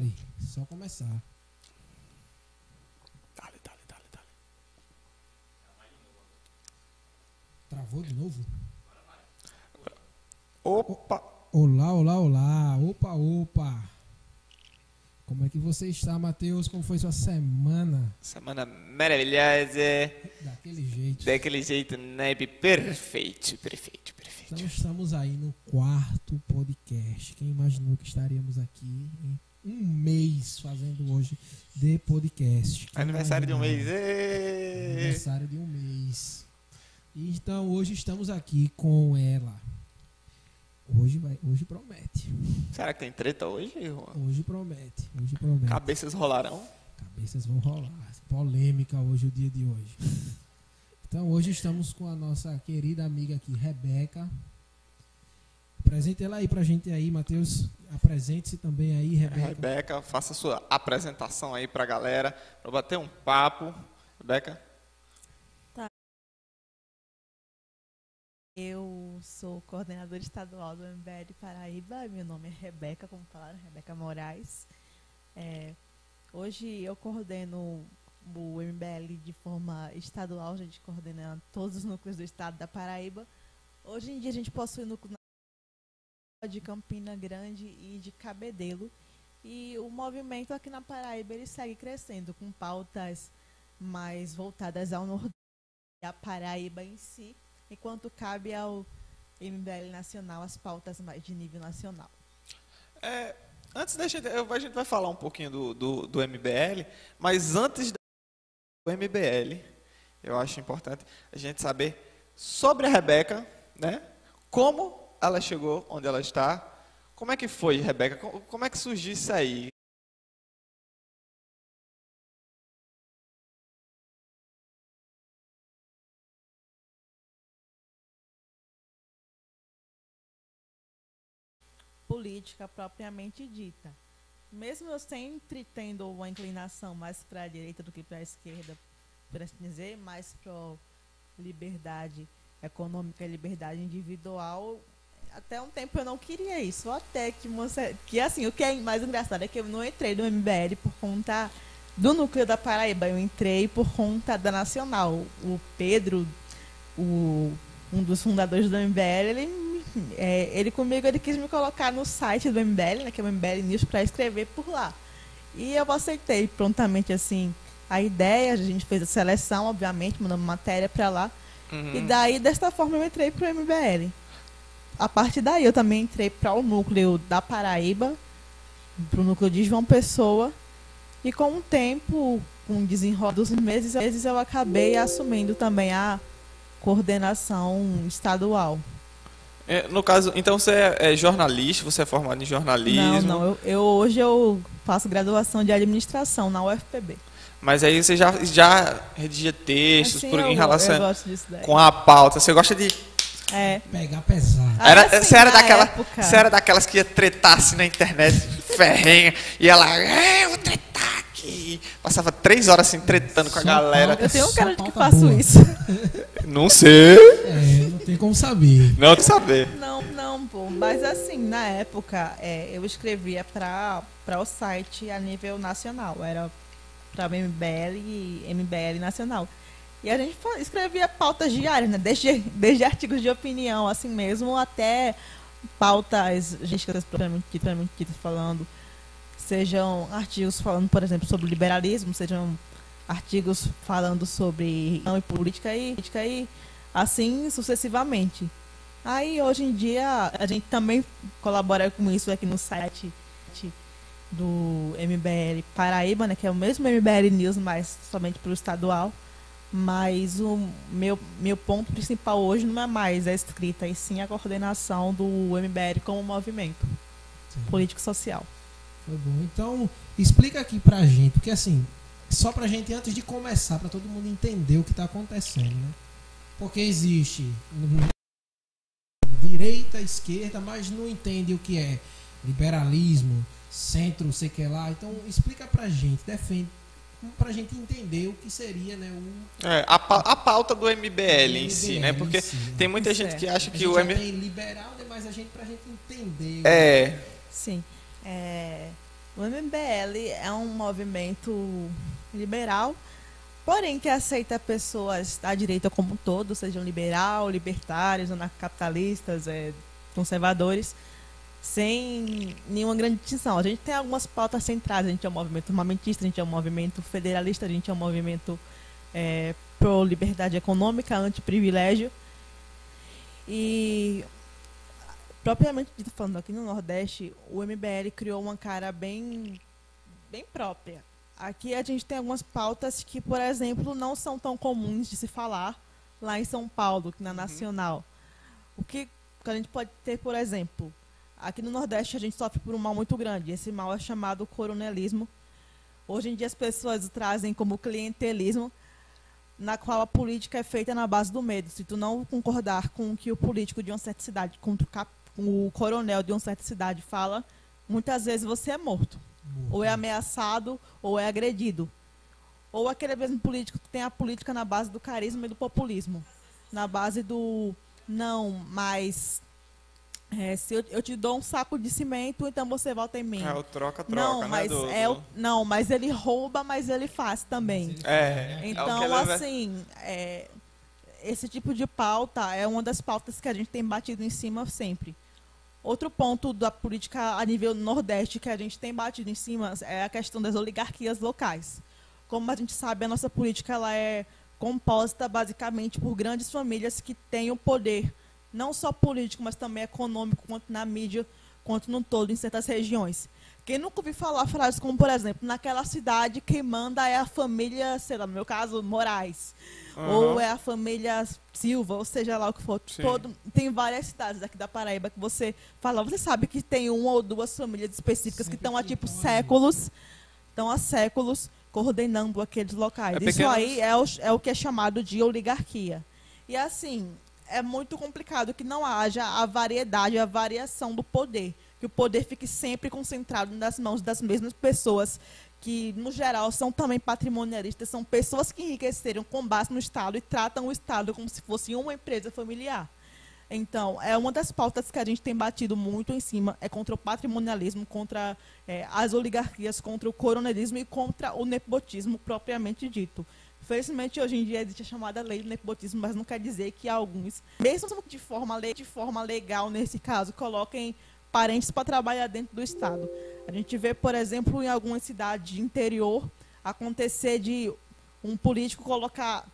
Dale, só começar. Dale, dale, dale, dale. Travou de novo? Opa! Olá, olá, olá. Opa, opa. Como é que você está, Matheus? Como foi sua semana? Semana maravilhosa. Daquele jeito. Daquele jeito, naipe perfeito, perfeito, perfeito. Então estamos aí no quarto podcast. Quem imaginou que estaríamos aqui em um mês fazendo hoje de podcast? Quem Aniversário de um mês. imaginava? ê! Aniversário de um mês. Então hoje estamos aqui com ela. Hoje vai, hoje promete. Será que tem treta hoje, Juan? Hoje promete. Hoje promete. Cabeças rolarão? Cabeças vão rolar. Polêmica hoje, o dia de hoje. Então hoje estamos com a nossa querida amiga aqui, Rebeca. Apresente ela aí pra gente aí, Matheus. Apresente-se também aí, Rebeca. Rebeca, faça sua apresentação aí pra galera, pra bater um papo. Rebeca, Eu sou coordenadora estadual do MBL Paraíba. Meu nome é Rebeca, como falaram, Rebeca Moraes. É, hoje eu coordeno o MBL de forma estadual, a gente coordena todos os núcleos do estado da Paraíba. Hoje em dia a gente possui núcleo de Campina Grande e de Cabedelo. E o movimento aqui na Paraíba ele segue crescendo com pautas mais voltadas ao Nordeste e à Paraíba em si enquanto cabe ao MBL nacional as pautas mais de nível nacional. é, antes da gente, a gente vai falar um pouquinho do, do, do MBL, mas antes do MBL, eu acho importante a gente saber sobre a Rebeca, né? Como ela chegou onde ela está. Como é que foi, Rebeca? Co- Como é que surgiu isso aí? Política propriamente dita. Mesmo eu sempre tendo uma inclinação mais para a direita do que para a esquerda, por assim dizer, mais para liberdade econômica e liberdade individual, até um tempo eu não queria isso. Até que, você, que assim, o que é mais engraçado é que eu não entrei no MBL por conta do núcleo da Paraíba, eu entrei por conta da Nacional. O Pedro, o, um dos fundadores do MBL, ele, é, ele comigo ele quis me colocar no site do MBL, né, que é o MBL News, para escrever por lá. E eu aceitei prontamente assim a ideia, a gente fez a seleção, obviamente, mandamos matéria para lá. Uhum. E daí, desta forma, eu entrei pro MBL. A partir daí, eu também entrei para o núcleo da Paraíba, para o núcleo de João Pessoa. E com o tempo, com o desenrolar dos meses, meses, eu acabei assumindo também a coordenação estadual. É, no caso, então você é, é jornalista, você é formado em jornalismo. Não, não. Eu, eu- hoje eu faço graduação de administração na UFPB. Mas aí você já, já redigia textos Assim, por, eu, em relação eu gosto disso daí. com a pauta. Você gosta de. É. Pegar pesado. Ah, Era, assim, você, era daquela, época- você era daquelas que ia tretar assim na internet, ferrenha, e ela, é, eu vou tretar aqui. Passava três horas assim tretando com a galera. Eu tenho um cara de que faço boa. isso. Não sei. É, não tem como saber. Não de saber. Não, não, pô. Mas assim, na época, é, eu escrevia para o site a nível nacional. Era para MBL e MBL nacional. E a gente escrevia pautas diárias, né? Desde, desde artigos de opinião, assim mesmo, até pautas, gente, propriamente falando. Sejam artigos falando, por exemplo, sobre liberalismo, sejam artigos falando sobre não e política e política e assim sucessivamente. Aí hoje em dia a gente também colabora com isso aqui no site do MBL Paraíba, né, que é o mesmo MBL News, mas somente para o estadual. Mas o meu, meu ponto principal hoje não é mais a escrita, e sim a coordenação do MBL como movimento político-social. Foi bom. Então, explica aqui pra gente, porque assim, só pra gente, antes de começar, pra todo mundo entender o que tá acontecendo, né? Porque existe direita, esquerda, mas não entende o que é liberalismo, centro, sei que lá. Então, explica pra gente, defende, pra gente entender o que seria, né, o É, a, pa- a pauta do MBL em si, né? MBL Porque si, né? tem muita gente que Certo. acha A que gente o MBL. tem liberal, né, mas a gente pra gente entender. É. Sim. É, O MBL é um movimento liberal, porém que aceita pessoas da direita como um todo, sejam liberal, libertários, anarcapitalistas, é, conservadores, sem nenhuma grande distinção. A gente tem algumas pautas centrais, a gente é um movimento armamentista, a gente é um movimento federalista, a gente é um movimento é, pro-liberdade econômica, anti-privilégio. E propriamente dito, falando aqui no Nordeste, o MBL criou uma cara bem, bem própria. Aqui a gente tem algumas pautas que, por exemplo, não são tão comuns de se falar lá em São Paulo, na uhum. Nacional. O que a gente pode ter, por exemplo, aqui no Nordeste a gente sofre por um mal muito grande. Esse mal é chamado coronelismo. Hoje em dia as pessoas trazem como clientelismo, na qual a política é feita na base do medo. Se tu não concordar com o que o político de uma certa cidade, cap, o coronel de uma certa cidade fala, muitas vezes você é morto. morto. Ou é ameaçado, ou é agredido. Ou aquele mesmo político que tem a política na base do carisma e do populismo. Na base do não, mas é, se eu, eu, te dou um saco de cimento, então você volta em mim. É o troca-troca, não, né, mas do, é o, não, mas ele rouba, mas ele faz também. É. Então, é assim, é, esse tipo de pauta é uma das pautas que a gente tem batido em cima sempre. Outro ponto da política a nível nordeste que a gente tem batido em cima é a questão das oligarquias locais. Como a gente sabe, a nossa política ela é composta basicamente por grandes famílias que têm o poder não só político, mas também econômico, quanto na mídia, quanto no todo, em certas regiões. Quem nunca ouviu falar frases como, por exemplo, naquela cidade quem manda é a família, sei lá, no meu caso, Moraes. Uhum. Ou é a família Silva, ou seja lá o que for. Todo, tem várias cidades aqui da Paraíba que você fala, você sabe que tem uma ou duas famílias específicas Sempre que estão há tipo séculos, estão há séculos coordenando aqueles locais. É Isso pequenos... aí é o, é o que é chamado de oligarquia. E assim, é muito complicado que não haja a variedade, a variação do poder. Que o poder fique sempre concentrado nas mãos das mesmas pessoas, que, no geral, são também patrimonialistas, são pessoas que enriqueceram com base no Estado e tratam o Estado como se fosse uma empresa familiar. Então, é uma das pautas que a gente tem batido muito em cima, é contra o patrimonialismo, contra é, as oligarquias, contra o coronelismo e contra o nepotismo propriamente dito. Felizmente, hoje em dia existe a chamada lei do nepotismo, mas não quer dizer que alguns, mesmo de forma, de forma legal nesse caso, coloquem parentes para trabalhar dentro do Estado. A gente vê, por exemplo, em algumas cidades de interior, acontecer de um político colocar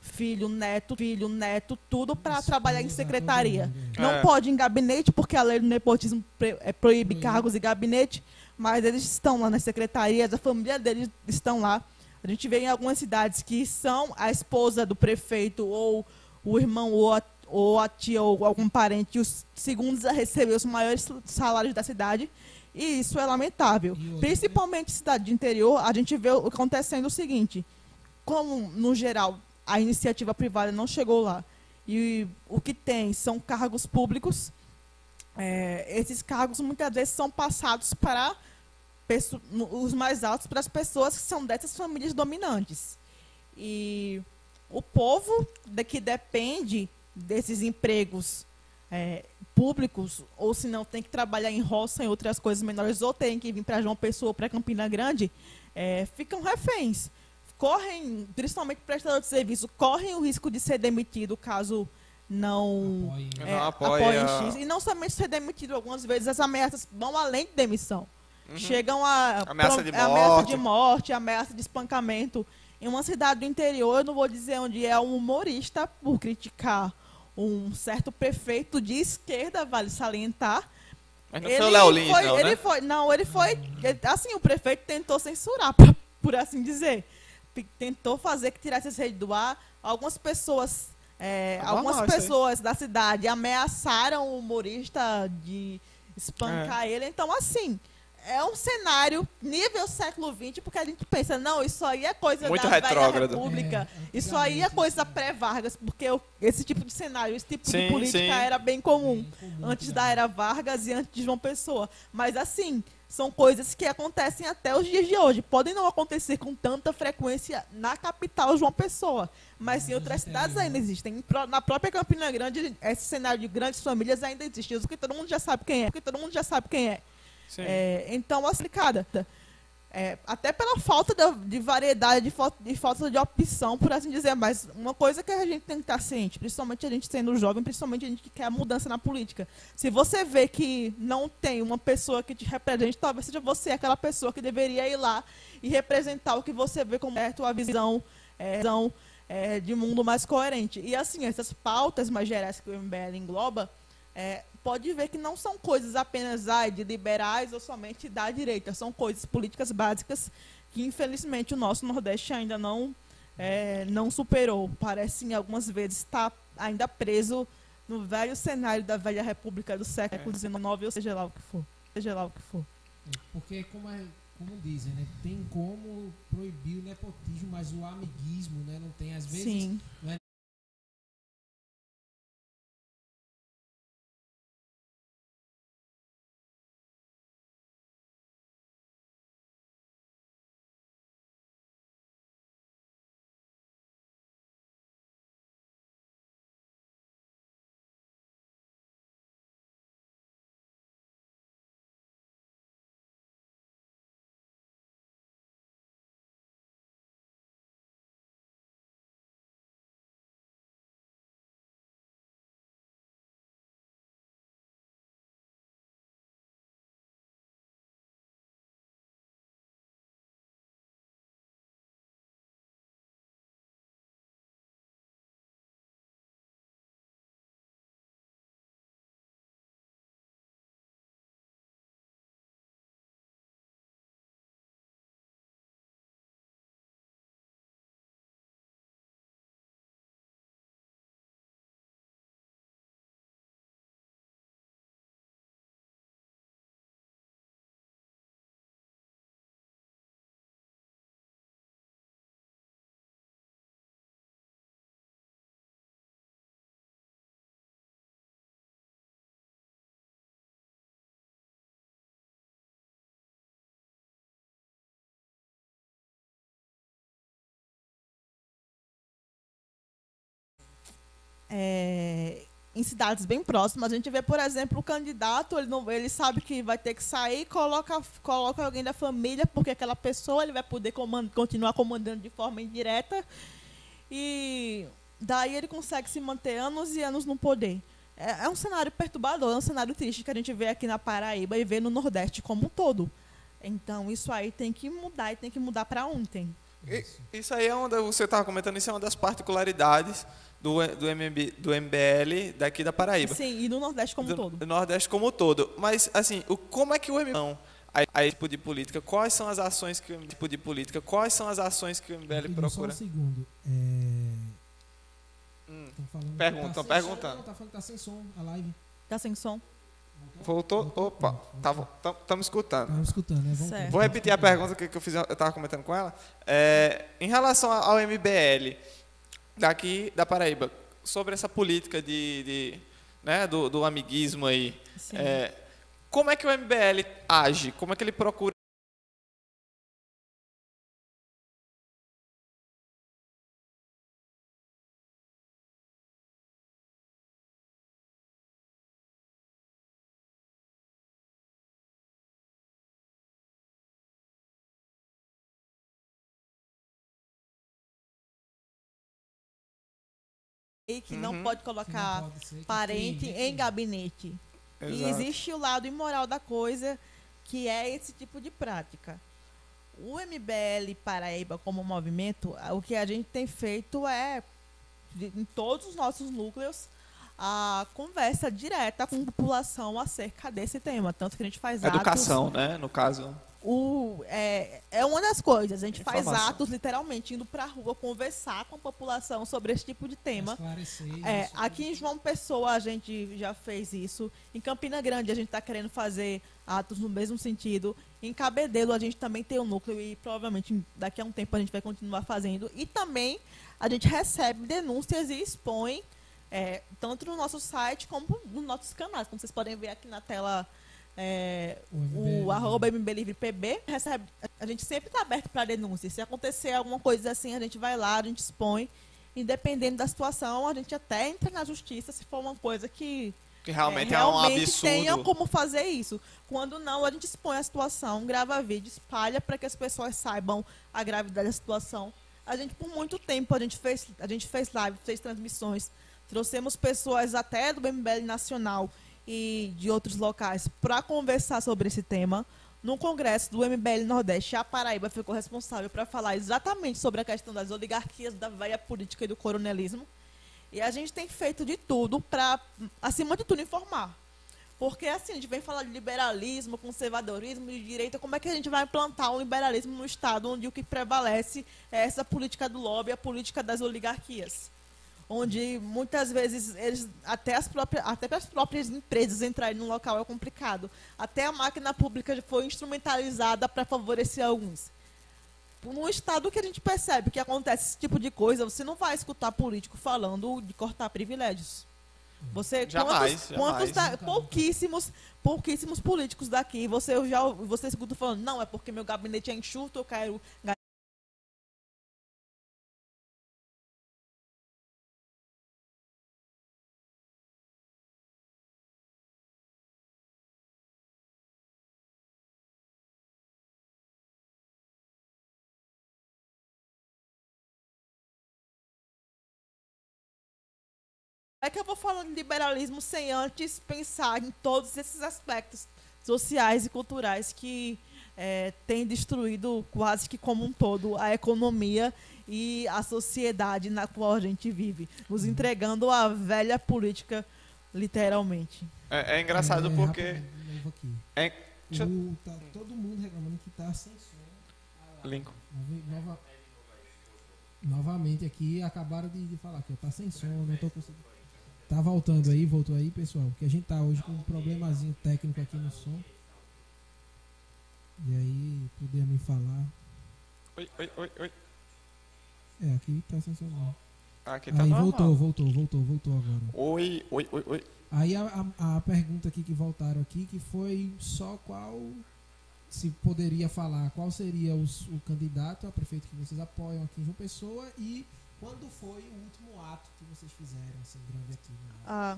filho, neto, filho, neto, tudo para trabalhar em secretaria. Não é. pode em gabinete, porque a lei do nepotismo é, proíbe cargos em gabinete, mas eles estão lá nas secretarias, a família deles estão lá a gente vê em algumas cidades que são a esposa do prefeito ou o irmão ou a, ou a tia ou algum parente os segundos a receber os maiores salários da cidade. E isso é lamentável. Principalmente cidade de interior, a gente vê acontecendo o seguinte: como, no geral, a iniciativa privada não chegou lá e o que tem são cargos públicos, é, esses cargos muitas vezes são passados para os mais altos para as pessoas que são dessas famílias dominantes. E o povo que depende desses empregos é, públicos, ou se não tem que trabalhar em roça, em outras coisas menores, ou tem que vir para João Pessoa, para Campina Grande, é, ficam reféns. Correm, principalmente prestador de serviço, correm o risco de ser demitido caso não, é, não apoia. X. E não somente ser demitido, algumas vezes as ameaças vão além de demissão. Uhum. Chegam a ameaça de, morte. ameaça de morte, ameaça de espancamento. Em uma cidade do interior, eu não vou dizer onde é um humorista por criticar um certo prefeito de esquerda, vale salientar. Mas não ele foi o Léo Lins, foi, não, ele né? Foi, não, ele foi... Ele, assim, o prefeito tentou censurar, pra, por assim dizer. Tentou fazer que tirasse esse rede do ar. Algumas pessoas... É, algumas pessoas da cidade ameaçaram o humorista de espancar é. ele. Então, assim, é um cenário nível século XX, porque a gente pensa, não, isso aí é coisa Muito da retrógrado. velha república, é, isso aí é coisa pré-Vargas, porque esse tipo de cenário, esse tipo sim, de política sim. era bem comum, bem comum antes da era Vargas e antes de João Pessoa. Mas assim, são coisas que acontecem até os dias de hoje. Podem não acontecer com tanta frequência na capital João Pessoa, mas em outras cidades ainda existem. Na própria Campina Grande, esse cenário de grandes famílias ainda existe, o que todo mundo já sabe quem é, porque todo mundo já sabe quem é. É, então, explicada. É, até pela falta de, de variedade, de, de falta de opção, por assim dizer. Mas uma coisa que a gente tem que estar ciente, principalmente a gente sendo jovem, principalmente a gente que quer a mudança na política. Se você vê que não tem uma pessoa que te represente, talvez seja você aquela pessoa que deveria ir lá e representar o que você vê como é a visão, é, visão é, de mundo mais coerente. E assim, essas pautas mais gerais que o MBL engloba, é, pode ver que não são coisas apenas ai, de liberais ou somente da direita. São coisas políticas básicas que, infelizmente, o nosso Nordeste ainda não, é, não superou. Parece, em algumas vezes, estar ainda preso no velho cenário da velha República do século XIX, ou seja lá o que for. Seja lá o que for. É, Porque, como, é, como dizem, né? Tem como proibir o nepotismo, mas o amiguismo, né? Não tem, às vezes. Sim. É, em cidades bem próximas. A gente vê, por exemplo, o candidato, ele, não, ele sabe que vai ter que sair, coloca, coloca alguém da família, porque aquela pessoa ele vai poder comand continuar comandando de forma indireta. E daí ele consegue se manter anos e anos no poder. É, é um cenário perturbador, é um cenário triste que a gente vê aqui na Paraíba e vê no Nordeste como um todo. Então, isso aí tem que mudar e tem que mudar para ontem. E- Isso aí é da, você estava comentando, isso é uma das particularidades do, do, MB, do MBL daqui da Paraíba. Sim, e no Nordeste como um do, todo. do Nordeste como um todo. Mas, assim, o, como é que o MBL não a, a esse tipo de política? Quais são as ações que o MBL, tipo de política? Quais são as ações que o MBL Rapidinho, Só procura? um segundo. É... Hum, Perguntam, tá sem perguntando. som, tá falando que tá sem som a live. Tá sem som? voltou? Opa, estamos escutando. Estamos escutando, né? Vamos. Vou repetir a pergunta que, que eu fiz, eu estava comentando com ela. É, em relação ao MBL daqui da Paraíba, sobre essa política de, de, né, do, do amiguismo aí, é, como é que o MBL age? Como é que ele procura? E que não Uhum. pode Que colocar não pode parente tem- em gabinete. E Exato. existe o lado imoral da coisa, que é esse tipo de prática. O MBL Paraíba como movimento, o que a gente tem feito é, de- em todos os nossos núcleos, a conversa direta com a população acerca desse tema. Tanto que a gente faz atos Educação, né? No caso. O, é, é uma das coisas. A gente faz Informação. atos literalmente indo pra rua conversar com a população sobre esse tipo de tema. Esclarecer É, isso. aqui em João Pessoa a gente já fez isso. Em Campina Grande a gente está querendo fazer atos no mesmo sentido. Em Cabedelo a gente também tem um núcleo e provavelmente daqui a um tempo a gente vai continuar fazendo. E também a gente recebe denúncias e expõe é, tanto no nosso site como nos nossos canais. Como vocês podem ver aqui na tela é, O o arroba MBLivrePB recebe. A gente sempre está aberto para denúncias. Se acontecer alguma coisa assim, a gente vai lá, a gente expõe. Independente da situação, a gente até entra na justiça se for uma coisa que Que realmente é, é, um realmente absurdo. tenham como fazer isso. Quando não, a gente expõe a situação, grava vídeo, espalha para que as pessoas saibam a gravidade da situação. A gente, por muito tempo, a gente fez, a gente fez live, fez transmissões, trouxemos pessoas até do MBL Nacional e de outros locais para conversar sobre esse tema. No congresso do MBL Nordeste, a Paraíba ficou responsável para falar exatamente sobre a questão das oligarquias, da velha política e do coronelismo. E a gente tem feito de tudo para, acima de tudo, informar. Porque assim, a gente vem falar de liberalismo, conservadorismo, de direita, como é que a gente vai implantar um liberalismo no Estado onde o que prevalece é essa política do lobby, a política das oligarquias? Onde muitas vezes eles, até, as próprias, até as próprias empresas entrarem no local é complicado. Até a máquina pública foi instrumentalizada para favorecer alguns num estado que a gente percebe que acontece esse tipo de coisa, você não vai escutar político falando de cortar privilégios. Você Jamais, quantos, quantos jamais. da- pouquíssimos, pouquíssimos políticos daqui, você já você escuta falando, não, é porque meu gabinete é enxuto, eu quero É que eu vou falando de liberalismo sem antes pensar em todos esses aspectos sociais e culturais que é, têm destruído quase que como um todo a economia e a sociedade na qual a gente vive, nos entregando a velha política, literalmente. É, é engraçado É, porque. É, deixa O- tá todo mundo reclamando que tá sem som. Lincoln. Novi- nova- novamente aqui, acabaram de, de falar que tá sem som, não tô conseguindo. Tá voltando aí, voltou aí, pessoal. Porque a gente tá hoje com um problemazinho técnico aqui no som. E aí, podia me falar. Oi, oi, oi, oi. É, aqui tá som. não. Aqui tá Aí normal. voltou, voltou, voltou, voltou agora. Oi, oi, oi, oi. Aí a, a, a pergunta aqui que voltaram aqui, que foi só qual, se poderia falar, qual seria os- o candidato a prefeito que vocês apoiam aqui em João Pessoa e quando foi o último ato que vocês fizeram, assim, grande aqui. Ah,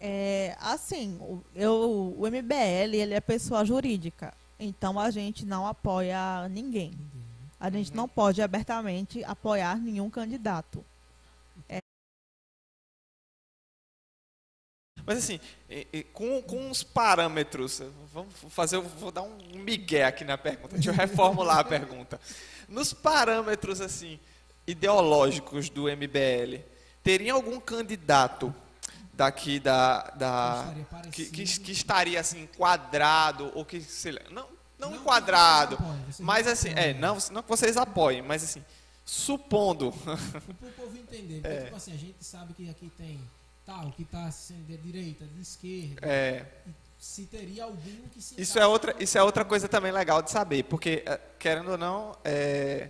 é, assim, o- eu, o MBL ele é pessoa jurídica, então a gente não apoia ninguém. Ninguém, né? A gente não pode abertamente apoiar nenhum candidato. Mas assim, com, com os parâmetros, vamos fazer, vou dar um migué aqui na pergunta, deixa eu reformular a pergunta. Nos parâmetros assim ideológicos do MBL, teria algum candidato daqui da, da que, que, que estaria assim enquadrado ou que sei lá, não não, Não enquadrado, vocês mas assim, é, não, não que vocês apoiem, mas assim, supondo, Para o povo entender, porque É. tipo assim, a gente sabe que aqui tem tal, que tá sendo de direita, de esquerda, é, se teria algum que se Isso é outra, isso é outra coisa também legal de saber, porque eh, querendo ou não, é,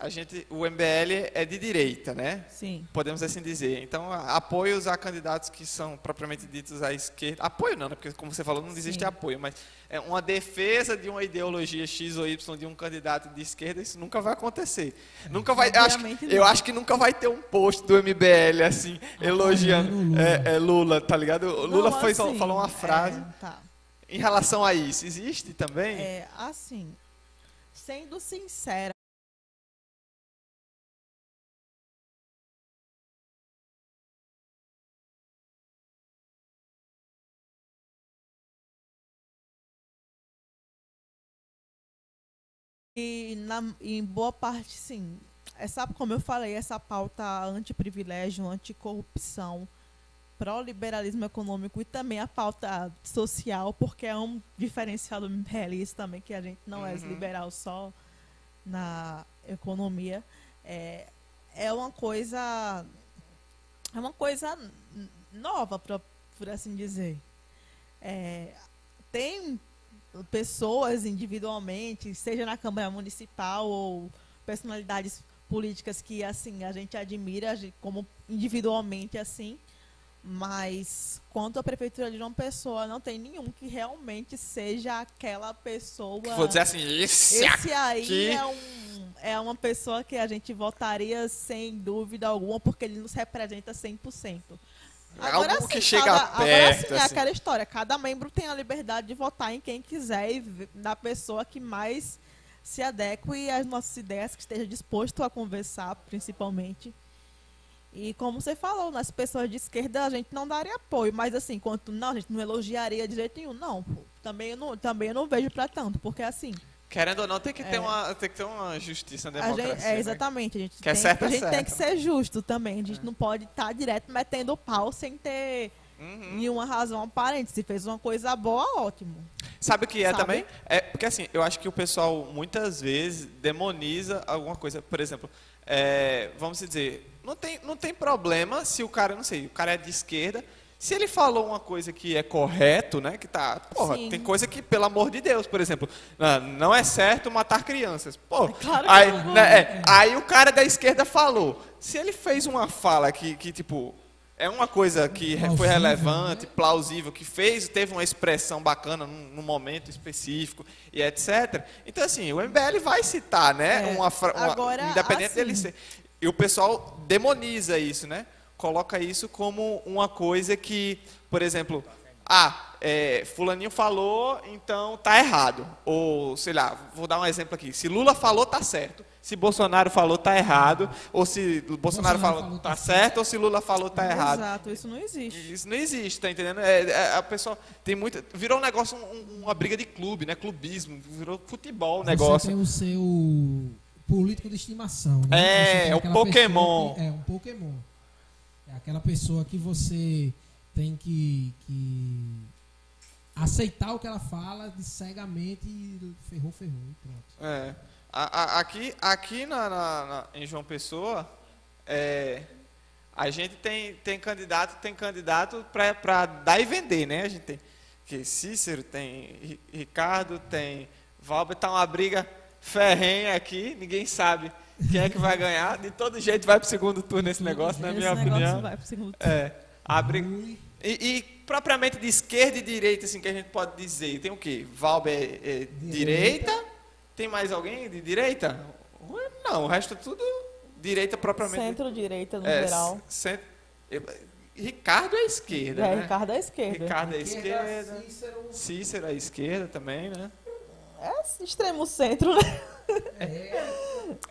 a gente, o MBL é de direita, né? Sim. Podemos assim dizer. Então, apoios a candidatos que são propriamente ditos à esquerda. Apoio não, né? porque como você falou, não existe Sim. apoio, mas é uma defesa de uma ideologia X ou Y de um candidato de esquerda, isso nunca vai acontecer. Nunca vai. Eu acho, eu acho que nunca vai ter um post do MBL assim, elogiando Lula. é, é, Lula, tá ligado? O Lula Não, foi, assim, falou uma frase. é, tá. Em relação a isso, existe também? É, assim, sendo sincera, e na, em boa parte, sim. Essa, como eu falei, essa pauta anti-privilégio, anticorrupção, pró-liberalismo econômico e também a pauta social, porque é um diferencial do também, que a gente não é Uhum. liberal só na economia. É, é uma coisa. É uma coisa nova, pra, por assim dizer. É, tem pessoas individualmente, seja na Câmara Municipal ou personalidades políticas que assim a gente admira como individualmente assim, mas quanto à prefeitura de João Pessoa não tem nenhum que realmente seja aquela pessoa. Vou dizer assim, esse, Esse aí é, um, é uma pessoa que a gente votaria sem dúvida alguma, porque ele nos representa 100%. É algo que chega cada, perto. Agora sim, é assim. aquela história. Cada membro tem a liberdade de votar em quem quiser e na pessoa que mais se adeque às nossas ideias, que esteja disposto a conversar, principalmente. E como você falou, nas pessoas de esquerda a gente não daria apoio, mas assim, quanto não, a gente não elogiaria de jeito nenhum. Não, também eu não, também eu não vejo pra tanto, porque assim, Querendo ou não, tem que ter, É. uma, tem que ter uma justiça na a gente, é né? exatamente, a gente, Que é tem, certo, é a gente tem certo. que ser justo também. A gente não pode estar direto metendo o pau sem ter Uhum. nenhuma razão aparente. Se fez uma coisa boa, ótimo. Sabe o que é Sabe? também? É porque assim, eu acho que o pessoal muitas vezes demoniza alguma coisa. Por exemplo, é, vamos dizer, não tem, não tem problema se o cara, não sei, o cara é de esquerda. Se ele falou uma coisa que é correto, né? Que tá. Porra, Sim. tem coisa que, pelo amor de Deus, por exemplo, ah, não é certo matar crianças. Pô, claro que aí, não. né, é, aí o cara da esquerda falou. Se ele fez uma fala que, que tipo, é uma coisa que re- foi Plausível, relevante, né? plausível, que fez, teve uma expressão bacana num, num momento específico e etc. Então, assim, o MBL vai citar, né? É, uma, uma- agora, independente dele assim- ser. E o pessoal demoniza isso, né? Coloca isso como uma coisa que, por exemplo, ah, é, fulaninho falou, então tá errado. Ou, sei lá, vou dar um exemplo aqui. Se Lula falou, tá certo. Se Bolsonaro falou, tá errado. Ou se Bolsonaro, Bolsonaro falou, falou, tá tá certo. Ou se Lula falou, tá errado. Exato, isso não existe. Isso não existe, tá entendendo? É, é, a pessoa tem muita. Virou um negócio, um- uma briga de clube, né? Clubismo. Virou futebol o Você negócio. tem o seu político de estimação. Né? É, Você o Pokémon. que- é, um Pokémon. É aquela pessoa que você tem que, que aceitar o que ela fala de cegamente e ferrou, ferrou. Pronto. É. A- a- aqui aqui na, na- na- em João Pessoa, é, a gente tem, tem candidato, tem candidato para dar e vender, né? A gente tem que Cícero, tem Ri- Ricardo, tem Valber, tá uma briga ferrenha aqui, ninguém sabe quem é que vai ganhar. De todo jeito vai pro segundo turno esse negócio, na Esse minha negócio opinião. vai pro segundo É, a briga, Ui, e, e propriamente de esquerda e direita, assim, que a gente pode dizer, tem o quê? Valber é, é direita. Tem mais alguém de direita? Não, o resto é tudo direita propriamente. Centro-direita, no é, geral. cent- Ricardo é esquerda, É, né? Ricardo à esquerda. Ricardo é esquerda. Cícero, Cícero é esquerda também, né? É extremo centro, né?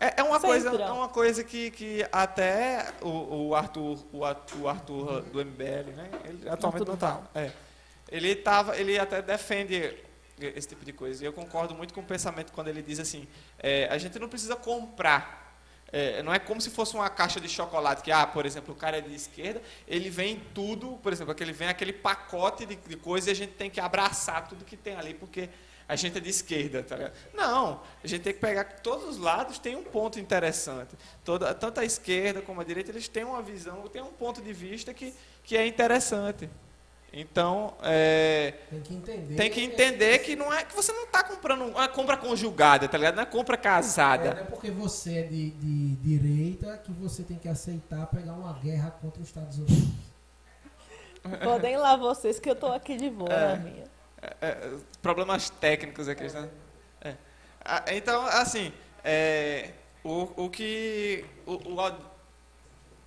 É, é uma coisa, Centrão. é uma coisa que, que até o, o Arthur, o, o Arthur do MBL, né? Ele atualmente não tá. É. Ele tava, ele até defende esse tipo de coisa. E eu concordo muito com o pensamento quando ele diz assim: é, a gente não precisa comprar. É, não é como se fosse uma caixa de chocolate que, ah, por exemplo, o cara é de esquerda, ele vem em tudo, por exemplo, aquele vem aquele pacote de, de coisas e a gente tem que abraçar tudo que tem ali, porque a gente é de esquerda, tá ligado? Não, a gente tem que pegar que todos os lados têm um ponto interessante. Toda, tanto a esquerda como a direita, eles têm uma visão, têm um ponto de vista que, que é interessante. Então, é, Tem que entender. tem que entender que não é que você não está comprando uma compra conjugada, tá ligado? Não é compra É, casada. não é porque você é de, de direita que você tem que aceitar pegar uma guerra contra os Estados Unidos. Podem ir lá vocês que eu tô aqui de boa, É. na minha. É, é, problemas técnicos aqui, né? É. Ah, Então, assim, é, o, o que. O, o,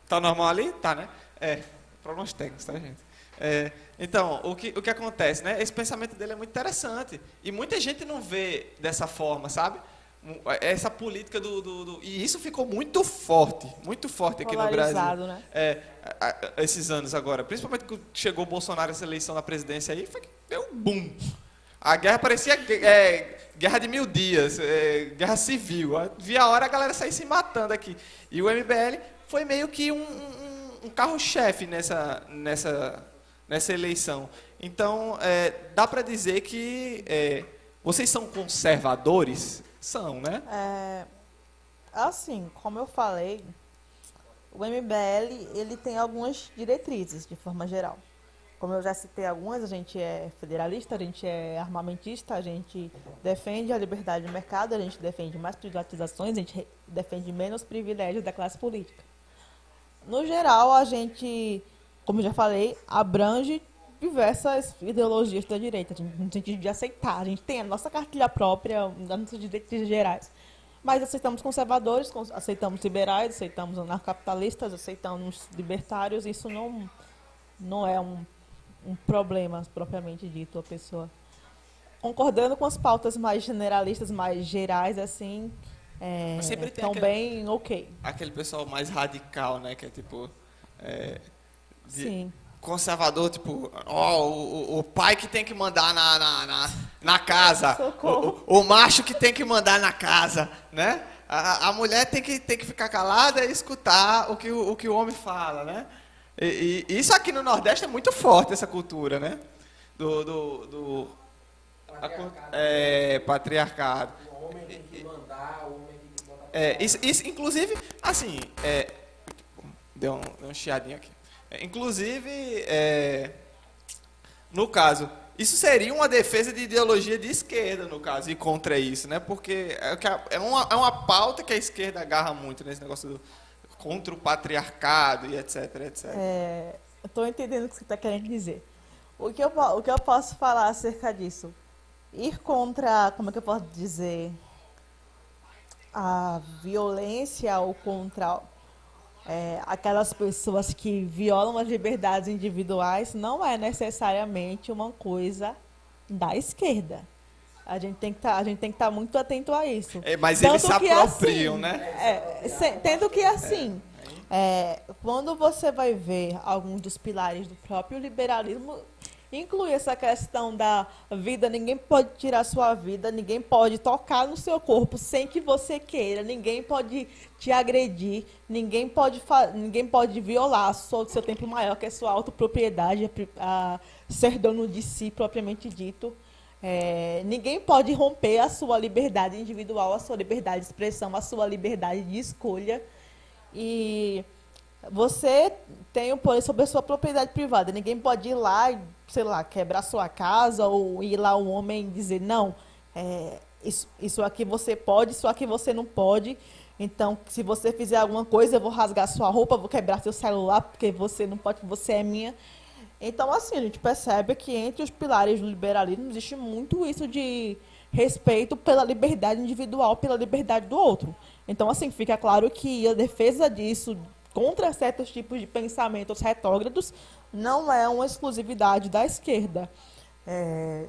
tá normal ali? Tá, né? É, problemas técnicos, tá, gente? É, então, o que, o que acontece, né? Esse pensamento dele é muito interessante. E muita gente não vê dessa forma, sabe? Mu- Essa política do, do- do- E isso ficou muito forte, muito forte aqui no Brasil. Né? É, a- a- esses anos agora, principalmente quando chegou o Bolsonaro essa eleição da presidência aí, foi que deu um boom. A guerra parecia é, guerra de mil dias, é, guerra civil. Via a hora a galera sair se matando aqui. E o MBL foi meio que um, um- um carro-chefe nessa, nessa, nessa eleição. Então, é, dá para dizer que é, vocês são conservadores? São, né? É, assim, como eu falei, o MBL ele tem algumas diretrizes de forma geral. Como eu já citei algumas, a gente é federalista, a gente é armamentista, a gente defende a liberdade de mercado, a gente defende mais privatizações, a gente defende menos privilégios da classe política. No geral, a gente, como eu já falei, abrange diversas ideologias da direita, no sentido de aceitar. A gente tem a nossa cartilha própria, das nossas diretrizes gerais. Mas aceitamos conservadores, cons- aceitamos liberais, aceitamos anarcapitalistas, aceitamos libertários. Isso não, não é um, um problema propriamente dito a pessoa. Concordando com as pautas mais generalistas, mais gerais, assim, é, Mas sempre tem também ok. Aquele pessoal mais radical, né? Que é tipo. É, de- Sim. Conservador, tipo, ó, o, o- pai que tem que mandar na, na, na, na casa, Socorro. o, o- macho que tem que mandar na casa, né? A, a mulher tem que, tem que ficar calada e escutar o que o, o que o homem fala, né? E, e isso aqui no Nordeste é muito forte, essa cultura, né? Do, do, do a cu- é, patriarcado. O homem tem que mandar, o homem tem que botar. É, isso, isso, inclusive, assim, é, deu, um, deu um chiadinho aqui. Inclusive, é, no caso, isso seria uma defesa de ideologia de esquerda, no caso, e contra isso, né? Porque é, é, uma, é uma pauta que a esquerda agarra muito nesse negócio do, contra o patriarcado e etc, etc. É, estou entendendo o que você está querendo dizer. O que, eu, o que eu posso falar acerca disso? Ir contra, como é que eu posso dizer, a violência ou contra é, aquelas pessoas que violam as liberdades individuais não é necessariamente uma coisa da esquerda. A gente tem que tá, a gente tem que estar muito atento a isso. É, mas eles se Tanto que apropriam, assim, né? É, se- tendo que assim, é, quando você vai ver alguns dos pilares do próprio liberalismo, inclui essa questão da vida, ninguém pode tirar sua vida, ninguém pode tocar no seu corpo sem que você queira, ninguém pode te agredir, ninguém pode, ninguém pode violar o seu tempo maior, que é sua autopropriedade, a pri- a ser dono de si propriamente dito. É, ninguém pode romper a sua liberdade individual, a sua liberdade de expressão, a sua liberdade de escolha. E você tem o poder sobre a sua propriedade privada. Ninguém pode ir lá e, sei lá, quebrar sua casa ou ir lá um homem dizer, não, é, isso, isso aqui você pode, isso aqui você não pode. Então, se você fizer alguma coisa, eu vou rasgar sua roupa, vou quebrar seu celular, porque você não pode, você é minha. Então, assim, a gente percebe que entre os pilares do liberalismo existe muito isso de respeito pela liberdade individual, pela liberdade do outro. Então, assim, fica claro que a defesa disso contra certos tipos de pensamentos retrógrados não é uma exclusividade da esquerda. É,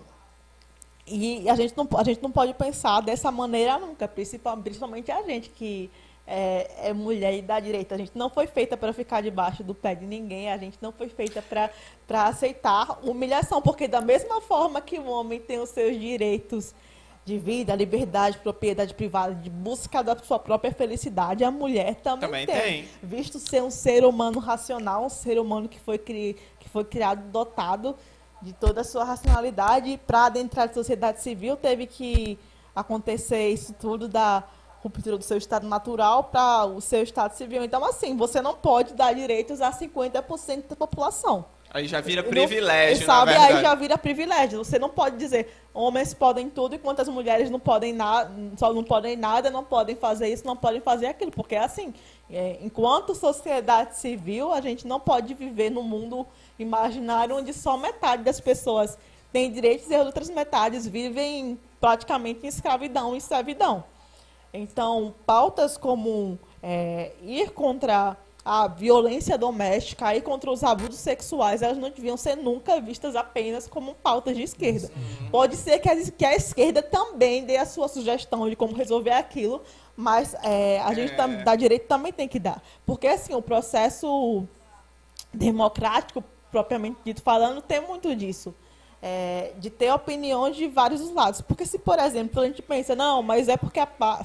e a gente, não, a gente não pode pensar dessa maneira nunca, principal- principalmente a gente que é, é mulher e da direita. A gente não foi feita para ficar debaixo do pé de ninguém, a gente não foi feita para aceitar humilhação, porque da mesma forma que o homem tem os seus direitos de vida, liberdade, propriedade privada, de busca da sua própria felicidade, a mulher também, Também tem. Visto ser um ser humano racional, um ser humano que foi, cri, que foi criado, dotado de toda a sua racionalidade, para adentrar na sociedade civil, teve que acontecer isso tudo da ruptura do seu estado natural para o seu estado civil. Então, assim, você não pode dar direitos a 50% da população. Aí já vira Não- privilégio, sabe? na verdade. Aí já vira privilégio. Você não pode dizer homens podem tudo enquanto as mulheres não podem nada, só não podem nada, não podem fazer isso, não podem fazer aquilo, porque é assim. é, enquanto sociedade civil, a gente não pode viver num mundo imaginário onde só metade das pessoas tem direitos e as outras metades vivem praticamente em escravidão e servidão. Então, pautas como é, ir contra a violência doméstica, ir contra os abusos sexuais, elas não deviam ser nunca vistas apenas como pautas de esquerda. Pode ser que a, que a esquerda também dê a sua sugestão de como resolver aquilo, mas é, a gente tam- da direita também tem que dar. Porque, assim, o processo democrático, propriamente dito falando, tem muito disso. É, de ter opiniões de vários lados. Porque se, por exemplo, a gente pensa, não, mas é porque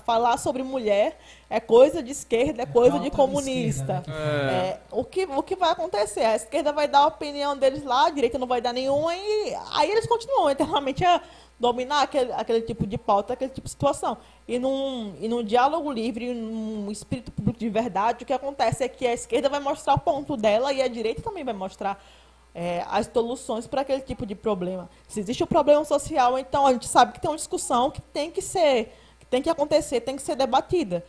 falar sobre mulher é coisa de esquerda, é coisa pauta de comunista. esquerda, né, É, o, que, o que vai acontecer? A esquerda vai dar a opinião deles lá, a direita não vai dar nenhuma, e aí eles continuam eternamente a dominar aquele, aquele tipo de pauta, aquele tipo de situação. E num, e num diálogo livre, num espírito público de verdade, o que acontece é que a esquerda vai mostrar o ponto dela e a direita também vai mostrar é, as soluções para aquele tipo de problema. Se existe um problema social, então a gente sabe que tem uma discussão que tem que ser, que tem que acontecer, tem que ser debatida.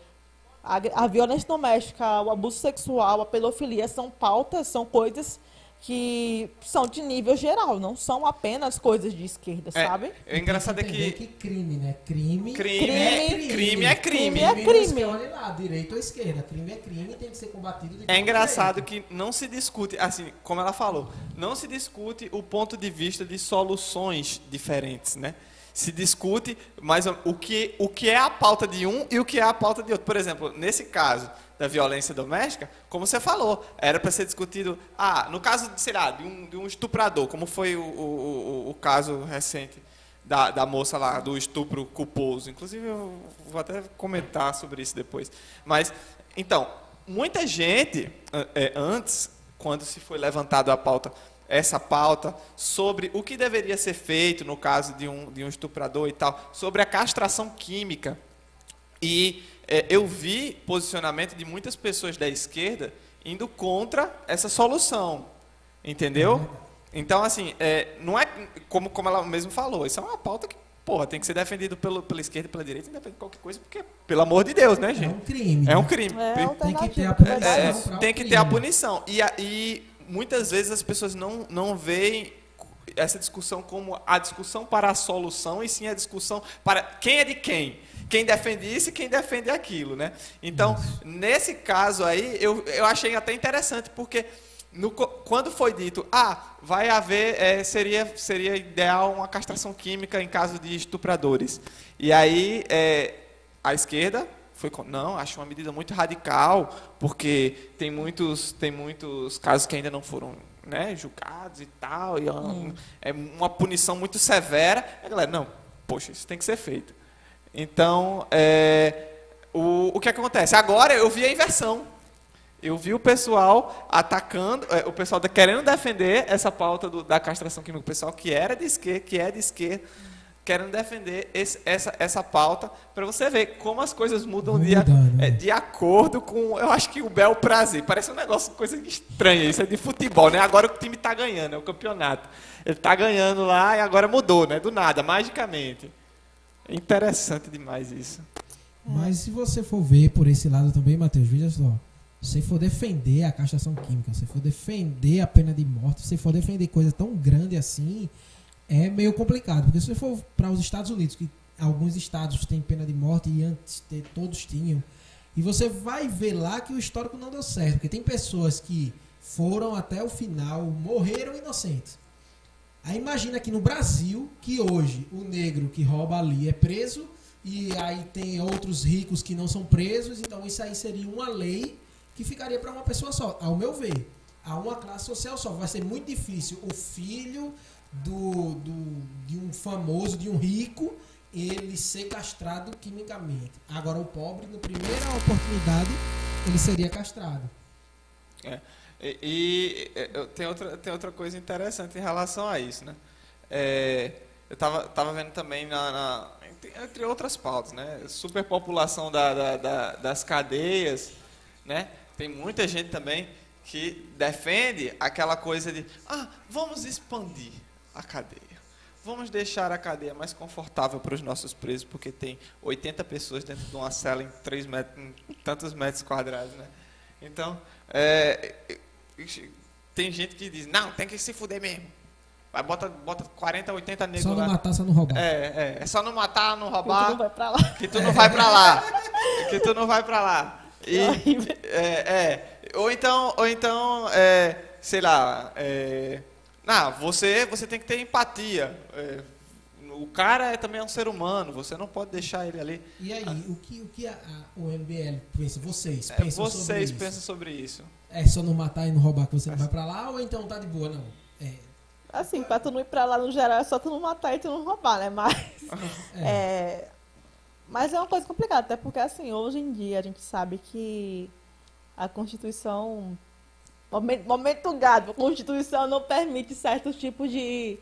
A, a violência doméstica, o abuso sexual, a pedofilia são pautas, são coisas que são de nível geral, não são apenas coisas de esquerda, É, sabe? o engraçado é Entender que crime, né? Crime, crime, é, Crime- crime é crime. Crime é crime. Olha lá, direita ou esquerda. Crime é crime tem que ser combatido de É engraçado jeito. que não se discute, assim, como ela falou, não se discute o ponto de vista de soluções diferentes, né? Se discute mais ou- o que, o que é a pauta de um e o que é a pauta de outro. Por exemplo, nesse caso da violência doméstica, como você falou, era para ser discutido, ah, no caso, sei lá, de um, de um estuprador, como foi o, o, o- o caso recente da, da moça lá, do estupro culposo. Inclusive, eu vou até comentar sobre isso depois. Mas, então, muita gente, é, antes, quando se foi levantado a pauta, essa pauta, sobre o que deveria ser feito no caso de um, de um estuprador e tal, sobre a castração química. E é, eu vi posicionamento de muitas pessoas da esquerda indo contra essa solução. Entendeu? Então, assim, é, não é como, como ela mesmo falou, isso é uma pauta que, porra, tem que ser defendido pelo, pela esquerda e pela direita, independente de qualquer coisa, porque, pelo amor de Deus, né, É gente? um crime. É um né? crime. É Tem que ter a punição É, o tem que ter a punição. E, a- e muitas vezes as pessoas não, não veem essa discussão como a discussão para a solução, e sim a discussão para quem é de quem. Quem defende isso e quem defende aquilo, né? Então, nesse caso aí, eu, eu achei até interessante, porque no quando foi dito, ah, vai haver, é, seria, seria ideal uma castração química em caso de estupradores. E aí, é, a esquerda foi não, acho uma medida muito radical, porque tem muitos, tem muitos casos que ainda não foram né, julgados e tal, e é um- é uma punição muito severa. A galera, não, poxa, isso tem que ser feito. Então, é, o, o que acontece? Agora eu vi a inversão. Eu vi o pessoal atacando, é, o pessoal querendo defender essa pauta do- da castração química, o pessoal que era de esquerda, que é de esquerda, querendo defender esse- essa, essa pauta, para você ver como as coisas mudam de, né? de acordo com, eu acho que o bel prazer, parece um negócio, coisa estranha, isso é de futebol, né? Agora o time está ganhando, é o campeonato. Ele está ganhando lá e agora mudou, né? Do nada, magicamente. Interessante demais isso. Mas se você for ver por esse lado também, Matheus, veja só. Se for defender a castração química, se for defender a pena de morte, se for defender coisa tão grande assim, é meio complicado. Porque se você for para os Estados Unidos, que alguns estados têm pena de morte e antes te- todos tinham, e você vai ver lá que o histórico não deu certo. Porque tem pessoas que foram até o final, morreram inocentes. Aí imagina aqui no Brasil que hoje o negro que rouba ali é preso e aí tem outros ricos que não são presos, então isso aí seria uma lei que ficaria para uma pessoa só, ao meu ver. A uma classe social só. Vai ser muito difícil o filho do, do, de um famoso, de um rico, ele ser castrado quimicamente. Agora o pobre, na primeira oportunidade, ele seria castrado. E, e, tem, outra, tem outra coisa interessante em relação a isso, né? É, eu estava tava vendo também na, na- entre, outras pautas, né? Superpopulação da, da- da- das cadeias, né? Tem muita gente também que defende aquela coisa de, ah, vamos expandir a cadeia. Vamos deixar a cadeia mais confortável para os nossos presos, porque tem 80 pessoas dentro de uma cela em, três metros, em tantos metros quadrados, né? Então, é, Tem gente que diz, não, tem que se fuder mesmo. Vai, bota, bota 40, 80 negros Só não lá. matar, só não roubar. É, é, é só não matar, não Tu não roubar, vai pra lá. que tu não vai pra lá. Que tu não vai pra lá. E, É horrível. é, é. Ou então, ou então é, sei lá, é, não, você, você tem que ter empatia. É, o cara é também um ser humano, você não pode deixar ele ali. E aí, o que, o, que a, a- o MBL pensa? Vocês É, pensam sobre vocês isso? pensam sobre isso. É só não matar e não roubar que você não vai pra lá ou então tá de boa, não? É, Assim, pra tu não ir pra lá no geral é só tu não matar e tu não roubar, né? Mas. é. É, mas é uma coisa complicada, até porque assim, hoje em dia a gente sabe que a Constituição. Momento, momento gado, a Constituição não permite certos tipos de,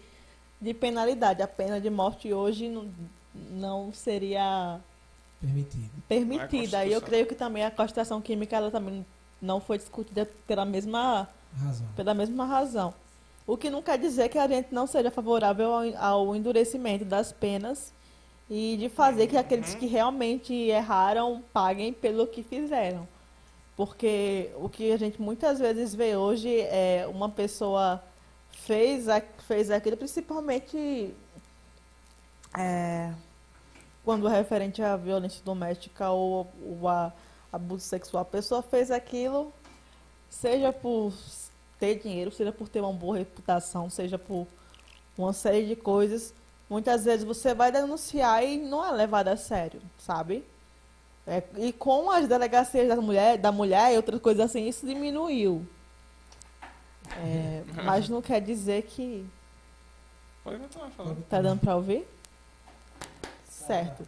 de penalidade. A pena de morte hoje não, não seria permitido. permitida. E eu Constituição. creio que também a castração química ela também não foi discutida pela mesma Razão. pela mesma razão. O que não quer dizer que a gente não seja favorável ao, ao endurecimento das penas e de fazer que aqueles que realmente erraram paguem pelo que fizeram. Porque o que a gente muitas vezes vê hoje é uma pessoa fez, a, fez aquilo, principalmente é, quando é referente à violência doméstica ou, ou a abuso sexual. A pessoa fez aquilo, seja por ter dinheiro, seja por ter uma boa reputação, seja por uma série de coisas. Muitas vezes você vai denunciar e não é levado a sério, sabe? É, e com as delegacias da mulher, da mulher e outras coisas assim, isso diminuiu. É, mas não quer dizer que. Pode continuar falando. Tá dando pra ouvir? Certo.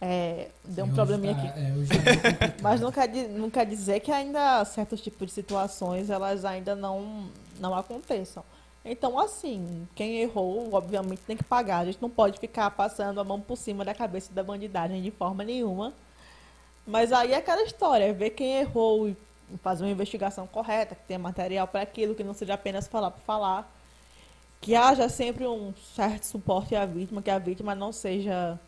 É, deu um probleminha tá- aqui. é, tá. Mas não quer, não quer dizer que ainda certos tipos de situações elas ainda não, não aconteçam. Então, assim, quem errou, obviamente, tem que pagar. A gente não pode ficar passando a mão por cima da cabeça da bandidagem de forma nenhuma. Mas aí é aquela história, é ver quem errou e fazer uma investigação correta, que tenha material para aquilo, que não seja apenas falar por falar. Que haja sempre um certo suporte à vítima, que a vítima não seja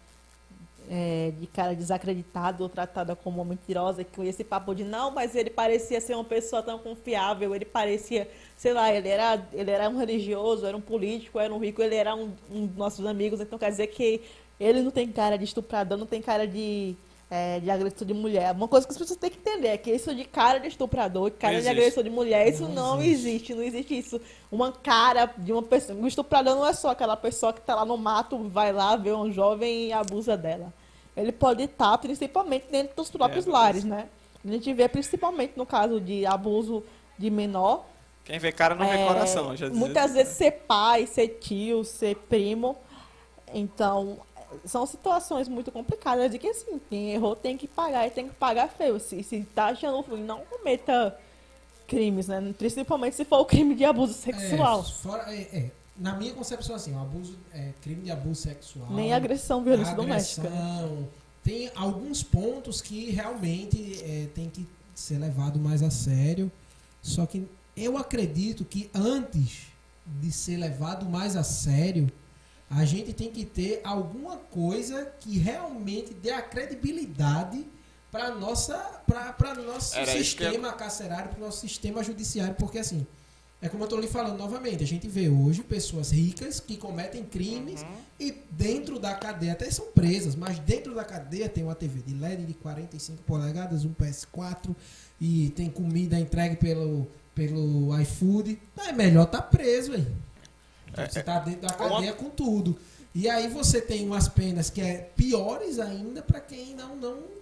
é, de cara desacreditado ou tratada como mentirosa, que com esse papo de não, mas ele parecia ser uma pessoa tão confiável, ele parecia, sei lá, ele era, ele era um religioso, era um político, era um rico, ele era um, um dos nossos amigos, então quer dizer que ele não tem cara de estuprador, não tem cara de, é, de agressor de mulher. Uma coisa que as pessoas têm que entender é que isso de cara de estuprador, cara de agressor de mulher, isso Não não existe. existe, não existe isso. Uma cara de uma pessoa. O estuprador não é só aquela pessoa que tá lá no mato, vai lá, vê um jovem e abusa dela. Ele pode estar principalmente dentro dos próprios É, lares, né? A gente vê principalmente no caso de abuso de menor. Quem vê cara não vê é, coração, eu já muitas vezes ser pai, ser tio, ser primo. Então, são situações muito complicadas de que assim, quem errou tem que pagar e tem que pagar feio. Se, se tá achando ruim, não cometa crimes, né? Principalmente se for o crime de abuso sexual. É, fora- é, é, na minha concepção, assim, o abuso, é, crime de abuso sexual. Nem agressão, violência doméstica. agressão, Tem alguns pontos que realmente é, tem que ser levado mais a sério. Só que eu acredito que antes de ser levado mais a sério, a gente tem que ter alguma coisa que realmente dê a credibilidade para nossa para nosso Era que eu- sistema carcerário, para o nosso sistema judiciário, porque assim, é como eu estou lhe falando novamente, a gente vê hoje pessoas ricas que cometem crimes Uhum. e dentro da cadeia até são presas, mas dentro da cadeia tem uma TV de LED de 45 polegadas, um PS4 e tem comida entregue pelo, pelo iFood. É melhor tá preso, hein? É, Você tá dentro da cadeia com tudo. E aí você tem umas penas que é piores ainda para quem não, não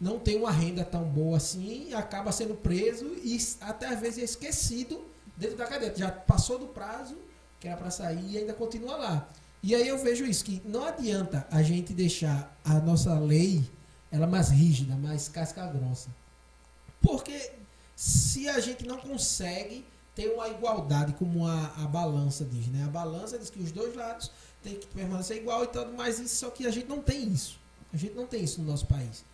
não tem uma renda tão boa assim e acaba sendo preso e até às vezes é esquecido dentro da cadeia. Já passou do prazo que era para sair e ainda continua lá. E aí eu vejo isso, que não adianta a gente deixar a nossa lei ela mais rígida, mais casca grossa. Porque se a gente não consegue ter uma igualdade, como a, a balança diz, né? A balança diz que os dois lados têm que permanecer igual e tudo mais, isso, só que a gente não tem isso. A gente não tem isso no nosso país.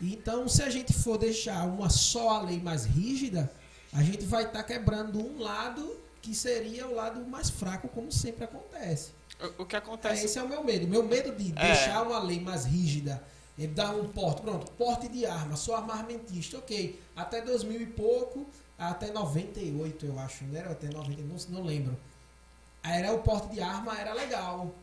Então, se a gente for deixar uma só lei mais rígida, a gente vai estar quebrando um lado que seria o lado mais fraco, como sempre acontece. O, que É, acontece. esse é o meu medo. Meu medo de É. deixar uma lei mais rígida, é dar um porte, pronto, porte de arma, sou armamentista, ok. Até 2000 e pouco, até 98 eu acho, não era até 90, não, não lembro. Era o porte de arma, era legal.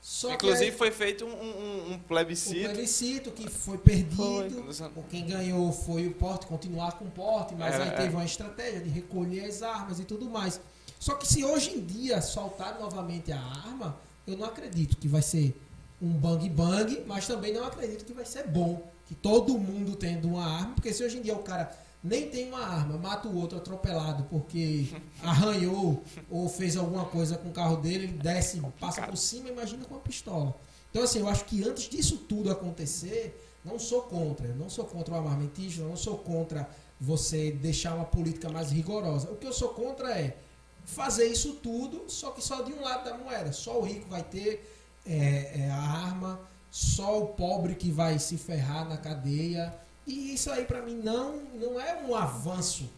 Só Inclusive que foi feito um, um- um aí, o plebiscito. plebiscito que foi perdido, Foi. quem ganhou foi o porte, continuar com o porte, mas É, aí é. teve uma estratégia de recolher as armas e tudo mais. Só que se hoje em dia soltar novamente a arma, eu não acredito que vai ser um bang bang, mas também não acredito que vai ser bom. Que todo mundo tendo uma arma, porque se hoje em dia o cara nem tem uma arma, mata o outro atropelado porque arranhou ou fez alguma coisa com o carro dele, ele desce, passa por cima, imagina com uma pistola. Então, assim, eu acho que antes disso tudo acontecer, não sou contra. Não sou contra o armamentismo, não sou contra você deixar uma política mais rigorosa. O que eu sou contra é fazer isso tudo, só que só de um lado da moeda. Só o rico vai ter é, é, a arma, só o pobre que vai se ferrar na cadeia. E isso aí, para mim, não, não é um avanço.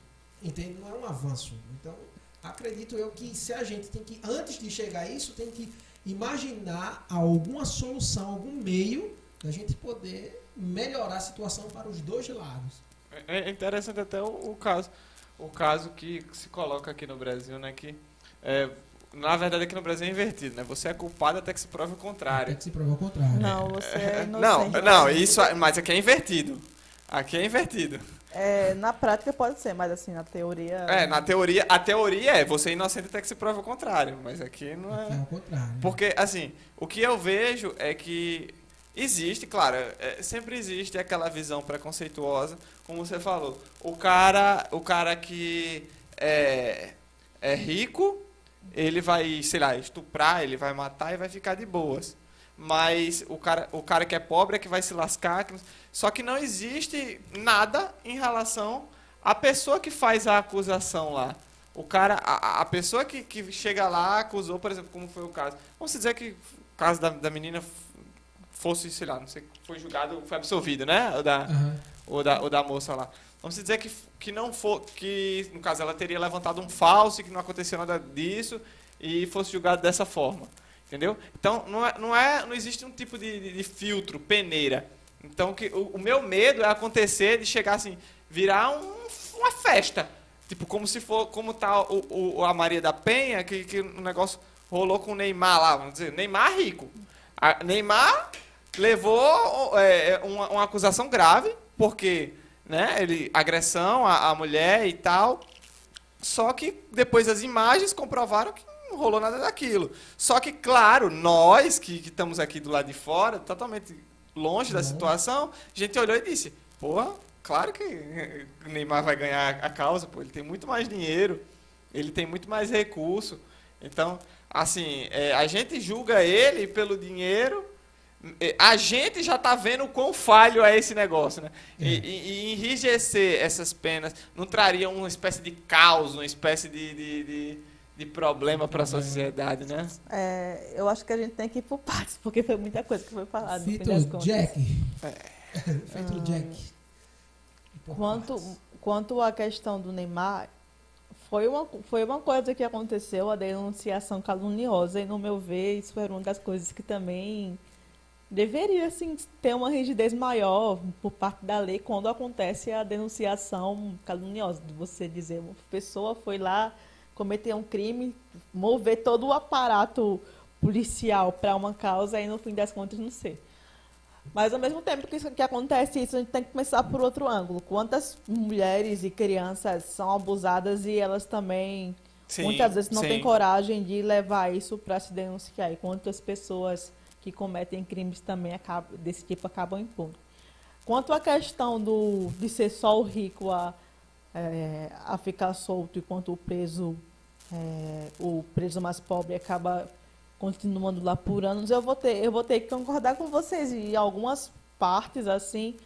Entende? Não é um avanço. Então, acredito eu que se a gente tem que, antes de chegar a isso, tem que imaginar alguma solução, algum meio da gente poder melhorar a situação para os dois lados. É é interessante até o, o caso, o caso que se coloca aqui no Brasil, né? Que é, na verdade aqui no Brasil é invertido, né? Você é culpado até que se prove o Até contrário. que se prova o contrário. Não, você é Não, inocente. não, isso, mas aqui é invertido. Aqui é invertido. É, na prática pode ser, mas assim, na teoria. É, na teoria, a teoria é você é inocente até que se prove o contrário, mas aqui não Aqui é é. o contrário. Porque, assim, o que eu vejo é que existe, claro, é, sempre existe aquela visão preconceituosa, como você falou. O cara, o cara que é, é rico, ele vai, sei lá, estuprar, ele vai matar e vai ficar de boas. Mas o cara, o cara que é pobre é que vai se lascar. Só que não existe nada em relação à pessoa que faz a acusação lá. O cara, a, a pessoa que, que chega lá acusou, por exemplo, como foi o caso. Vamos dizer que o caso da, da menina fosse, sei lá, não sei, foi julgado, foi absolvido, né? O da, Aham. ou da, ou da moça lá. Vamos dizer que, que não for, que no caso ela teria levantado um falso que não aconteceu nada disso e fosse julgado dessa forma, entendeu? Então não é, não é, não existe um tipo de, de- de filtro, peneira. Então que o, o meu medo é acontecer de chegar assim, virar um- uma festa, tipo como se for, como tá o, o- a Maria da Penha que, que o negócio rolou com o Neymar lá, vamos dizer, Neymar rico, a, Neymar levou é, uma, uma acusação grave, porque né, ele agressão à, à mulher e tal. Só que depois as imagens comprovaram que não rolou nada daquilo. Só que, claro, nós que, que estamos aqui do lado de fora, totalmente longe da situação, a gente olhou e disse, porra, claro que o Neymar vai ganhar a causa, pô, ele tem muito mais dinheiro, ele tem muito mais recurso. Então, assim, é, a gente julga ele pelo dinheiro, é, a gente já está vendo o quão falho é esse negócio, né? E, É. e- e enrijecer essas penas não traria uma espécie de caos, uma espécie de, de, de, de problema para a sociedade, né? É, eu acho que a gente tem que ir por partes, porque foi muita coisa que foi falada. Feito contas. Jack. É. Feito Jack. Por Quanto, partes. quanto à questão do Neymar, foi uma, foi uma coisa que aconteceu, a denunciação caluniosa, e no meu ver, isso era uma das coisas que também deveria assim, ter uma rigidez maior por parte da lei quando acontece a denunciação caluniosa, de você dizer uma pessoa foi lá cometer um crime, mover todo o aparato policial para uma causa e no fim das contas não ser. Mas ao mesmo tempo que isso que acontece isso, a gente tem que começar por outro ângulo. Quantas mulheres e crianças são abusadas e elas também Sim, muitas vezes não sim. têm coragem de levar isso para se denunciar. E quantas pessoas que cometem crimes também acabam, desse tipo acabam impunes. Quanto à questão do, de ser só o rico a, é, a ficar solto enquanto o preso, é, o preso mais pobre acaba continuando lá por anos, eu vou ter, eu vou ter que concordar com vocês. E em algumas partes, assim,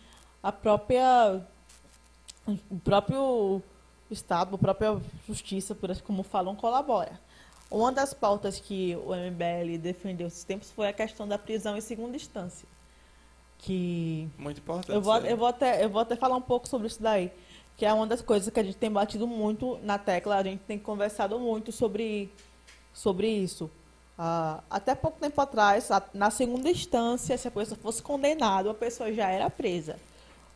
a própria. O próprio Estado, a própria justiça, por assim como falam, colabora. Uma das pautas que o MBL defendeu esses tempos foi a questão da prisão em segunda instância. Que Muito importante. eu vou, eu, vou até, eu vou até falar um pouco sobre isso daí. Que é uma das coisas que a gente tem batido muito na tecla, a gente tem conversado muito sobre, sobre isso. Ah, até pouco tempo atrás, na segunda instância, se a pessoa fosse condenada, a pessoa já era presa.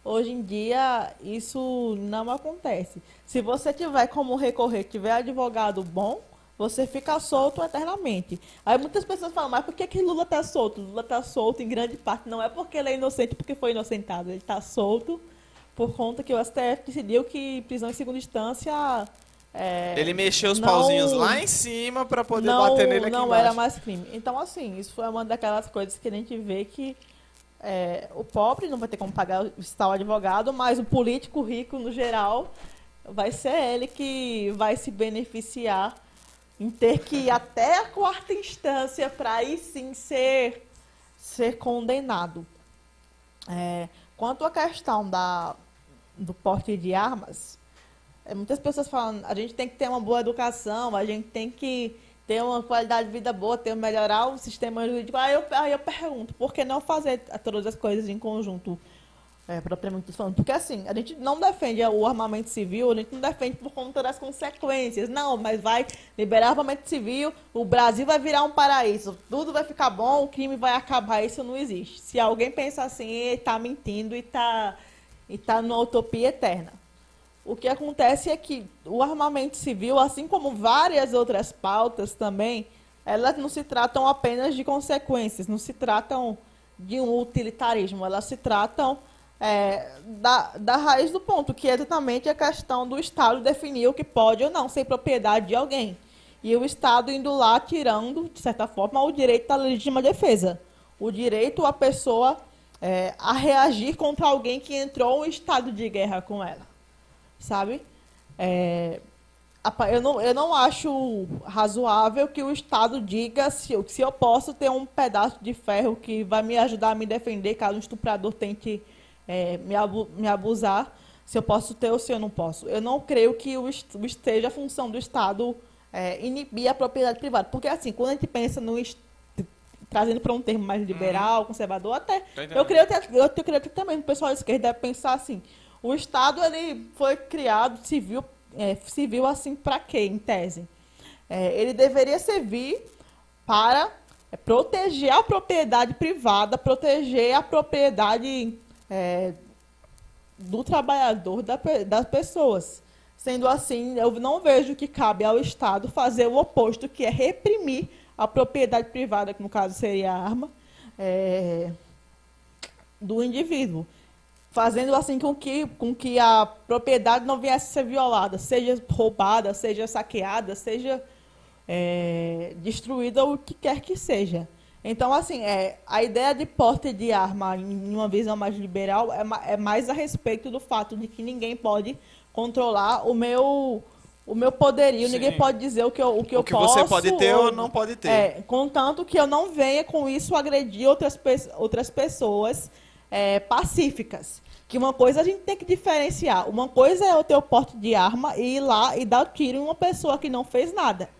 Hoje em dia, isso não acontece. Se você tiver como recorrer, tiver advogado bom, você fica solto eternamente. Aí muitas pessoas falam, mas por que, que Lula está solto? Lula está solto em grande parte. Não é porque ele é inocente, porque foi inocentado. Ele está solto por conta que o STF decidiu que prisão em segunda instância. é, Ele mexeu os não- pauzinhos lá em cima para poder não, bater nele aqui não embaixo. era mais crime. Então, assim, isso foi uma daquelas coisas que a gente vê que é, o pobre não vai ter como pagar o tal advogado, mas o político rico, no geral, vai ser ele que vai se beneficiar em ter que ir até a quarta instância para aí sim ser, ser condenado. É, quanto à questão da, do porte de armas, é, muitas pessoas falam, a gente tem que ter uma boa educação, a gente tem que ter uma qualidade de vida boa, ter melhorar o sistema jurídico. Aí eu, aí eu pergunto, por que não fazer todas as coisas em conjunto? É, propriamente falando. Porque assim, a gente não defende o armamento civil, a gente não defende por conta das consequências. Não, mas vai liberar armamento civil, o Brasil vai virar um paraíso, tudo vai ficar bom, o crime vai acabar, isso não existe. Se alguém pensa assim, está mentindo e está e está numa utopia eterna. O que acontece é que o armamento civil, assim como várias outras pautas também, elas não se tratam apenas de consequências, não se tratam de um utilitarismo, elas se tratam é, da, da raiz do ponto, que é exatamente a questão do Estado definir o que pode ou não ser propriedade de alguém. E o Estado indo lá tirando, de certa forma, o direito da legítima defesa. O direito à pessoa é, a reagir contra alguém que entrou em estado de guerra com ela. Sabe? É, eu não, eu não acho razoável que o Estado diga se, se eu posso ter um pedaço de ferro que vai me ajudar a me defender caso um estuprador tente é, me, abu me abusar, se eu posso ter ou se eu não posso. Eu não creio que o, esteja a função do Estado é, inibir a propriedade privada. Porque, assim, quando a gente pensa no trazendo para um termo mais liberal, uhum. conservador, até. Eu creio, eu, eu creio que também o pessoal da esquerda deve pensar assim: o Estado ele foi criado civil, é, civil assim para quê, em tese? É, ele deveria servir para proteger a propriedade privada, proteger a propriedade é, do trabalhador, da, das pessoas. Sendo assim, eu não vejo que cabe ao Estado fazer o oposto, que é reprimir a propriedade privada, que no caso seria a arma, é, do indivíduo. Fazendo assim com que, com que a propriedade não viesse a ser violada, seja roubada, seja saqueada, seja é, destruída, o que quer que seja. Então, assim, é, a ideia de porte de arma em uma visão mais liberal é, é mais a respeito do fato de que ninguém pode controlar o meu o meu poderio, Sim. ninguém pode dizer o que eu, o que o eu que posso. você pode ter ou, ou não pode ter. É, contanto que eu não venha com isso agredir outras, outras pessoas é, pacíficas. Que uma coisa a gente tem que diferenciar. Uma coisa é o teu porte de arma e ir lá e dar tiro em uma pessoa que não fez nada.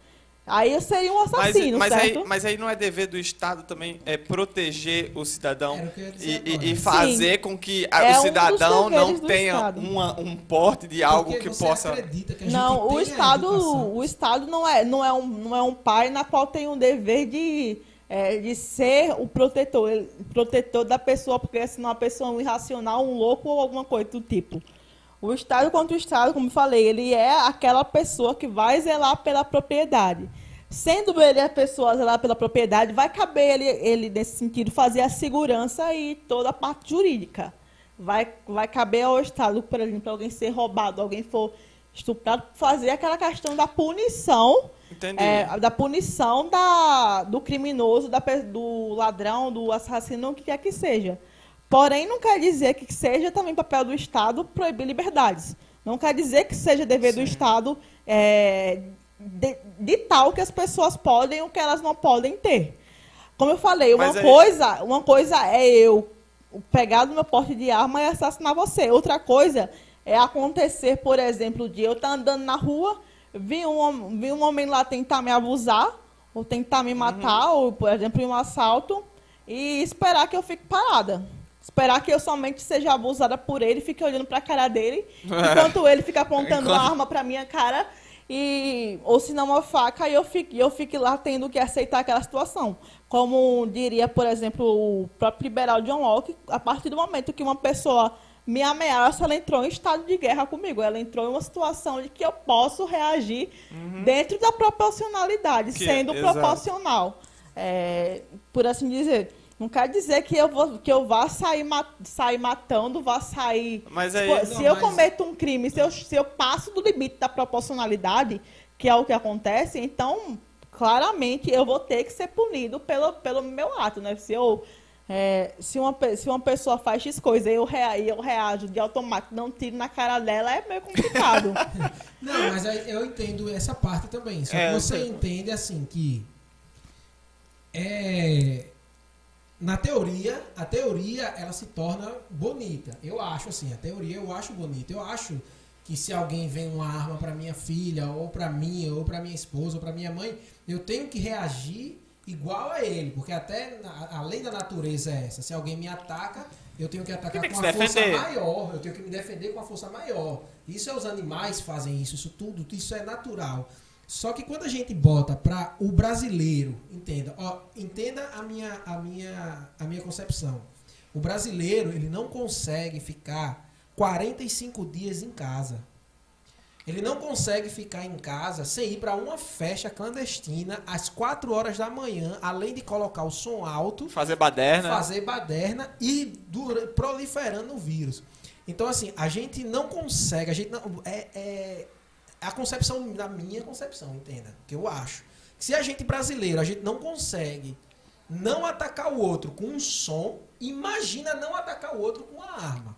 Aí eu seria um assassino, mas, mas certo? Aí, mas aí não é dever do Estado também é proteger o cidadão e, e, e, fazer Sim. com que a, é o cidadão um não tenha uma, um porte de algo Porque que possa. Que não, o Estado, o Estado não é, não, é um, não é um pai na qual tem um dever de, é, de ser o protetor, protetor da pessoa, porque senão a pessoa é um irracional, um louco ou alguma coisa do tipo. O Estado contra o Estado, como falei, ele é aquela pessoa que vai zelar pela propriedade. Sendo ele a pessoa zelar pela propriedade, vai caber ele, ele, nesse sentido, fazer a segurança e toda a parte jurídica. Vai, vai caber ao Estado, por exemplo, alguém ser roubado, alguém for estuprado, fazer aquela questão da punição, é, da punição da, do criminoso, da, do ladrão, do assassino, o que quer que seja. Porém, não quer dizer que seja também papel do Estado proibir liberdades. Não quer dizer que seja dever Sim. do Estado é, de, de, tal que as pessoas podem ou que elas não podem ter. Como eu falei, uma, coisa, uma coisa é eu pegar do meu porte de arma e assassinar você. Outra coisa é acontecer, por exemplo, de eu estar tá andando na rua, vi um, vi um homem lá tentar me abusar, ou tentar me matar, uhum. ou, por exemplo, em um assalto, e esperar que eu fique parada. Esperar que eu somente seja abusada por ele, fique olhando para a cara dele, enquanto ele fica apontando uma arma para minha cara e ou se não uma faca e eu fique eu fique lá tendo que aceitar aquela situação. Como diria, por exemplo, o próprio liberal John Locke, a partir do momento que uma pessoa me ameaça, ela entrou em estado de guerra comigo. Ela entrou em uma situação de que eu posso reagir uhum. dentro da proporcionalidade, que, sendo proporcional. É, por assim dizer. Não quer dizer que eu, vou, que eu vá sair, mat, sair matando, vá sair. Mas aí, se não, eu mas... cometo um crime, se eu, se eu passo do limite da proporcionalidade, que é o que acontece, então claramente eu vou ter que ser punido pelo, pelo meu ato, né? Se eu é, se, uma, se uma pessoa faz X coisa e eu, rea, eu reajo de automático, não tiro na cara dela, é meio complicado. não, mas eu entendo essa parte também. Só é, que você entende assim que é, na teoria, a teoria ela se torna bonita. Eu acho assim, a teoria eu acho bonita. Eu acho que se alguém vem uma arma para minha filha, ou para mim, ou para minha esposa, ou para minha mãe, eu tenho que reagir igual a ele, porque até a, a lei da natureza é essa. Se alguém me ataca, eu tenho que atacar com uma força maior, eu tenho que me defender com uma força maior. Isso é os animais fazem isso, isso tudo, isso é natural. Só que quando a gente bota para o brasileiro, entenda, ó, entenda a minha, a, minha, a minha concepção. O brasileiro, ele não consegue ficar 45 dias em casa. Ele não consegue ficar em casa sem ir para uma festa clandestina às 4 horas da manhã, além de colocar o som alto, Fazer baderna. fazer baderna e proliferando o vírus. Então, assim, a gente não consegue, a gente não. É, é a concepção, na minha concepção, entenda, que eu acho. Se a gente brasileiro, a gente não consegue não atacar o outro com um som, imagina não atacar o outro com uma arma.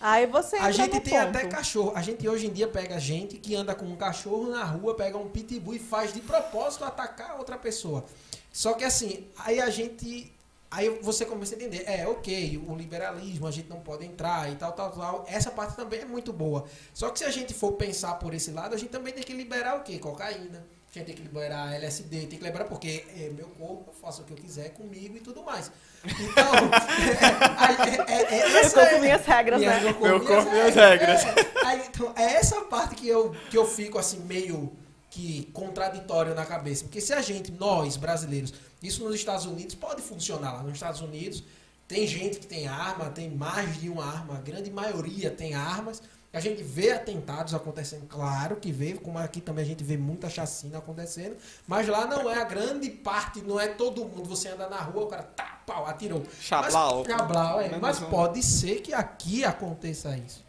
Aí você entra A gente tem ponto. até cachorro. A gente hoje em dia pega gente que anda com um cachorro na rua, pega um pitbull e faz de propósito atacar outra pessoa. Só que assim, aí a gente. Aí você começa a entender, é, ok, o liberalismo, a gente não pode entrar e tal, tal, tal. Essa parte também é muito boa. Só que se a gente for pensar por esse lado, a gente também tem que liberar o quê? Cocaína. A gente tem que liberar LSD, tem que liberar porque é meu corpo, eu faço o que eu quiser comigo e tudo mais. Então, é, é, é, é, Eu essa é- minhas regras, minha- né? meu Meu corpo, minhas minhas regras. regras. É, aí, então, é essa parte que eu, que eu fico assim meio que contraditório na cabeça. Porque se a gente, nós brasileiros, isso nos Estados Unidos pode funcionar lá. Nos Estados Unidos tem gente que tem arma, tem mais de uma arma, a grande maioria tem armas. A gente vê atentados acontecendo, claro que vê, como aqui também a gente vê muita chacina acontecendo, mas lá não é a grande parte, não é todo mundo. Você anda na rua, o cara tá, pau, atirou. Chablau. Mas, Chablau, é. Mas um. pode ser que aqui aconteça isso.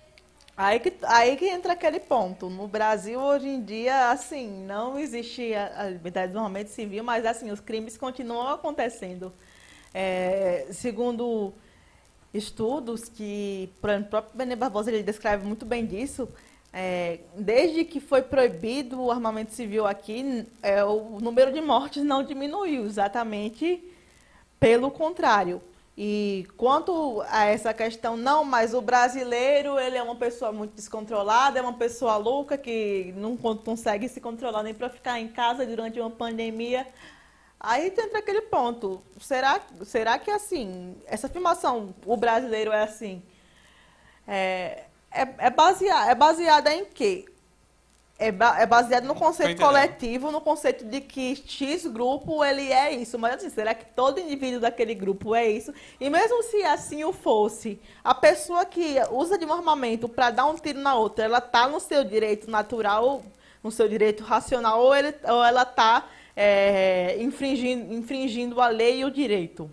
Aí que, aí que entra aquele ponto. No Brasil, hoje em dia, assim, não existe a, a liberdade normalmente civil, mas assim, os crimes continuam acontecendo. É, segundo estudos que, o próprio Benê Barbosa ele descreve muito bem disso, é, desde que foi proibido o armamento civil aqui, é, o número de mortes não diminuiu, exatamente pelo contrário. E quanto a essa questão, não, mas o brasileiro, ele é uma pessoa muito descontrolada, é uma pessoa louca que não con- consegue se controlar nem para ficar em casa durante uma pandemia. Aí tem aquele ponto. Será, será que assim, essa afirmação, o brasileiro é assim, é, é, é, basea- é baseada em quê? É, ba- é baseado no conceito coletivo, no conceito de que X grupo ele é isso. Mas assim, será que todo indivíduo daquele grupo é isso? E mesmo se assim o fosse, a pessoa que usa de um armamento para dar um tiro na outra, ela tá no seu direito natural, no seu direito racional, ou, ele, ou ela tá é, infringindo, infringindo a lei e o direito?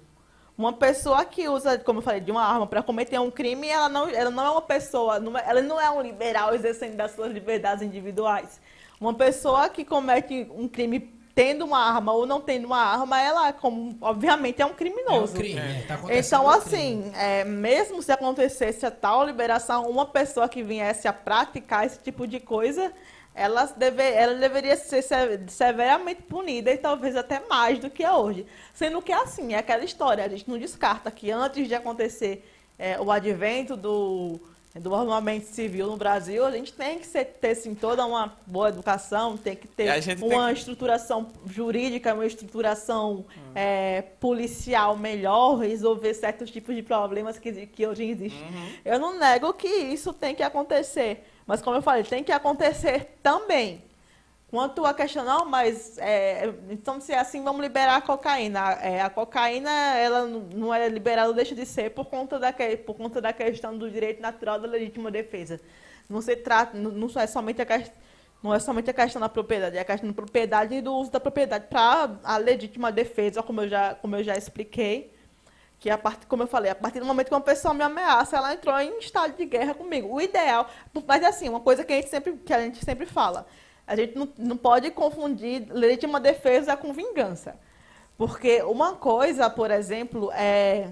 Uma pessoa que usa, como eu falei, de uma arma para cometer um crime, ela não, ela não é uma pessoa, é- ela não é um liberal exercendo das suas liberdades individuais. Uma pessoa que comete um crime tendo uma arma ou não tendo uma arma, ela, como, obviamente, é um É um criminoso. crime, é, tá acontecendo Então, um assim, é, mesmo se acontecesse a tal liberação, uma pessoa que viesse a praticar esse tipo de coisa, ela, deve, ela deveria ser se- severamente punida e talvez até mais do que é hoje. Sendo que, assim, é aquela história, a gente não descarta que antes de acontecer é, o advento do, do armamento civil no Brasil, a gente tem que ser, ter, sim, toda uma boa educação, tem que ter tem uma que- estruturação jurídica, uma estruturação Hum. é, policial melhor, resolver certos tipos de problemas que, que hoje existem. Uhum. Eu não nego que isso tem que acontecer, mas como eu falei, tem que acontecer também. Quanto à questão, não, mas é, então se é assim, vamos liberar a cocaína. É, a cocaína, ela não é liberada, deixa de ser por conta, da, que- por conta da questão do direito natural da legítima defesa. Não se trata, não, não é somente a questão não é somente a questão da propriedade, é a questão da propriedade e do uso da propriedade para a legítima defesa, como eu já, como eu já expliquei. Que a partir, como eu falei, a partir do momento que uma pessoa me ameaça, ela entrou em estado de guerra comigo. O ideal, mas assim, uma coisa que a gente sempre, que a gente sempre fala, a gente não, não pode confundir legítima defesa com vingança. Porque uma coisa, por exemplo, é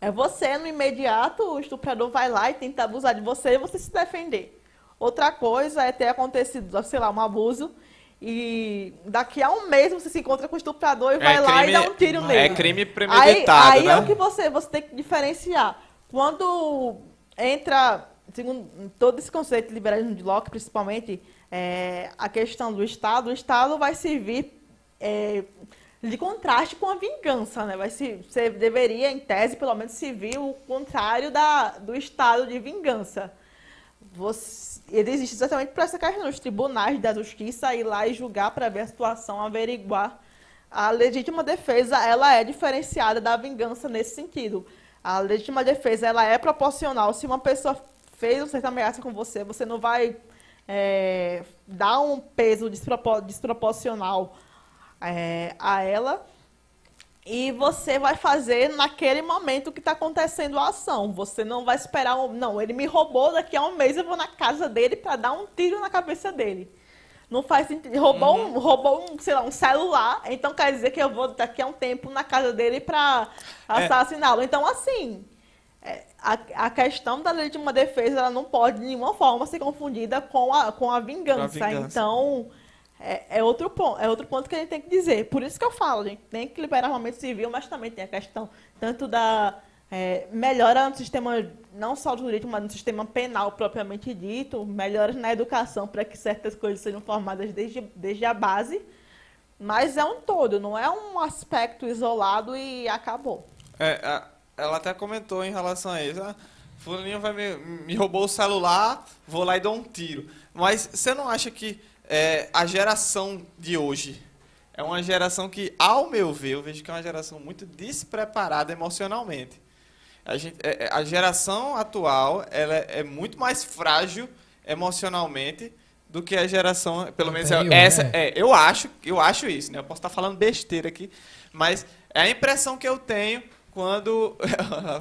é você no imediato, o estuprador vai lá e tenta abusar de você e você se defender. Outra coisa é ter acontecido, sei lá, um abuso e daqui a um mês você se encontra com o estuprador e vai lá e dá um tiro é nele. crime Aí, premeditado, aí né? é o que você, você tem que diferenciar. Quando entra, segundo todo esse conceito de liberalismo de Locke, principalmente, é, a questão do Estado, o Estado vai servir é, de contraste com a vingança, né? Vai se, você deveria, em tese, pelo menos, servir o contrário da, do Estado de vingança. Você, ele existe exatamente para essa questão, os tribunais da justiça ir lá e julgar para ver a situação, averiguar. A legítima defesa, ela é diferenciada da vingança nesse sentido. A legítima defesa, ela é proporcional se uma pessoa fez uma certa ameaça com você, você não vai é, dar um peso despropor desproporcional é, a ela e você vai fazer naquele momento que está acontecendo a ação. Você não vai esperar. Um, não, ele me roubou, daqui a um mês eu vou na casa dele para dar um tiro na cabeça dele. Não faz sentido. Roubou, uhum. um, roubou um, sei lá, um celular, então quer dizer que eu vou daqui a um tempo na casa dele para é. assassiná-lo. É. Então, assim, é, a, a questão da legítima defesa ela não pode de nenhuma forma ser confundida com a, com a vingança. Com a vingança. Então é, é, outro ponto, é outro ponto que a gente tem que dizer. Por isso que eu falo, a gente tem que liberar armamento civil, mas também tem a questão tanto da é, melhora no sistema, não só jurídico, mas no sistema penal propriamente dito, melhoras na educação para que certas coisas sejam formadas desde, desde a base, mas é um todo, não é um aspecto isolado e acabou. É, ela até comentou em relação a isso. Ah, Fulaninho vai me, me roubou o celular, vou lá e dou um tiro. Mas você não acha que é, a geração de hoje é uma geração que, ao meu ver, eu vejo que é uma geração muito despreparada emocionalmente. A, gente, é, é a geração atual ela é, é muito mais frágil emocionalmente do que a geração, pelo menos é, essa, é, eu acho, eu acho isso, né? Eu posso estar falando besteira aqui, mas é a impressão que eu tenho quando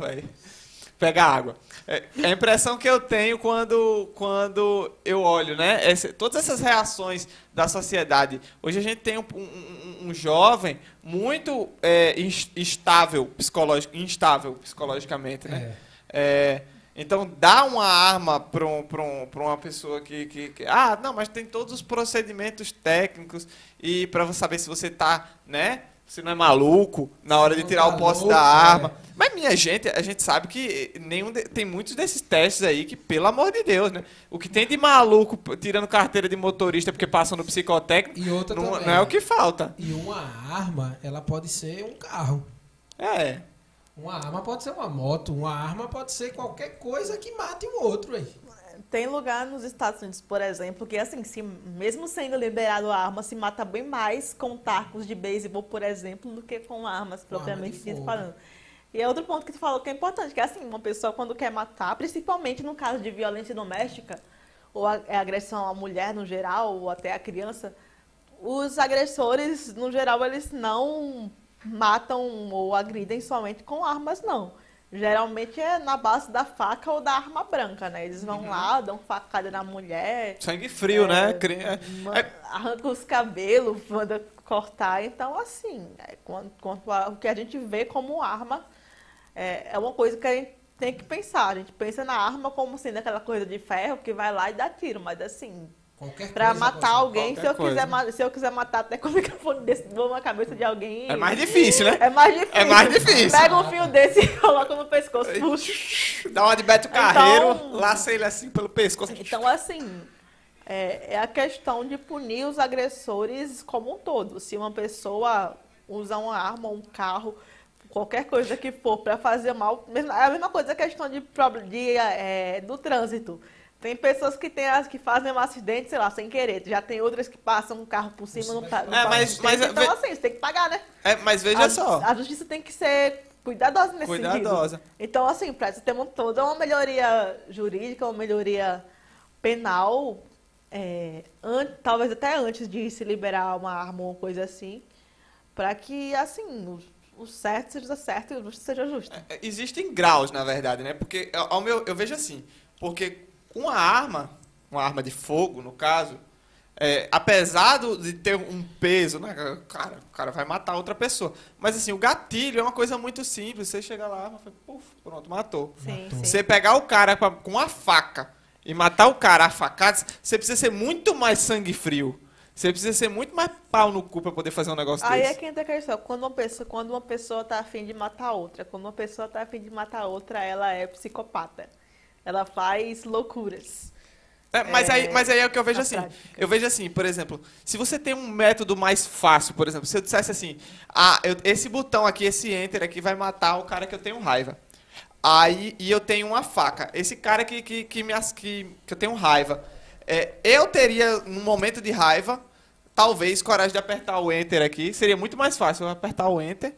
pega água. É, é a impressão que eu tenho quando, quando eu olho, né? Essa, todas essas reações da sociedade. Hoje a gente tem um, um, um jovem muito é, instável, psicológico, instável psicologicamente, né? É. é então, dá uma arma para um, um, uma pessoa que, que, que, Ah, não, mas tem todos os procedimentos técnicos e para saber se você está, né? Você não é maluco na hora de tirar tá o posse da arma. É. Mas, minha gente, a gente sabe que nenhum de, tem muitos desses testes aí que, pelo amor de Deus, né? O que tem de maluco tirando carteira de motorista porque passa no psicotécnico e outra não, não é o que falta. E uma arma, ela pode ser um carro. É. Uma arma pode ser uma moto, uma arma pode ser qualquer coisa que mate o outro aí. Tem lugar nos Estados Unidos, por exemplo, que assim, se, mesmo sendo liberado a arma, se mata bem mais com tacos de beisebol, por exemplo, do que com armas propriamente disparando. E é outro ponto que tu falou que é importante, que assim, uma pessoa quando quer matar, principalmente no caso de violência doméstica, ou a, é agressão à mulher no geral, ou até à criança, os agressores, no geral, eles não matam ou agridem somente com armas, não Geralmente é na base da faca ou da arma branca, né? Eles vão uhum. lá, dão facada na mulher. Sangue frio, né? é, né? É... Arranca os cabelos, manda cortar. Então, assim, é, quanto, quanto a, o que a gente vê como arma é, é uma coisa que a gente tem que pensar. A gente pensa na arma como sendo aquela coisa de ferro que vai lá e dá tiro, mas assim, Qualquer pra matar alguém, se eu, quiser, se eu quiser matar até com o microfone desse na cabeça de alguém. É mais difícil, né? É mais difícil. É mais difícil. Pega um fio desse e coloca no pescoço. Puxa. Dá uma de Beto Carreiro, então, laça ele assim pelo pescoço. Então, assim, é, é, a questão de punir os agressores como um todo. Se uma pessoa usa uma arma, um carro, qualquer coisa que for para fazer mal, é a mesma coisa a questão de, de é, do trânsito. Tem pessoas que, tem as, que fazem um acidente, sei lá, sem querer. Já tem outras que passam um carro por cima, não, não é, mas, mas, Então, ve... assim, você tem que pagar, né? É, mas veja a, só. A justiça tem que ser cuidadosa nesse cuidadosa. sentido. Então, assim, para esse tema todo, é uma melhoria jurídica, uma melhoria penal, é, an, talvez até antes de se liberar uma arma ou coisa assim, para que, assim, o, o certo seja certo e o justo seja justo. É, existem graus, na verdade, né? Porque, ao meu, eu vejo assim, porque uma arma, uma arma de fogo, no caso, é, apesar de ter um peso, né, cara, o cara vai matar outra pessoa. Mas assim, o gatilho é uma coisa muito simples. Você chega lá, puf, pronto, matou. Sim, sim. Você pegar o cara com uma faca e matar o cara a facadas, você precisa ser muito mais sangue frio. Você precisa ser muito mais pau no cu para poder fazer um negócio Aí desse. Aí é que entra a questão. Quando uma pessoa, quando uma pessoa tá afim de matar outra, quando uma pessoa tá afim de matar outra, ela é psicopata. Ela faz loucuras. É, mas, é, aí, mas aí é o que eu vejo assim. Prática. Eu vejo assim, por exemplo, se você tem um método mais fácil, por exemplo, se eu dissesse assim, ah, eu, esse botão aqui, esse enter aqui vai matar o cara que eu tenho raiva. Aí, e eu tenho uma faca. Esse cara que, que, que, me, que, que eu tenho raiva. É, eu teria, num momento de raiva, talvez coragem de apertar o enter aqui. Seria muito mais fácil eu apertar o enter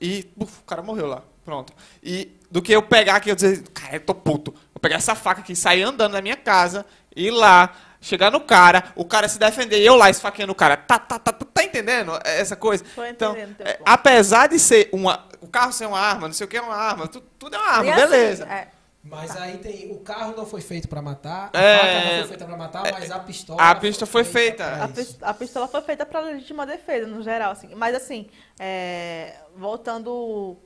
e uf, o cara morreu lá. Pronto. E do que eu pegar aqui e dizer, cara, eu tô puto, Vou pegar essa faca aqui, sair andando na minha casa, ir lá, chegar no cara, o cara se defender e eu lá esfaqueando o cara. Tá, tá, tá, tá, tá entendendo essa coisa? Tô Então, é, apesar de ser uma. O carro ser uma arma, não sei o que é uma arma, tu- tudo é uma arma, E assim, beleza. é, Mas aí tem. O carro não foi feito pra matar, a É. faca não foi feita pra matar, mas a pistola. a pistola foi feita. pra A, isso. pis- a pistola foi feita para legítima defesa, no geral, assim. Mas assim, é, voltando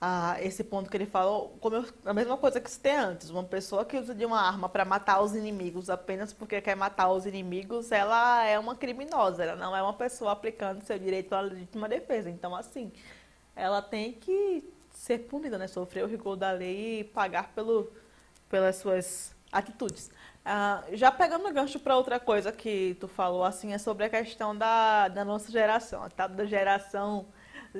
a esse ponto que ele falou, como eu- a mesma coisa que citei antes, uma pessoa que usa de uma arma para matar os inimigos apenas porque quer matar os inimigos, ela é uma criminosa, ela não é uma pessoa aplicando seu direito à legítima defesa. Então, assim, ela tem que ser punida, né? Sofrer o rigor da lei e pagar pelo, pelas suas atitudes. Ah, já pegando o gancho para outra coisa que tu falou, assim, é sobre a questão da, da nossa geração, a tal da geração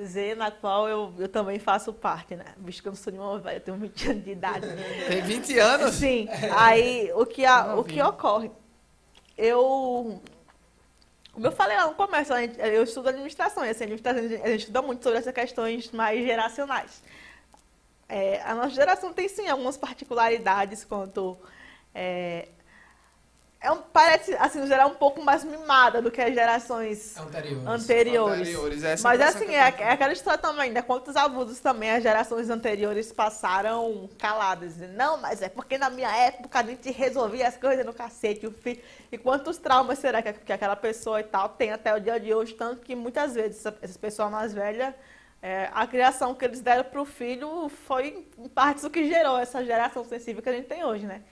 Z, na qual eu, eu também faço parte, né? Visto que eu não sou nenhuma velha, eu tenho 20 anos de idade. Tem 20 anos. Sim, aí o que, a- o que ocorre? Eu. Como eu falei lá no começo, gente- eu estudo administração, e assim, a administração, a gente estuda muito sobre essas questões mais geracionais. É, a nossa geração tem sim algumas particularidades quanto. É, é um, parece, assim, no geral, um pouco mais mimada do que as gerações Anteriores. anteriores. Anteriores, essa Mas assim, que é, é aquela história também, né? Quantos abusos também as gerações anteriores passaram caladas. Não, mas é porque na minha época a gente resolvia as coisas no cacete, o filho. E quantos traumas será que, que aquela pessoa e tal tem até o dia de hoje? Tanto que muitas vezes essa- essas pessoas mais velhas, é, a criação que eles deram pro filho foi em partes o que gerou essa geração sensível que a gente tem hoje, né?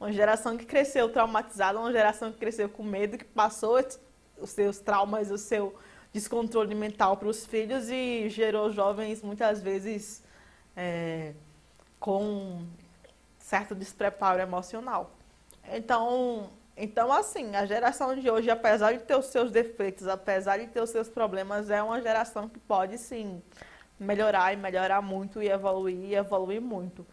Uma geração que cresceu traumatizada, uma geração que cresceu com medo, que passou os seus traumas, o seu descontrole mental para os filhos e gerou jovens muitas vezes é, com certo despreparo emocional. Então, então, assim, a geração de hoje, apesar de ter os seus defeitos, apesar de ter os seus problemas, é uma geração que pode sim melhorar e melhorar muito e evoluir e evoluir muito.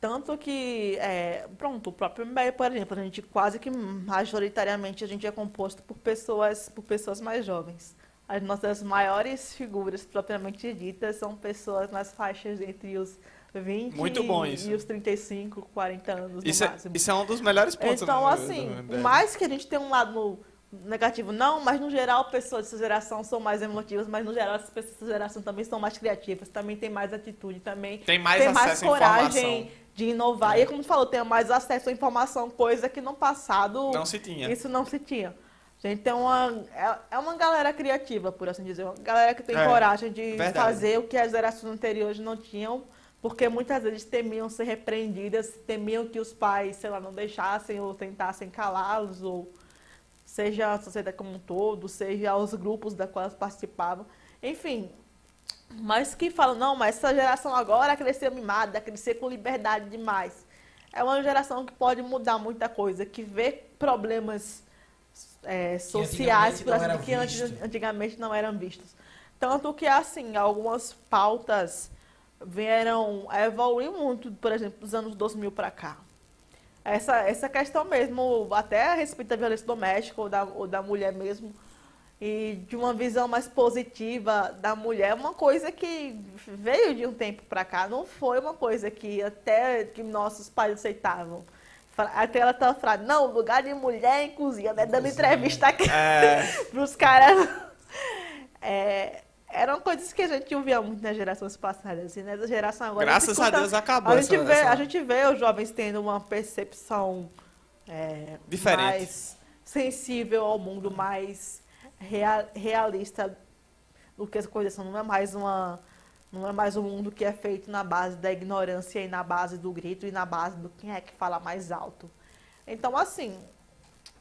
Tanto que, é, pronto, o próprio MBL, por exemplo, a gente quase que majoritariamente a gente é composto por pessoas, por pessoas mais jovens. As nossas maiores figuras propriamente ditas são pessoas nas faixas entre os 20 Muito bom isso. e os 35, 40 anos Isso no é, máximo. isso é um dos melhores pontos. Então, do- assim, do por mais que a gente tenha um lado negativo, não, mas no geral pessoas dessa geração são mais emotivas, mas no geral as pessoas dessa geração também são mais criativas, também tem mais atitude, também Tem mais tem mais coragem. De inovar. E como tu falou, tem mais acesso à informação, coisa que no passado Não se tinha. isso não se tinha. A gente tem uma. É, é uma galera criativa, por assim dizer. Uma galera que tem É, coragem de verdade. fazer o que as gerações anteriores não tinham, porque muitas vezes temiam ser repreendidas, temiam que os pais, sei lá, não deixassem ou tentassem calá-los, ou seja a sociedade como um todo, seja os grupos da qual elas participavam. Enfim, mas que falam, não, mas essa geração agora cresceu mimada, cresceu com liberdade demais. É uma geração que pode mudar muita coisa, que vê problemas é, sociais antigamente assim, eram que antes, antigamente não eram vistos. Tanto que, assim, algumas pautas vieram a evoluir muito, por exemplo, dos anos 2000 para cá. Essa, essa questão mesmo, até a respeito da violência doméstica ou da, ou da mulher mesmo, e de uma visão mais positiva da mulher, uma coisa que veio de um tempo para cá, não foi uma coisa que até que nossos pais aceitavam. Até ela estava falando, não, lugar de mulher em cozinha, né? Dando entrevista aqui É, pros caras. É, eram coisas que a gente ouvia muito nas gerações passadas. Assim, nessa geração agora. Graças escuta- a Deus acabou a gente, essa- vê, essa- a gente vê os jovens tendo uma percepção é, Diferente. mais sensível ao mundo, mais rea- realista do que coisas são. Não é mais uma. Não é mais um mundo que é feito na base da ignorância e na base do grito e na base do quem é que fala mais alto. Então, assim,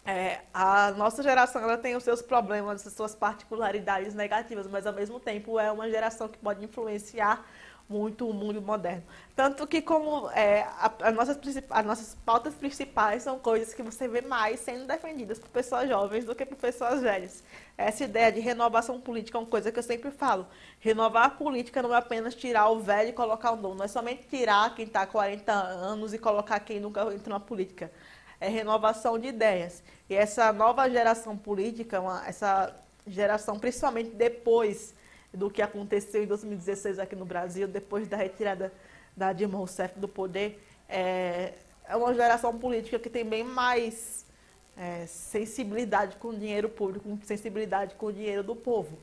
é, a nossa geração ela tem os seus problemas, as suas particularidades negativas, mas ao mesmo tempo é uma geração que pode influenciar muito o mundo moderno. Tanto que como é, a- as, nossas, as nossas pautas principais são coisas que você vê mais sendo defendidas por pessoas jovens do que por pessoas velhas. Essa ideia de renovação política é uma coisa que eu sempre falo. Renovar a política não é apenas tirar o velho e colocar o novo. Não é somente tirar quem está há 40 anos e colocar quem nunca entrou na política é renovação de ideias. E essa nova geração política, uma- essa geração, principalmente depois do que aconteceu em 2016 aqui no Brasil, depois da retirada da Dilma Rousseff do poder, é, é uma geração política que tem bem mais é, sensibilidade com o dinheiro público, sensibilidade com o dinheiro do povo.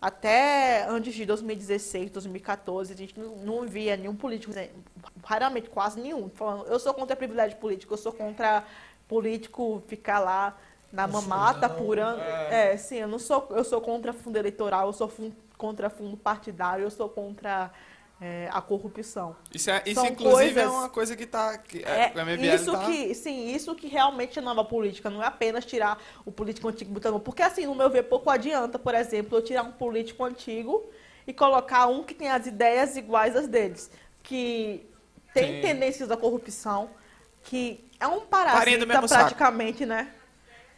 Até antes de 2016, 2014, a gente não, não via nenhum político, raramente, quase nenhum, falando eu sou contra privilégio político, eu sou contra político ficar lá na mamata purando. É. é, sim, eu não sou, eu sou contra fundo eleitoral, eu sou fun, contra fundo partidário, eu sou contra é, a corrupção. Isso, é, isso inclusive, coisas, é uma coisa que está. É, é isso tá... que, sim, isso que realmente é nova política, não é apenas tirar o político antigo botando. Porque, assim, no meu ver, pouco adianta, por exemplo, eu tirar um político antigo e colocar um que tem as ideias iguais às deles, que tem sim. tendências à corrupção, que é um parasita praticamente, saco. né?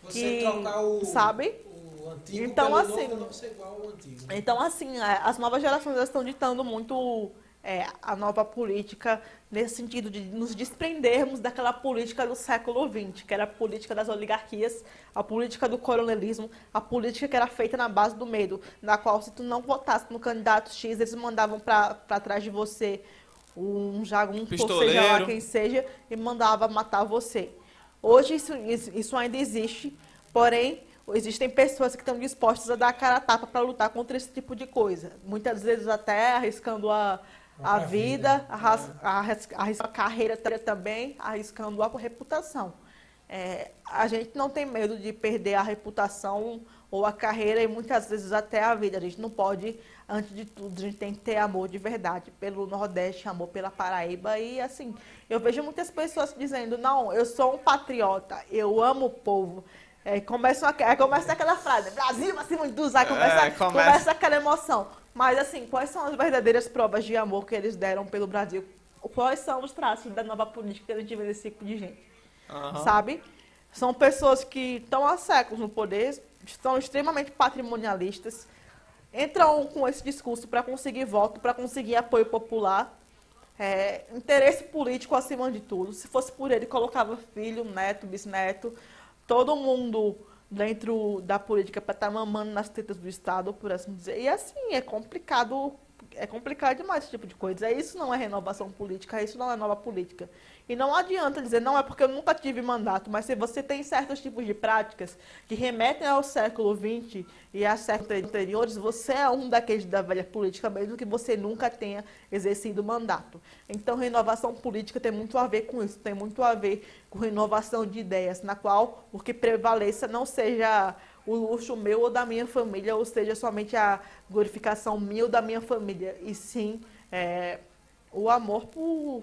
Você que, trocar o, sabe? O antigo então, assim, novo, não ser igual ao antigo. Né? Então, assim, é, as novas gerações estão ditando muito é, a nova política nesse sentido de nos desprendermos daquela política do século XX, que era a política das oligarquias, a política do coronelismo, a política que era feita na base do medo, na qual se tu não votasse no candidato X, eles mandavam para trás de você um jagunço, ou seja lá quem seja, e mandava matar você. Hoje isso, isso ainda existe, porém existem pessoas que estão dispostas a dar a cara a tapa para lutar contra esse tipo de coisa. Muitas vezes até arriscando a, a vida, vida. arriscando a carreira também, arriscando a reputação. É, a gente não tem medo de perder a reputação ou a carreira e muitas vezes até a vida. A gente não pode, antes de tudo, a gente tem que ter amor de verdade pelo Nordeste, amor pela Paraíba. E assim, eu vejo muitas pessoas dizendo, não, eu sou um patriota, eu amo o povo. É, começa, é, começa aquela frase, Brasil acima de tudo, começa, é, começa. começa aquela emoção. Mas assim, quais são as verdadeiras provas de amor que eles deram pelo Brasil? Quais são os traços da nova política que a gente vê nesse tipo de gente? Uhum. Sabe? São pessoas que estão há séculos no poder, são extremamente patrimonialistas, entram com esse discurso para conseguir voto, para conseguir apoio popular, é, interesse político acima de tudo. Se fosse por ele, colocava filho, neto, bisneto, todo mundo dentro da política para estar tá mamando nas tetas do Estado, por assim dizer. E assim, é complicado, é complicado demais esse tipo de coisa. Isso não é renovação política, isso não é nova política. E não adianta dizer, não é porque eu nunca tive mandato, mas se você tem certos tipos de práticas que remetem ao século XX e a séculos anteriores, você é um daqueles da velha política, mesmo que você nunca tenha exercido mandato. Então, renovação política tem muito a ver com isso, tem muito a ver com renovação de ideias, na qual o que prevaleça não seja o luxo meu ou da minha família, ou seja, somente a glorificação minha ou da minha família, e sim é, o amor por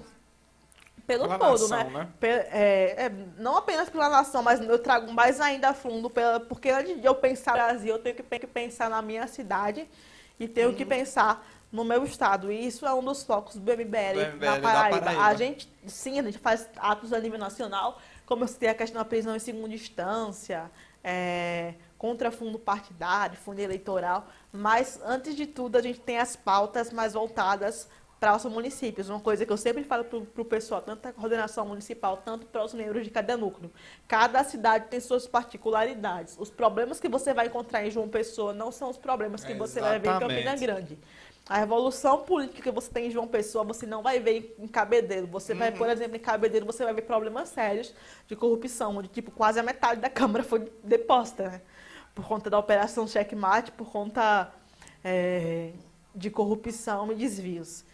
pelo pela todo, nação, né? né? É, é, não apenas pela nação, mas eu trago mais ainda a fundo, pela, porque antes de eu pensar no Brasil, eu tenho que, que pensar na minha cidade e tenho uhum. que pensar no meu estado. E isso é um dos focos do MBL, do MBL na Paraíba. Paraíba. A gente, sim, a gente faz atos a nível nacional, como eu citei a questão da prisão em segunda instância, é, contra fundo partidário, fundo eleitoral, mas antes de tudo a gente tem as pautas mais voltadas para os municípios. Uma coisa que eu sempre falo para o pessoal, tanto da coordenação municipal, tanto para os membros de cada núcleo. Cada cidade tem suas particularidades. Os problemas que você vai encontrar em João Pessoa não são os problemas que é, você vai ver em Campina Grande. A revolução política que você tem em João Pessoa, você não vai ver em Cabedeiro. Você uhum. vai, por exemplo, em Cabedeiro, você vai ver problemas sérios de corrupção, onde tipo, quase a metade da Câmara foi deposta, né? Por conta da operação checkmate, por conta é, de corrupção e desvios.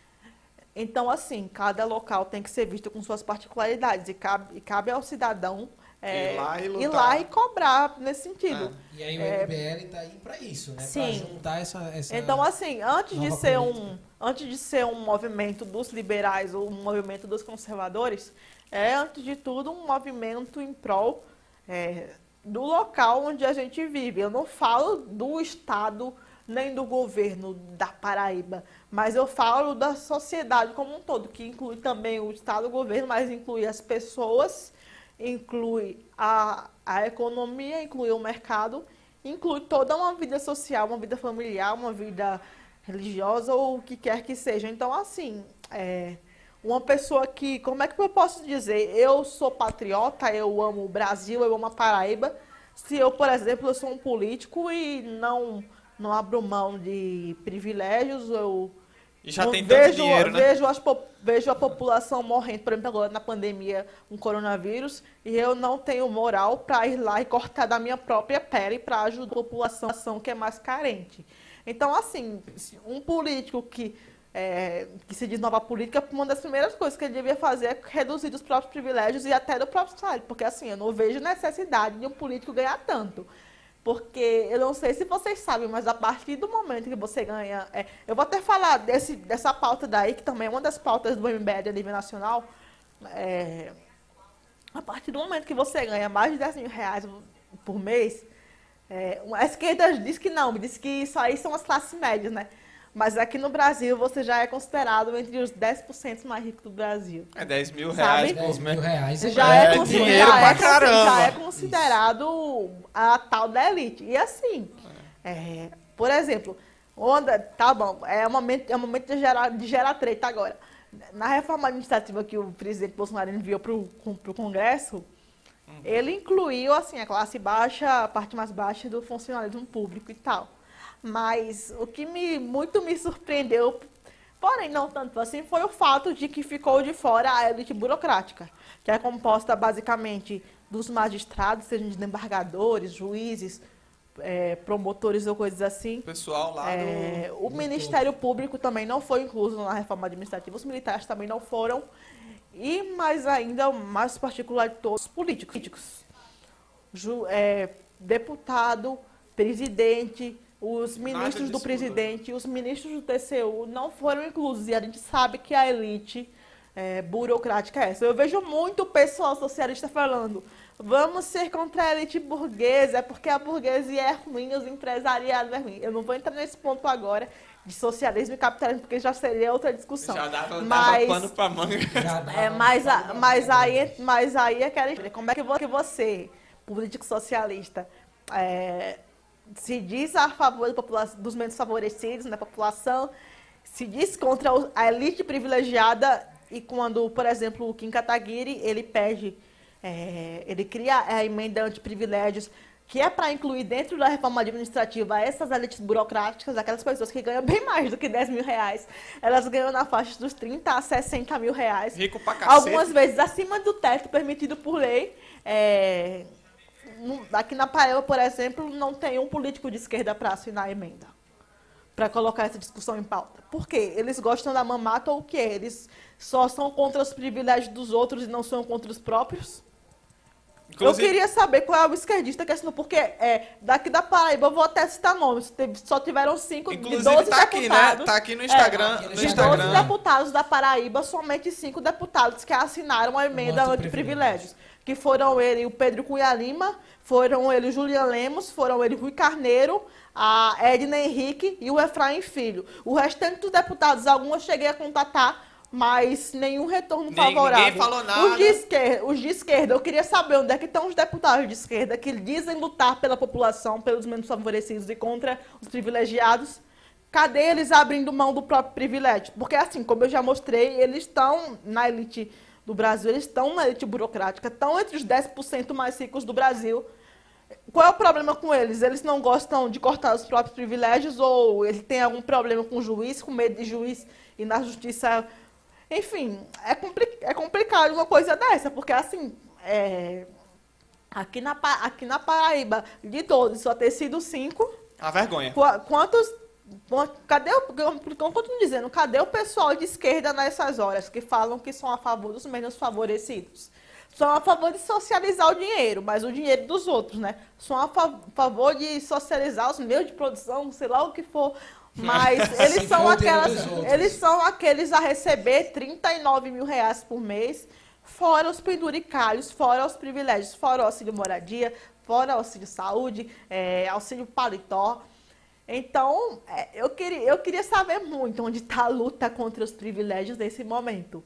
Então, assim, cada local tem que ser visto com suas particularidades e cabe, e cabe ao cidadão é, ir, lá e, ir, lá e, cobrar nesse sentido. Ah, e aí o é, MBL está aí para isso, né? Para juntar essa, essa, Então, assim, antes de ser um antes de ser um movimento dos liberais ou um movimento dos conservadores, é antes de tudo um movimento em prol é, do local onde a gente vive. Eu não falo do estado nem do governo da Paraíba, mas eu falo da sociedade como um todo, que inclui também o Estado, o governo, mas inclui as pessoas, inclui a, a economia, inclui o mercado, inclui toda uma vida social, uma vida familiar, uma vida religiosa ou o que quer que seja. Então, assim, é, uma pessoa que, como é que eu posso dizer, eu sou patriota, eu amo o Brasil, eu amo a Paraíba, se eu, por exemplo, eu sou um político e não não abro mão de privilégios, eu, E já tem tanto vejo, dinheiro, né? vejo, as vejo a população morrendo, por exemplo, agora na pandemia, com coronavírus, e eu não tenho moral para ir lá e cortar da minha própria pele para ajudar a população que é mais carente. Então, assim, um político que, é, que se diz nova política, uma das primeiras coisas que ele devia fazer é reduzir os próprios privilégios e até do próprio salário, porque assim, eu não vejo necessidade de um político ganhar tanto. Porque eu não sei se vocês sabem, mas a partir do momento que você ganha. é, eu vou até falar desse, dessa pauta daí, que também é uma das pautas do MBL a nível nacional. é, a partir do momento que você ganha mais de 10 mil reais por mês, é, a esquerda diz que não, diz que isso aí são as classes médias, né? Mas aqui no Brasil você já é considerado entre os 10% mais ricos do Brasil. É 10 mil Sabe? reais 10 por mil mês. reais. Já É é, dinheiro já pra é caramba. já é considerado a tal da elite. E assim, é, por exemplo, onda, tá bom, é um momento, é um momento de gerar, de gerar treta agora. Na reforma administrativa que o presidente Bolsonaro enviou para o Congresso, ele incluiu assim a classe baixa, a parte mais baixa do funcionalismo público e tal. Mas o que me, muito me surpreendeu, porém não tanto assim, foi o fato de que ficou de fora a elite burocrática, que é composta basicamente dos magistrados, sejam desembargadores, juízes, eh, promotores ou coisas assim. Pessoal lá É, do. o Ministério Público também não foi incluso na reforma administrativa, os militares também não foram, e mais ainda, o mais particular de todos, os políticos. Ju- é, deputado, presidente, os ministros do presidente, os ministros do TCU não foram inclusos, e a gente sabe que a elite é, burocrática é essa. Eu vejo muito o pessoal socialista falando, vamos ser contra a elite burguesa, é porque a burguesia é ruim, os empresariados é ruim. Eu não vou entrar nesse ponto agora de socialismo e capitalismo, porque já seria outra discussão. Já dava, dava Mas- pano pra manga. É, mas, a- mas, aí, mas aí é aquela história. Como é que você, político socialista, é, se diz a favor dos menos favorecidos da população, se diz contra a elite privilegiada e quando, por exemplo, o Kim Kataguiri, ele pede, é, ele cria a emenda anti-privilégios, que é para incluir dentro da reforma administrativa essas elites burocráticas, aquelas pessoas que ganham bem mais do que 10 mil reais, elas ganham na faixa dos 30 a 60 mil reais. Rico pra cacete. Algumas vezes acima do teto permitido por lei. É, aqui na Paraíba, por exemplo, não tem um político de esquerda para assinar a emenda. Para colocar essa discussão em pauta. Por quê? Eles gostam da mamata ou o quê? Eles só são contra os privilégios dos outros e não são contra os próprios? Inclusive, Eu queria saber qual é o esquerdista que assinou, porque é, daqui da Paraíba, eu vou até citar nomes, só tiveram cinco de inclusive 12 tá aqui, né? deputados. Tá aqui no Instagram. aqui no no De Instagram. 12 deputados da Paraíba, somente cinco deputados que assinaram a emenda anti-privilégios. Que foram ele, o Pedro Cunha Lima, foram ele o Julian Lemos, foram ele o Rui Carneiro, a Edna Henrique e o Efraim Filho. O restante dos deputados, alguns eu cheguei a contatar, mas nenhum retorno Nem- favorável. ninguém falou nada. Os de, esquerda, os de esquerda, eu queria saber onde é que estão os deputados de esquerda que dizem lutar pela população, pelos menos favorecidos e contra os privilegiados. Cadê eles abrindo mão do próprio privilégio? Porque, assim, como eu já mostrei, eles estão na elite do Brasil, eles estão na elite burocrática, estão entre os 10% mais ricos do Brasil. Qual é o problema com eles? Eles não gostam de cortar os próprios privilégios ou ele tem algum problema com o juiz, com medo de juiz e na justiça. Enfim, é, compli- é complicado uma coisa dessa, porque assim, é, aqui, na, aqui na Paraíba, de 12, só ter sido 5. A vergonha. Qua- Quantos. Cadê o. Continuo dizendo, cadê o pessoal de esquerda nessas horas que falam que são a favor dos menos favorecidos? São a favor de socializar o dinheiro, mas o dinheiro dos outros, né? São a fa- favor de socializar os meios de produção, sei lá o que for. Mas eles são aquelas. Eles são aqueles a receber 39 mil reais por mês, fora os penduricalhos, fora os privilégios, fora o auxílio moradia, fora o auxílio saúde, é, auxílio paletó. Então, é, eu, queria, eu queria saber muito onde está a luta contra os privilégios nesse momento.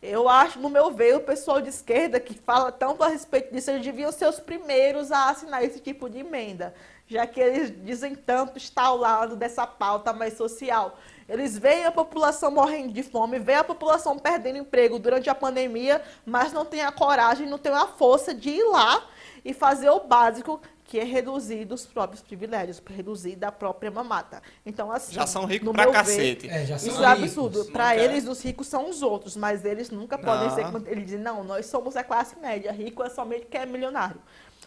Eu acho, no meu ver, o pessoal de esquerda que fala tanto a respeito disso, eles deviam ser os primeiros a assinar esse tipo de emenda, já que eles dizem tanto estar ao lado dessa pauta mais social. Eles veem a população morrendo de fome, veem a população perdendo emprego durante a pandemia, mas não têm a coragem, não têm a força de ir lá e fazer o básico, que é reduzir dos próprios privilégios, reduzir da própria mamata. Então, assim, Já são ricos no pra meu ver, cacete. É, já são isso é ricos. absurdo. Não Para quer. eles, os ricos são os outros, mas eles nunca podem Não. ser. como Eles dizem, não, nós somos a classe média, rico é somente quem é milionário.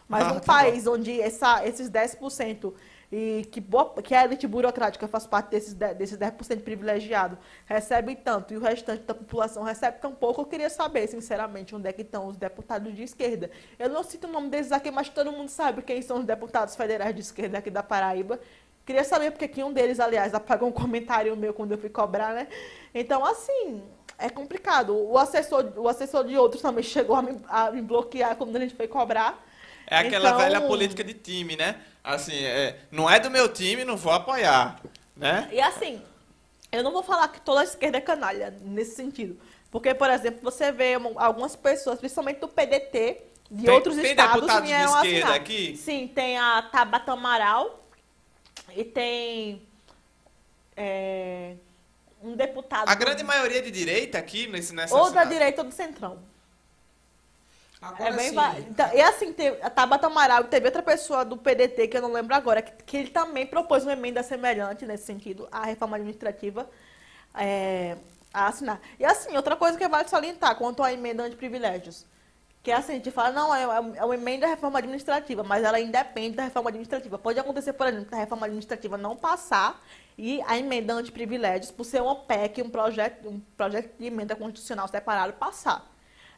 Mas Ah, um tá país onde essa, esses 10% e que, que a elite burocrática faz parte desses, 10%, desses 10% privilegiado recebe tanto e o restante da população recebe tão pouco, eu queria saber, sinceramente, onde é que estão os deputados de esquerda. Eu não cito o nome deles aqui, mas todo mundo sabe quem são os deputados federais de esquerda aqui da Paraíba. Queria saber porque que um deles, aliás, apagou um comentário meu quando eu fui cobrar, né? Então, assim, é complicado. O assessor, o assessor de outros também chegou a me, a me bloquear quando a gente foi cobrar. É aquela Então- velha política de time, né? Assim, é, não é do meu time, não vou apoiar, né? E assim, eu não vou falar que toda a esquerda é canalha nesse sentido. Porque, por exemplo, você vê um- algumas pessoas, principalmente do PDT, de Tem- outros tem estados, deputados de vieram esquerda assinar. aqui? Sim, tem a Tabata Amaral e tem é, um deputado... A grande maioria é de direita aqui nesse, nessa Ou da cidade. direita ou do centrão. Agora É bem sim, va- então, E assim, tem a Tabata Amaral teve outra pessoa do PDT, que eu não lembro agora, que, que ele também propôs uma emenda semelhante nesse sentido, à reforma administrativa é, a assinar. E assim, outra coisa que vale salientar quanto à emenda de privilégios. Que é assim, a gente fala, não, é, é uma emenda da reforma administrativa, mas ela independe da reforma administrativa. Pode acontecer, por exemplo, da reforma administrativa não passar e a emenda anti-privilégios, por ser uma PEC, um projeto, um projeto de emenda constitucional separado, passar.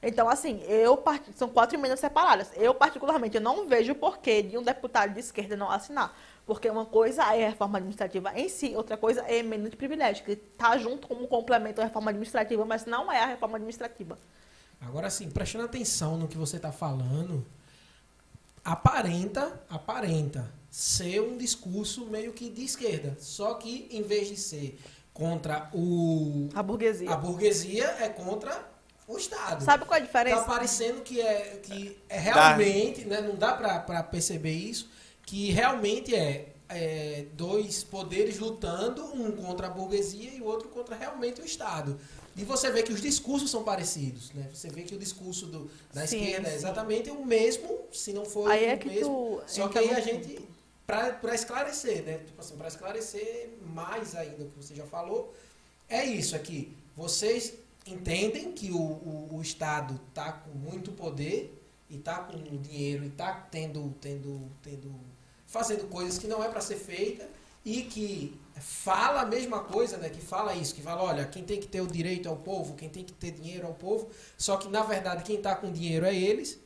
Então, assim, eu part- são quatro emendas separadas. Eu, particularmente, eu não vejo porquê de um deputado de esquerda não assinar. Porque uma coisa é a reforma administrativa em si, outra coisa é a emenda de privilégio, que está junto como um complemento à reforma administrativa, mas não é a reforma administrativa. Agora sim, prestando atenção no que você está falando, aparenta, aparenta ser um discurso meio que de esquerda. Só que em vez de ser contra o A burguesia. a burguesia, é contra o Estado. Sabe qual é a Tá diferença? parecendo que é, que é realmente, né, não dá para perceber isso, que realmente é, é dois poderes lutando, um contra a burguesia e o outro contra realmente o Estado. E você vê que os discursos são parecidos, né? Você vê que o discurso do, da Sim, esquerda é sim. exatamente o mesmo, se não for Aí é o que mesmo. tu Só que aí a gente, para esclarecer, né? Tipo assim, para esclarecer mais ainda o que você já falou, é isso aqui. Vocês entendem que o, o, o Estado está com muito poder e está com dinheiro e está tendo, tendo, tendo, fazendo coisas que não é para ser feita e que fala a mesma coisa, né? Que fala isso, que fala, olha, quem tem que ter o direito é o povo, quem tem que ter dinheiro é o povo. Só que na verdade quem está com dinheiro é eles.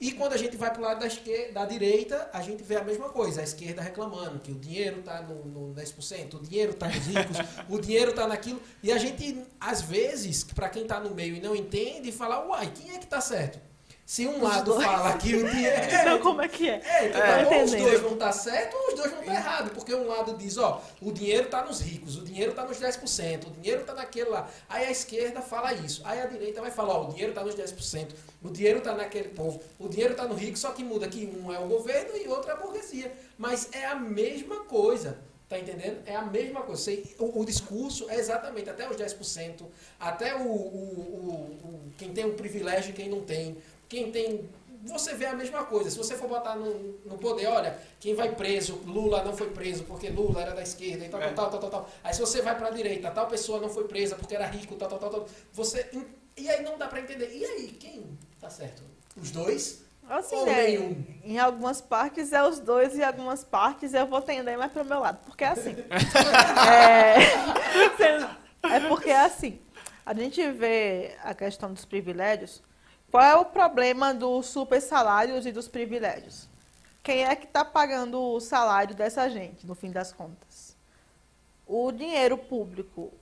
E quando a gente vai para o lado da, esquerda, da direita, a gente vê a mesma coisa, a esquerda reclamando que o dinheiro está no, no 10%, o dinheiro está nos ricos, o dinheiro está naquilo. E a gente, às vezes, para quem está no meio e não entende, fala, uai, quem é que está certo? Se um lado dois. fala que o dinheiro. Não, como é que é? É, então, É. ou os dois vão estar certos ou os dois vão estar errados. Porque um lado diz, ó, o dinheiro está nos ricos, o dinheiro está nos 10%, o dinheiro está naquele lá. Aí a esquerda fala isso. Aí a direita vai falar, ó, o dinheiro está nos 10%, o dinheiro está naquele povo, o dinheiro está no rico, só que muda que um é o governo e outro é a burguesia. Mas é a mesma coisa. Tá entendendo? É a mesma coisa. Você- O, o discurso é exatamente até os 10%, até o, o, o- o- quem tem o privilégio e quem não tem. Quem tem você vê a mesma coisa. Se você for botar no, no poder, olha, quem vai preso, Lula não foi preso porque Lula era da esquerda e tal, É. tal, tal, tal, tal. Aí se você vai para a direita, tal pessoa não foi presa porque era rico, tal, tal, tal, tal. Você e aí não dá para entender. E aí, quem tá certo? Os dois? Assim, Ou né? nenhum? Em algumas partes é os dois, e em algumas partes eu vou tender mais pro meu lado. Porque é assim. é, é porque é assim. A gente vê a questão dos privilégios. Qual é o problema dos super salários e dos privilégios? Quem é que está pagando o salário dessa gente, no fim das contas? O dinheiro público,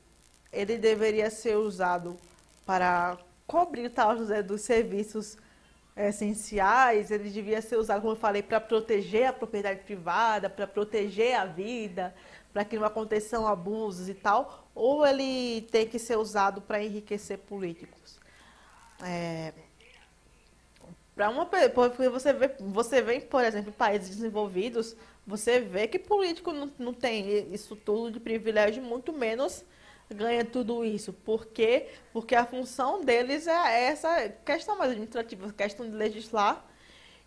ele deveria ser usado para cobrir tal dos serviços essenciais, ele devia ser usado, como eu falei, para proteger a propriedade privada, para proteger a vida, para que não aconteçam abusos e tal, ou ele tem que ser usado para enriquecer políticos? É, para uma porque você vê, você vê, por exemplo, em países desenvolvidos, você vê que político não, não tem isso tudo de privilégio, muito menos ganha tudo isso. Por quê? Porque a função deles é essa questão mais administrativa, questão de legislar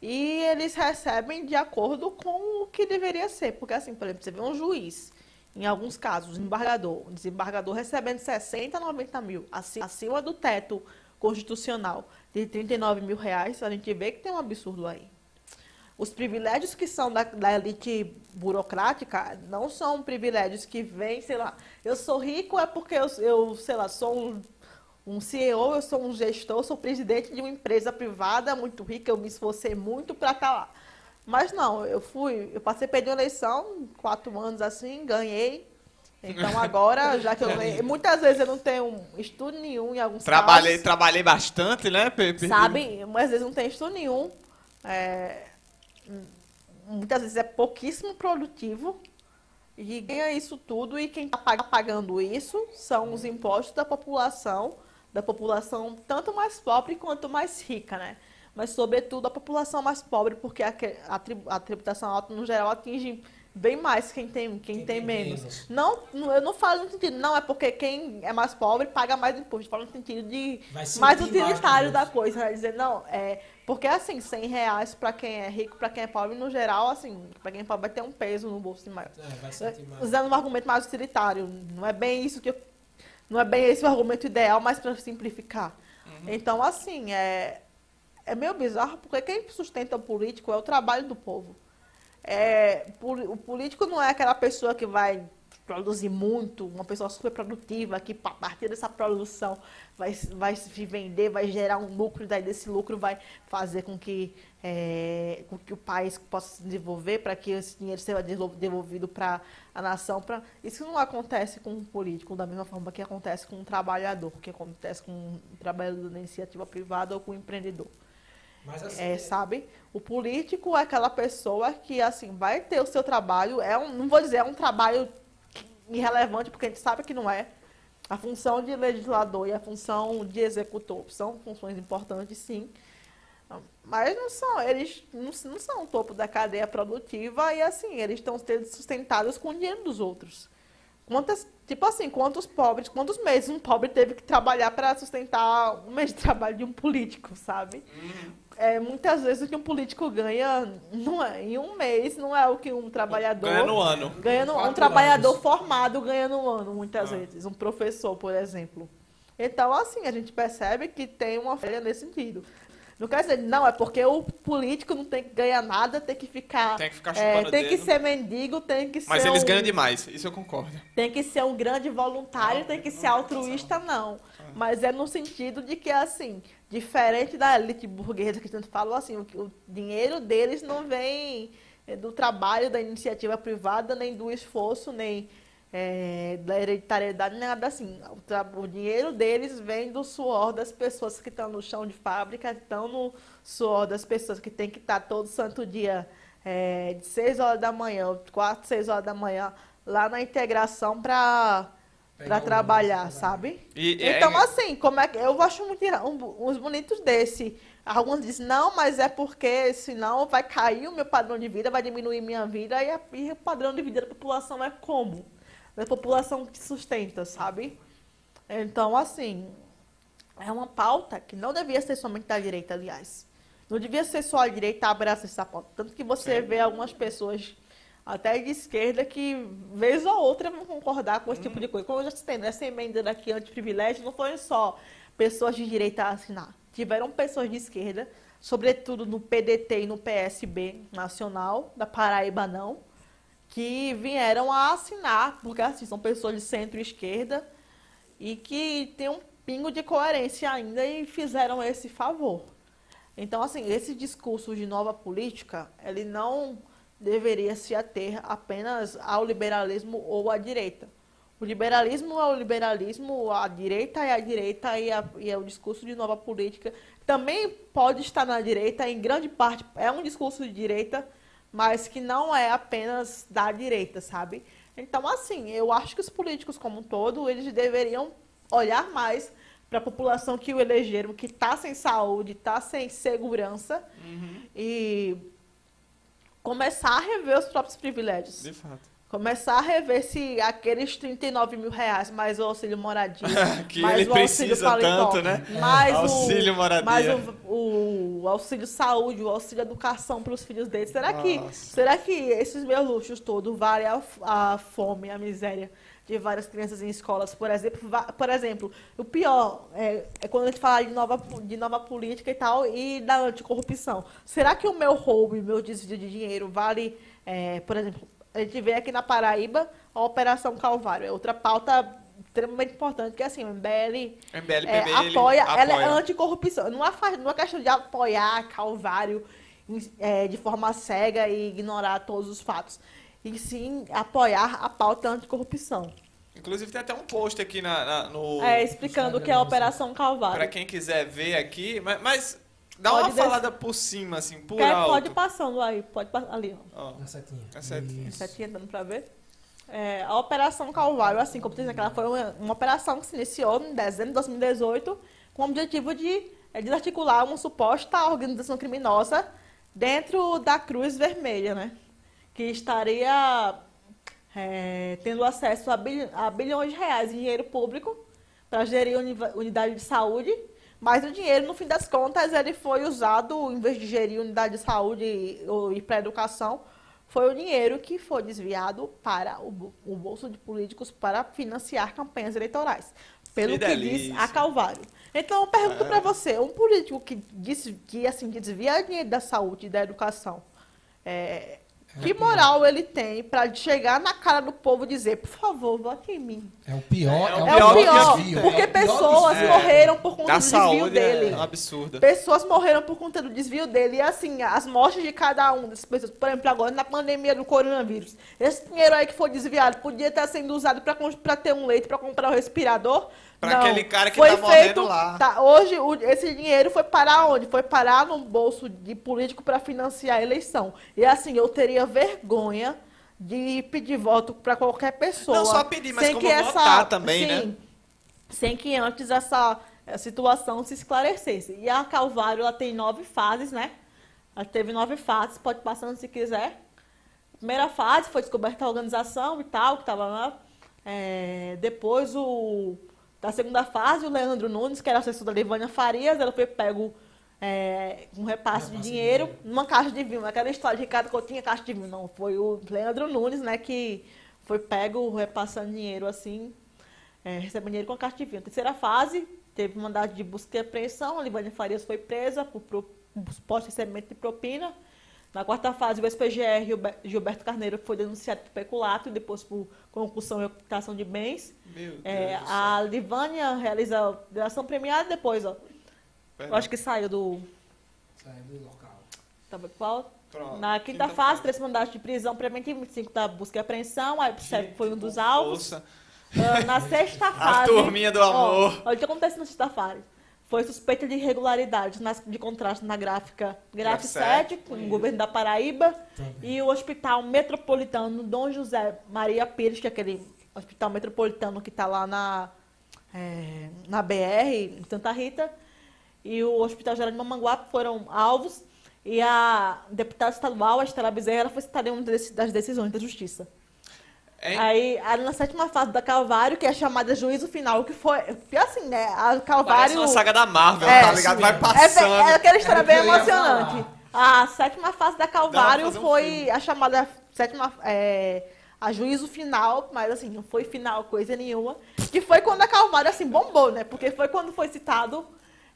e eles recebem de acordo com o que deveria ser. Porque, assim, por exemplo, você vê um juiz, em alguns casos, desembargador, desembargador recebendo 60, 90 mil, acima do teto constitucional de 39 mil reais, a gente vê que tem um absurdo aí. Os privilégios que são da, da elite burocrática não são privilégios que vêm, sei lá, eu sou rico é porque eu, eu sei lá, sou um, um CEO, eu sou um gestor, sou presidente de uma empresa privada muito rica, eu me esforcei muito para estar tá lá. Mas não, eu fui, eu participei de uma eleição, quatro anos assim, ganhei. Então agora, já que eu ganhei, muitas vezes eu não tenho estudo nenhum em alguns trabalhei, casos. Trabalhei bastante, né, Pepe? Sabe, às vezes não tem estudo nenhum. É, muitas vezes é pouquíssimo produtivo e ganha isso tudo e quem está pagando isso são os impostos da população, da população tanto mais pobre quanto mais rica, né? Mas sobretudo a população mais pobre, porque a, a, tributação alta no geral atinge bem mais quem tem, quem, quem tem, menos. menos. Não, eu não falo no sentido, não é porque quem é mais pobre paga mais imposto, eu falo no sentido de mais utilitário da coisa, né? dizer, não, é porque, assim, 100 reais para quem é rico, para quem é pobre, no geral, assim, para quem é pobre vai ter um peso no bolso maior. É, vai sentir mais. Usando um argumento mais utilitário. Não é bem isso que eu, Não é bem esse o argumento ideal, mas para simplificar. Uhum. Então, assim, é, é meio bizarro, porque quem sustenta o político é o trabalho do povo. É, o político não é aquela pessoa que vai produzir muito, uma pessoa super produtiva, que a partir dessa produção vai, vai se vender, vai gerar um lucro, e daí desse lucro vai fazer com que, é, com que o país possa se desenvolver, para que esse dinheiro seja devolvido para a nação. Pra... Isso não acontece com um político da mesma forma que acontece com um trabalhador, que acontece com um trabalhador da iniciativa privada ou com um empreendedor. Assim, é, sabe? O político é aquela pessoa que assim vai ter o seu trabalho, é um, não vou dizer é um trabalho irrelevante, porque a gente sabe que não é. A função de legislador e a função de executor são funções importantes, sim. Mas não são, eles não, não são o topo da cadeia produtiva e assim, eles estão sendo sustentados com o dinheiro dos outros. Quantas, tipo assim, quantos pobres, quantos meses um pobre teve que trabalhar para sustentar um mês de trabalho de um político, sabe? Uhum é, muitas vezes o que um político ganha não é, em um mês não é o que um trabalhador ganha no ano. Ganha no, um trabalhador anos. formado ganha no ano, muitas ah. vezes. Um professor, por exemplo. Então, assim, a gente percebe que tem uma falha nesse sentido. Não quer dizer, não, é porque o político não tem que ganhar nada, tem que ficar. Tem que ficar é, Tem que ser mendigo, tem que Mas ser. Mas eles um, ganham demais, isso eu concordo. Tem que ser um grande voluntário, não, tem que ser altruísta, não. Mas é no sentido de que, assim, diferente da elite burguesa que gente falou, assim, o, o dinheiro deles não vem é, do trabalho da iniciativa privada, nem do esforço, nem é, da hereditariedade, nada assim. O, o, dinheiro deles vem do suor das pessoas que estão no chão de fábrica, estão no suor das pessoas que tem que estar todo santo dia é, de 6 horas da manhã, 4, 6 horas da manhã, lá na integração para para trabalhar, sabe? E, é então, é... assim, como é que eu acho muito um, uns bonitos desse. Alguns dizem, não, mas é porque senão vai cair o meu padrão de vida, vai diminuir minha vida e, a, e o padrão de vida da população é como? Da população que sustenta, sabe? Então, assim, é uma pauta que não devia ser somente da direita, aliás. Não devia ser só a direita abraça essa pauta. Tanto que você vê algumas pessoas até de esquerda que, vez ou outra, vão concordar com esse tipo de coisa. Como eu já citei, essa emenda daqui anti-privilégio não foi só pessoas de direita a assinar. Tiveram pessoas de esquerda, sobretudo no PDT e no PSB nacional, da Paraíba não, que vieram a assinar, porque assim, são pessoas de centro e e que tem um pingo de coerência ainda e fizeram esse favor. Então, assim, esse discurso de nova política, ele não deveria se ater apenas ao liberalismo ou à direita. O liberalismo é o liberalismo, a direita é a direita e, a, e é o discurso de nova política. Também pode estar na direita, em grande parte é um discurso de direita, mas que não é apenas da direita, sabe? Então, assim, eu acho que os políticos como um todo, eles deveriam olhar mais para a população que o elegeram, que está sem saúde, está sem segurança, uhum. e começar a rever os próprios privilégios. De fato. Começar a rever se aqueles 39 mil reais, mais o auxílio moradia, Que mais ele o auxílio precisa paletó, tanto, né? Mais Auxílio o, moradia. Mais o, o auxílio saúde, o auxílio educação para os filhos deles. Será que, será que esses meus luxos todos valem a, a fome, a miséria de várias crianças em escolas, por exemplo? Por exemplo, o pior é, é quando a gente fala de nova, de nova política e tal, e da anticorrupção. Será que o meu roubo e meu desvio de dinheiro vale, é, por exemplo, a gente vê aqui na Paraíba a Operação Calvário, é outra pauta extremamente importante, que é assim, o MBL MBL, é, ele apoia, ela é apoia. anticorrupção. Não é, não é questão de apoiar Calvário é, de forma cega e ignorar todos os fatos. E sim apoiar a pauta anticorrupção. Inclusive tem até um post aqui na, na- no... É, explicando o que é a Operação Calvário. Pra quem quiser ver aqui, mas, mas dá Pode uma des- falada por cima, assim, por Quer, alto. pode ir passando aí, pode passar ali, ó. Ó, Na setinha. Na setinha. Isso. Setinha dando pra ver. É, a Operação Calvário, assim como dizem, ela foi uma, uma operação que se iniciou em dezembro de 2018 com o objetivo de é, desarticular uma suposta organização criminosa dentro da Cruz Vermelha, né? Que estaria é, tendo acesso a, bil- a bilhões de reais em dinheiro público para gerir uni- unidade de saúde, mas o dinheiro, no fim das contas, ele foi usado, em vez de gerir unidade de saúde e, e para educação, foi o dinheiro que foi desviado para o, o bolso de políticos para financiar campanhas eleitorais. Pelo Que que diz a Calvário. Então, eu pergunto para você, um político que, diz, que assim, desvia dinheiro da saúde e da educação, é, que moral ele tem para chegar na cara do povo e dizer, por favor, vote em mim? É o pior. É o É o pior, desvio, porque é o pior pessoas desvio. morreram por conta da do desvio saúde dele. é um absurdo. Pessoas morreram por conta do desvio dele. E assim, as mortes de cada um dessas pessoas, por exemplo, agora na pandemia do coronavírus, esse dinheiro aí que foi desviado podia estar sendo usado para ter um leite, para comprar um respirador. Pra Não. aquele cara que foi tá morrendo feito, lá. tá, hoje, o- esse dinheiro foi parar onde? Foi parar no bolso de político para financiar a eleição. E assim, eu teria vergonha de pedir voto para qualquer pessoa. Não só pedir, mas sem como que votar também, né? sim, sem que antes essa situação se esclarecesse. E a Calvário ela tem nove fases, né? Ela teve nove fases, pode passando se quiser. Primeira fase foi descoberta a organização e tal, que estava lá. É, depois o da segunda fase, o Leandro Nunes, que era assessor da Livânia Farias, ela foi pego é, um repasse de Repasse de dinheiro dinheiro. numa caixa de vinho. Aquela história de Ricardo Coutinho, caixa de vinho. Não, foi o Leandro Nunes, né, que foi pego repassando dinheiro assim, é, recebendo dinheiro com a caixa de vinho. Terceira fase, teve mandado de busca e apreensão, a Livânia Farias foi presa por, pro- por suposto recebimento de propina. Na quarta fase, o Gilber- Gilberto Carneiro foi denunciado por peculato e depois por concussão e ocultação de bens. Meu Deus É, do céu. a Livânia realiza delação premiada depois, ó. Eu acho que saiu do. Sai do local. Tava qual? Pronto, Na quinta, quinta fase, fase. três mandatos de prisão preventiva, cinco da busca e apreensão, aí percebe que foi um dos alvos. força. Ah, na sexta fase. turminha do ó, amor. Olha o que acontece na sexta fase. Foi suspeita de irregularidades nas, de contraste na gráfica Graf Graf 7, com o governo da Paraíba, Também. e o Hospital Metropolitano Dom José Maria Pires, que é aquele hospital metropolitano que está lá na, é, na BR, em Santa Rita, e o Hospital Geral de Mamanguape foram alvos, e a deputada estadual, a Estela Bezerra, ela foi citada em uma das decisões da Justiça. Hein? Aí, aí na sétima fase da Calvário, que é chamada juízo final, que foi. Assim, né? A Parece Calvário. uma saga da Marvel, É, tá ligado? Vai. É, passando. bem- é aquela história É bem emocionante. A sétima fase da Calvário um foi filme. a chamada sétima. É, a juízo final, mas assim, não foi final coisa nenhuma. Que foi quando a Calvário assim bombou, né? Porque foi quando foi citado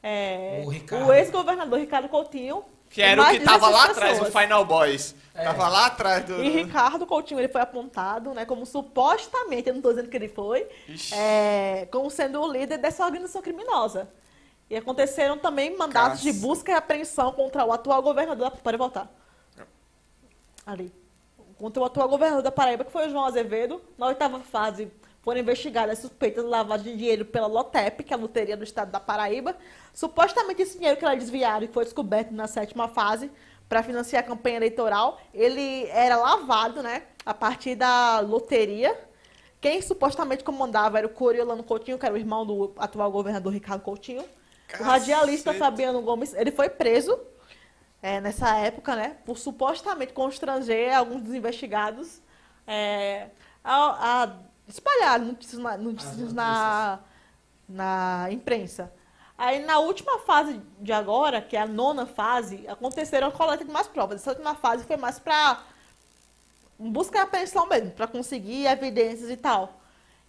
é, O o ex-governador Ricardo Coutinho. Que era o que tava 16 lá atrás, o. Final Boys. É. Tava lá atrás do. E Ricardo Coutinho ele foi apontado, né, como supostamente, eu não estou dizendo que ele foi, é, como sendo o líder dessa organização criminosa. E aconteceram também mandatos de busca e apreensão contra o atual governador. Pode voltar. Ali. Contra o atual governador da Paraíba, que foi o João Azevedo. Na oitava fase, foram investigadas suspeitas de lavagem de dinheiro pela LOTEP, que é a Loteria do Estado da Paraíba. Supostamente esse dinheiro que era desviado e foi descoberto na sétima fase para financiar a campanha eleitoral, ele era lavado, né, a partir da loteria. Quem supostamente comandava era o Coriolano Coutinho, que era o irmão do atual governador Ricardo Coutinho. O radialista. Fabiano Gomes, ele foi preso é, nessa época, né, por supostamente constranger alguns dos investigados é, a, a espalhar notícias na, notícias na, na imprensa. Aí na última fase de agora, que é a nona fase, aconteceram a coleta de mais provas. Essa última fase foi mais para buscar a apreensão mesmo, para conseguir evidências e tal.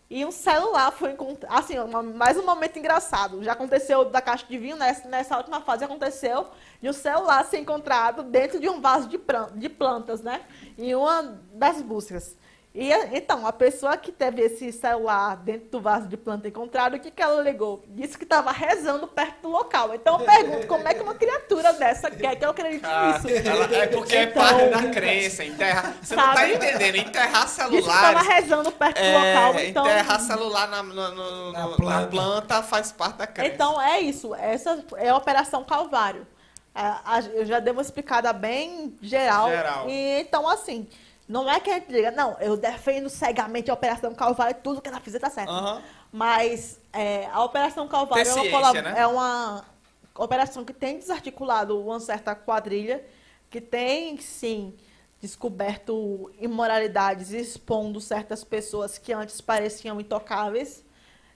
E um celular foi encontrado. Assim, uma, mais um momento engraçado. Já aconteceu da caixa de vinho, nessa, nessa última fase aconteceu de um celular ser encontrado dentro de um vaso de, de plantas, né? Em uma das buscas. E então, a pessoa que teve esse celular dentro do vaso de planta encontrado, o que, que ela alegou? Disse que estava rezando perto do local. Então eu pergunto, como é que uma criatura dessa quer que eu acredite Ah, nisso? ela- é porque é Então, parte da crença. Enterrar. Você não tá Sabe? entendendo. Enterrar Disse que estava rezando perto do É, local. Então, enterrar celular na, no- no- Na no- na planta. planta. faz parte da crença. Então é isso. Essa é a Operação Calvário. A- eu já dei uma explicada bem geral. Geral. E, então, assim, não é que a gente diga, não, eu defendo cegamente a Operação Calvário, tudo que ela fizer tá certo. Aham. Mas é, a Operação Calvário é uma, ciência, né? é uma operação que tem desarticulado uma certa quadrilha, que tem, sim, descoberto imoralidades, expondo certas pessoas que antes pareciam intocáveis.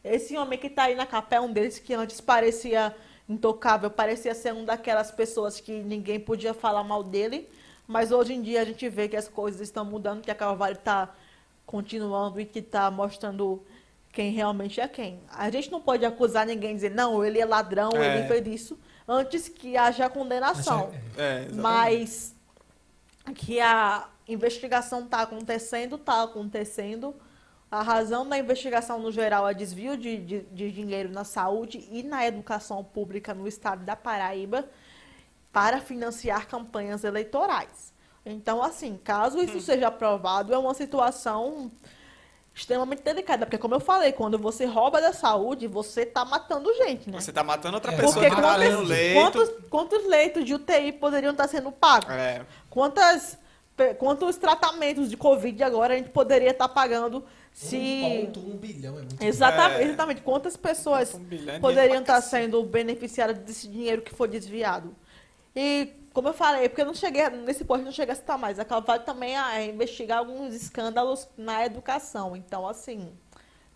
Esse homem que está aí na capa é um deles que antes parecia intocável, parecia ser um daquelas pessoas que ninguém podia falar mal dele. Mas hoje em dia a gente vê que as coisas estão mudando, que a Calvário está continuando e que está mostrando quem realmente é quem. A gente não pode acusar ninguém e dizer, não, ele é ladrão, É. ele fez isso, antes que haja condenação. É, exatamente. Mas que a investigação está acontecendo, está acontecendo. A razão da investigação, no geral, é desvio de, de, de dinheiro na saúde e na educação pública no estado da Paraíba para financiar campanhas eleitorais. Então, assim, caso isso seja aprovado, é uma situação extremamente delicada. Porque, como eu falei, quando você rouba da saúde, você está matando gente, né? Você tá matando outra É, pessoa Porque que tá ali no quantos, leito. quantos, quantos leitos de UTI poderiam estar sendo pagos? É. Quantas, quantos tratamentos de Covid agora a gente poderia estar pagando se. 1.1 bilhão é muito Exatamente, É. exatamente. Quantas pessoas Um de poderiam pra estar sendo beneficiadas desse dinheiro que foi desviado? E, como eu falei, porque eu não cheguei, nesse ponto eu não cheguei a citar mais, a Calvário também a investigar alguns escândalos na educação. Então, assim,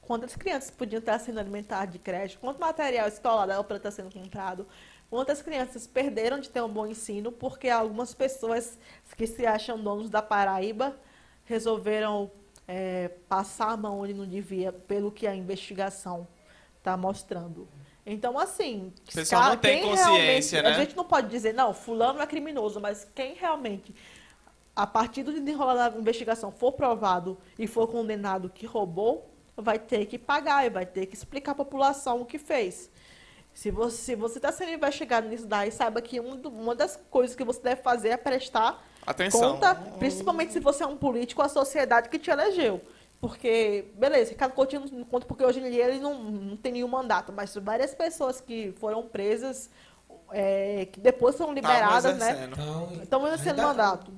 quantas crianças podiam estar sendo alimentadas de creche, quanto material escolar dava para estar sendo comprado, quantas crianças perderam de ter um bom ensino porque algumas pessoas que se acham donos da Paraíba resolveram é, passar a mão onde não devia, pelo que a investigação está mostrando. Então, assim, O pessoal não cara, tem quem consciência, realmente- né? A gente não pode dizer, não, fulano é criminoso, mas quem realmente, a partir do desenrolar da investigação, for provado e for condenado que roubou, vai ter que pagar e vai ter que explicar à população o que fez. Se você está sendo investigado nisso daí, saiba que um uma das coisas que você deve fazer é prestar Atenção. conta, principalmente se você é um político, à sociedade que te elegeu. Porque, beleza, Ricardo Coutinho não conta porque hoje em dia ele não, não tem nenhum mandato, mas várias pessoas que foram presas, é, que depois são liberadas, né? exercendo. Então, Estão exercendo ainda- mandato.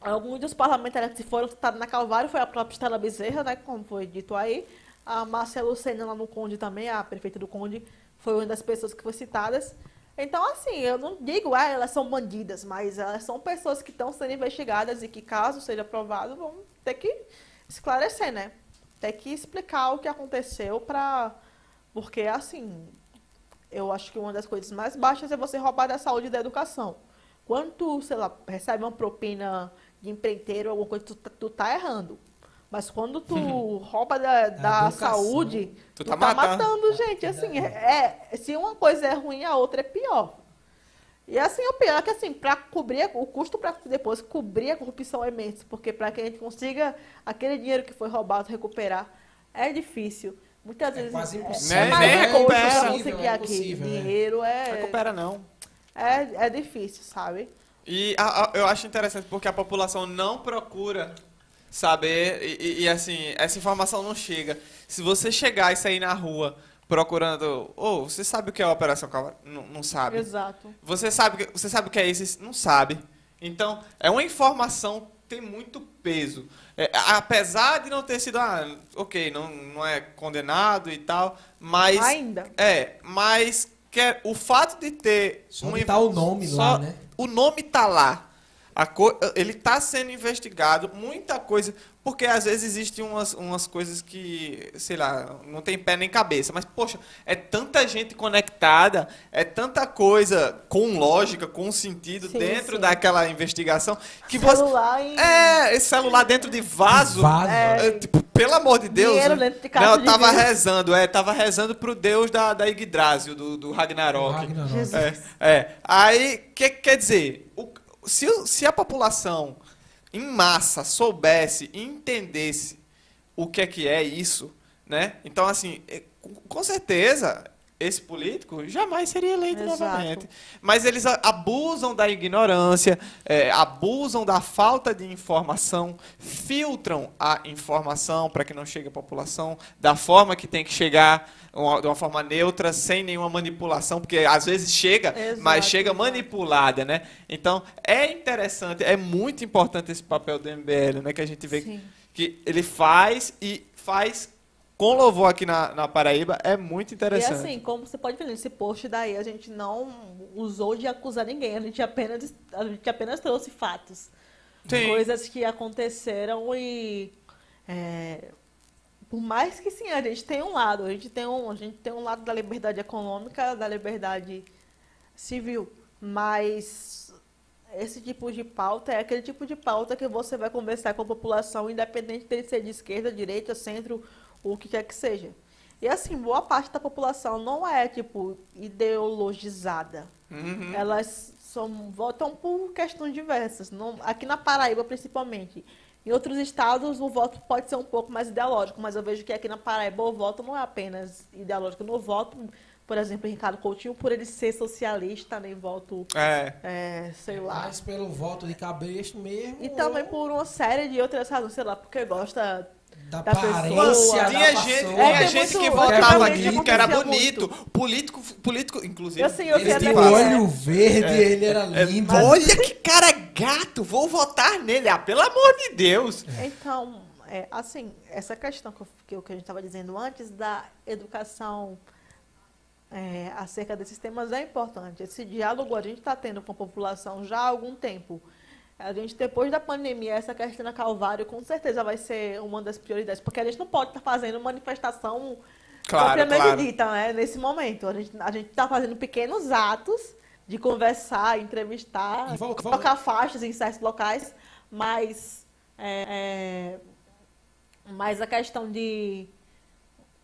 Alguns dos parlamentares que foram citados na Calvário foi a própria Estela Bezerra, né, como foi dito aí. A Márcia Lucena lá no Conde também, a prefeita do Conde, foi uma das pessoas que foi citadas. Então, assim, eu não digo, ah, elas são bandidas, mas elas são pessoas que estão sendo investigadas e que, caso seja aprovado, vão ter que esclarecer, né? Ter que explicar o que aconteceu para... Porque, assim, eu acho que uma das coisas mais baixas é você roubar da saúde e da educação. Quando tu, sei lá, recebe uma propina de empreiteiro, alguma coisa, tu, tá- tu tá errando. Mas quando tu rouba da, da saúde, Tu tu, tá tá, matando. matando. gente. Assim, é, é- se uma coisa é ruim, a outra é pior. E assim, o pior é que assim, para cobrir, o custo para depois cobrir a corrupção é imenso, porque para que a gente consiga aquele dinheiro que foi roubado recuperar, é difícil. Muitas É vezes quase é, impossível. é Nem- recupera. conseguir é aquele impossível, é. dinheiro, é, Recupera não. é, é difícil, sabe? E a- a- eu acho interessante porque a população não procura saber e, e- e, assim, essa informação não chega. Se você chegar e sair na rua procurando, ô, você sabe o que é a Operação Calvário? Não, não sabe. Exato. Você sabe, que- você sabe o que é isso? Não sabe. Então, é uma informação que tem muito peso. É, apesar de não ter sido, ah, ok, não, não é condenado e tal, mas... Ainda. É, mas que é- o fato de ter... Só inf- tá o nome só- lá, né? O nome tá lá. A co- ele está sendo investigado, muita coisa, porque às vezes existem umas, umas coisas que, sei lá, não tem pé nem cabeça, mas, poxa, é tanta gente conectada, é tanta coisa com lógica, com sentido Sim, dentro sim. daquela investigação, que você... Celular e É, esse celular dentro de vaso. Vaso. É, tipo, pelo amor de Deus. Dinheiro né? dentro de caixa Não, eu tava rezando, é, tava rezando pro deus da, da Yggdrasil, do, do Ragnarok. Ragnarok. Jesus. É, é. Aí, o que que quer dizer? O- se, se a população em massa soubesse e entendesse o que é que é isso, né? Então, assim, é, com certeza, esse político jamais seria eleito Exato. novamente. Mas eles abusam da ignorância, é, abusam da falta de informação, filtram a informação para que não chegue à população da forma que tem que chegar, uma- de uma forma neutra, sem nenhuma manipulação, porque às vezes chega, mas Exato, chega exato. manipulada, né? Então, é interessante, é muito importante esse papel do MBL, né? Que a gente vê Sim. que ele faz e faz com louvor aqui na, na Paraíba, é muito E interessante. assim, como você pode ver nesse post daí, a gente não usou de acusar ninguém, a gente apenas, a gente apenas trouxe fatos. Sim. Coisas que aconteceram e. é, por mais que sim, a gente tem um lado, a gente tem um, a gente tem um lado da liberdade econômica, da liberdade civil, mas esse tipo de pauta é aquele tipo de pauta que você vai conversar com a população, independente dele ser de esquerda, direita, centro, o que quer que seja. E assim, boa parte da população não é, tipo, ideologizada. Uhum. Elas são, votam por questões diversas. Não, aqui na Paraíba, principalmente. Em outros estados, o voto pode ser um pouco mais ideológico, mas eu vejo que aqui na Paraíba o voto não é apenas ideológico. Eu não voto, por exemplo, em Ricardo Coutinho por ele ser socialista, nem voto, É. é, sei lá. Mais pelo voto de cabresto mesmo. E também ou por uma série de outras razões, sei lá, porque gosta da, da aparência pessoa. da Tinha pessoa. gente, É, tinha tem gente muito- que é, votava realmente aqui que era bonito. Político, político, inclusive. Eu, assim, eu Ele sei que- olho verde, ele era É, lindo. olha que cara gato, vou votar nele. Ah, pelo amor de Deus. Então, é, assim, essa questão que, eu- que, a gente estava dizendo antes da educação é, acerca desses temas é importante. Esse diálogo a gente está tendo com a população já há algum tempo. A gente, depois da pandemia, essa questão da Calvário com certeza vai ser uma das prioridades, porque a gente não pode estar fazendo manifestação Claro, propriamente claro. dita, né, nesse momento. A gente a está fazendo pequenos atos de conversar, entrevistar, volta- colocar faixas em certos locais, mas, é, é, mas a questão de,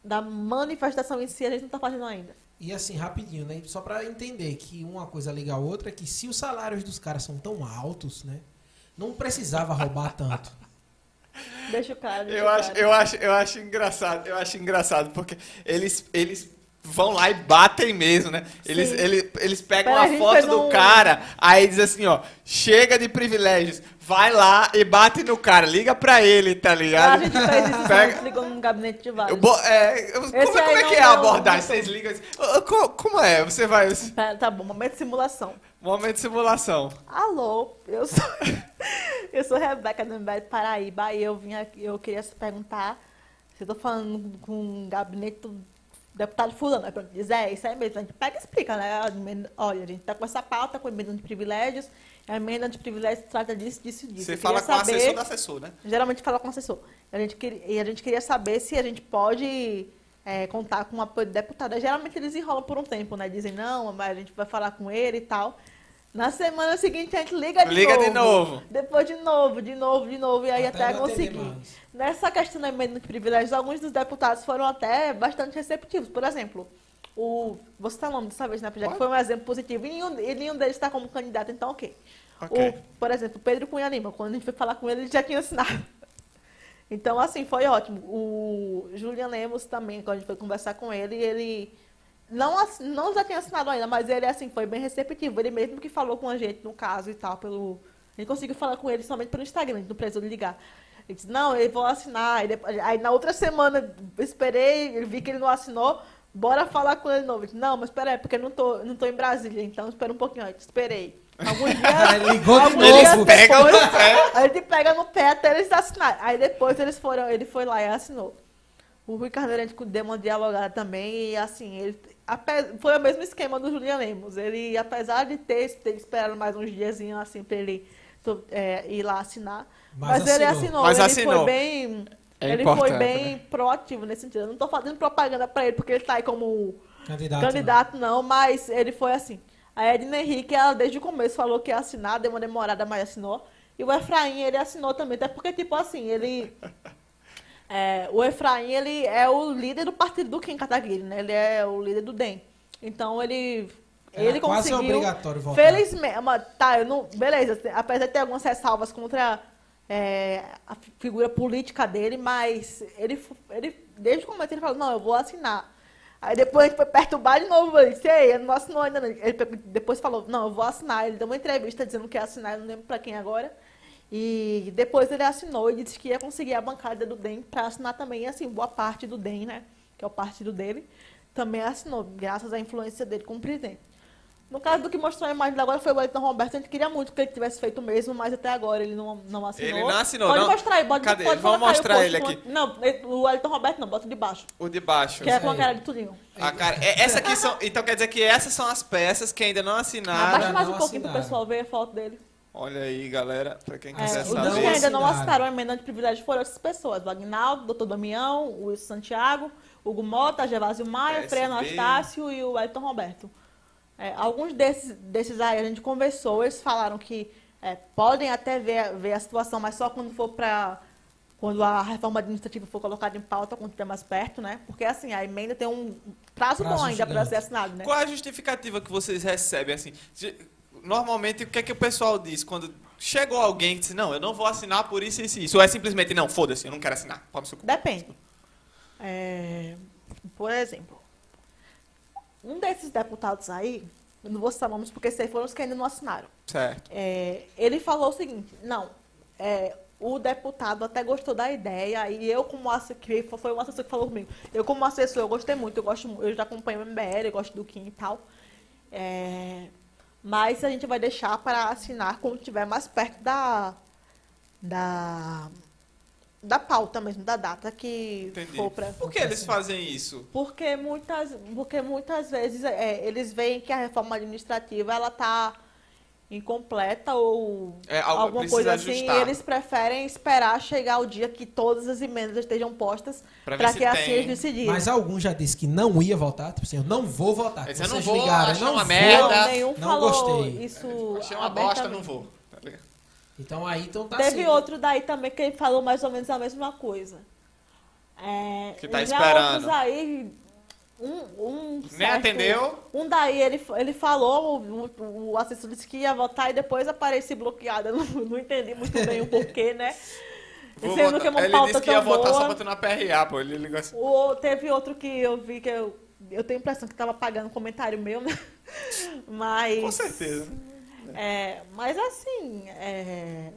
da manifestação em si a gente não está fazendo ainda. E assim, rapidinho, né? Só pra entender que uma coisa liga a outra é que se os salários dos caras são tão altos, né? Não precisava roubar tanto. Deixa o cara. deixa Eu o acho, cara. eu acho, eu acho engraçado, eu acho engraçado, porque eles, eles vão lá e batem mesmo, né? Eles, Sim. ele- eles pegam Pera, a foto do um- cara, aí diz assim, ó, chega de privilégios, vai lá e bate no cara, liga pra ele, tá Ah, a ligado? gente fez isso, Pega- a ligou num gabinete de vários. bo- é, como, é- como é não que é a abordagem? Vocês ligam assim, "Ô, co- como é? Você vai... Pera, Tá bom, momento de simulação. Momento de simulação. Alô, eu sou, eu sou Rebeca do MBL Paraíba e eu vim aqui, eu queria perguntar se eu tô falando com o gabinete do deputado fulano. Aí pronto, diz, é, isso aí mesmo. A gente pega e explica, né? Olha, a gente tá com essa pauta, com emenda de privilégios, a emenda de privilégios trata disso, disso, disso. Você Eu fala com o assessor do assessor, né? Geralmente fala com o assessor. A gente queria, e a gente queria saber se a gente pode é, contar com o apoio do deputado. Aí, Geralmente eles enrolam por um tempo, né? Dizem, não, mas a gente vai falar com ele e tal. Na semana seguinte a gente liga de Liga novo. de novo. Depois de novo, de novo, de novo. E aí Até até, conseguir. Nessa questão da emenda de privilégios, alguns dos deputados foram até bastante receptivos. Por exemplo, o. Vou citar o nome dessa vez, né? Já que Pode. foi um exemplo positivo. E nenhum, e nenhum deles está como candidato, então ok. Ok. O, por exemplo, o Pedro Cunha Lima, quando a gente foi falar com ele, ele já tinha assinado. Então, assim, foi ótimo. O Julian Lemos também, quando a gente foi conversar com ele, ele não, não já tinha assinado ainda, mas ele, assim, foi bem receptivo. Ele mesmo que falou com a gente, no caso e tal, pelo... A gente conseguiu falar com ele somente pelo Instagram, a gente não precisou ligar. Ele disse, não, eu vou assinar. Aí, na outra semana, eu esperei, eu vi que ele não assinou, bora falar com ele de novo. Eu disse, não, mas espera aí, porque eu não tô, eu não tô em Brasília, então espera um pouquinho antes. Esperei. Alguns dias, Aí ligou de novo. depois, no pé. gente pega no pé até eles assinarem. Aí depois eles foram, ele foi lá e assinou. O Rui Carneiro a gente deu uma dialogada também e assim, ele ape- foi o mesmo esquema do Julian Lemos. Ele, apesar de ter, ter esperado mais uns diazinhos assim pra ele é, ir lá assinar. Mas Mas, ele assinou. assinou, Mas ele assinou. foi bem. É ele foi bem né? proativo nesse sentido. Eu não tô fazendo propaganda pra ele, porque ele tá aí como Candidato. candidato, não, mas ele foi assim. A Edna Henrique, ela desde o começo falou que ia assinar, deu uma demorada, mas assinou. E o Efraim, ele assinou também, até porque, tipo assim, ele. é, o Efraim, ele é o líder do partido do Kim Kataguiri, né? Ele é o líder do DEM. Então, ele. Era ele quase conseguiu. obrigatório votar. Felizmente. Tá, eu não. Beleza, apesar de ter algumas ressalvas contra é, a fi- figura política dele, mas ele, ele. Desde o começo ele falou, não, eu vou assinar. Aí depois a gente foi perturbar de novo, eu disse, ei, eu não assinou ainda não. Ele depois falou, não, eu vou assinar. Ele deu uma entrevista dizendo que ia assinar, eu não lembro pra quem agora. E depois ele assinou e disse que ia conseguir a bancada do DEM para assinar também, e assim, boa parte do DEM, né? Que é o partido dele, também assinou, graças à influência dele como presidente. No caso do que mostrou a imagem agora foi o Wellington Roberto, a gente queria muito que ele tivesse feito mesmo, mas até agora ele não, não assinou. Ele não assinou, Pode não? mostrar aí, pode, Cadê? pode Vamos o mostrar ele com- aqui. Não, o Wellington Roberto não, bota o de baixo. O de baixo. Que é com a cara de tudinho. A cara, é, essa aqui são, então quer dizer que essas são as peças que ainda não assinaram. Abaixa mais um pouquinho pro assinaram. pessoal ver a foto dele. Olha aí, galera, pra quem É, quiser os não dos que saber. ainda não assinaram. a emenda de privilégio foram essas pessoas. O Agnaldo, Doutor Damião, o Wilson Santiago, Hugo Mota, Gervásio Maia. Freia Anastácio e o Wellington Roberto. É, alguns desses, desses aí a gente conversou, eles falaram que é, podem até ver, ver a situação, mas só quando for para quando a reforma administrativa for colocada em pauta, quando estiver mais perto, né? Porque assim, a emenda tem um prazo, Prazo bom ainda para ser assinado, né? Qual é a justificativa que vocês recebem assim? De- Normalmente, o que é que o pessoal diz quando chegou alguém que diz, não, eu não vou assinar por isso, isso e isso. Ou é simplesmente, não, foda-se, eu não quero assinar. Depende. É, por exemplo, um desses deputados aí, eu não vou citar nomes porque esses aí foram os que ainda não assinaram. Certo. É, ele falou o seguinte, não, é, o deputado até gostou da ideia e eu como assessor, que foi um assessor que falou comigo, eu como assessor eu gostei muito, eu, gosto, eu já acompanho o MBL, eu gosto do Kim e tal, É, mas a gente vai deixar para assinar quando estiver mais perto da, da, da pauta mesmo, da data que Entendi. for para... Por que eles fazem isso? Porque muitas, porque muitas vezes é, eles veem que a reforma administrativa ela está incompleta ou É, algo alguma coisa assim, ajustar. e eles preferem esperar chegar o dia que todas as emendas estejam postas para que assim eles decidirem. Mas alguns já disse que não ia votar. Tipo assim, eu não vou votar. Eles, eu não vou, ligaram, não uma vou. merda. nenhum Não falou gostei. isso Achei uma bosta, não vou. Então aí então tá Teve assim. outro daí também que ele falou mais ou menos a mesma coisa. É, Que tá esperando. aí, um, um Nem certo- atendeu. Um daí ele, ele falou, o, o, o assessor disse que ia votar e depois apareci bloqueada. Eu Não, não entendi muito bem o porquê, né? Vou Sendo votar. que é uma Ele pauta disse que ia tão votar boa. só botando na PRA, pô. Ele ligou assim. O, teve outro que eu vi que eu, eu tenho a impressão que estava pagando um comentário meu, né? Mas. Com certeza. É, mas assim, é,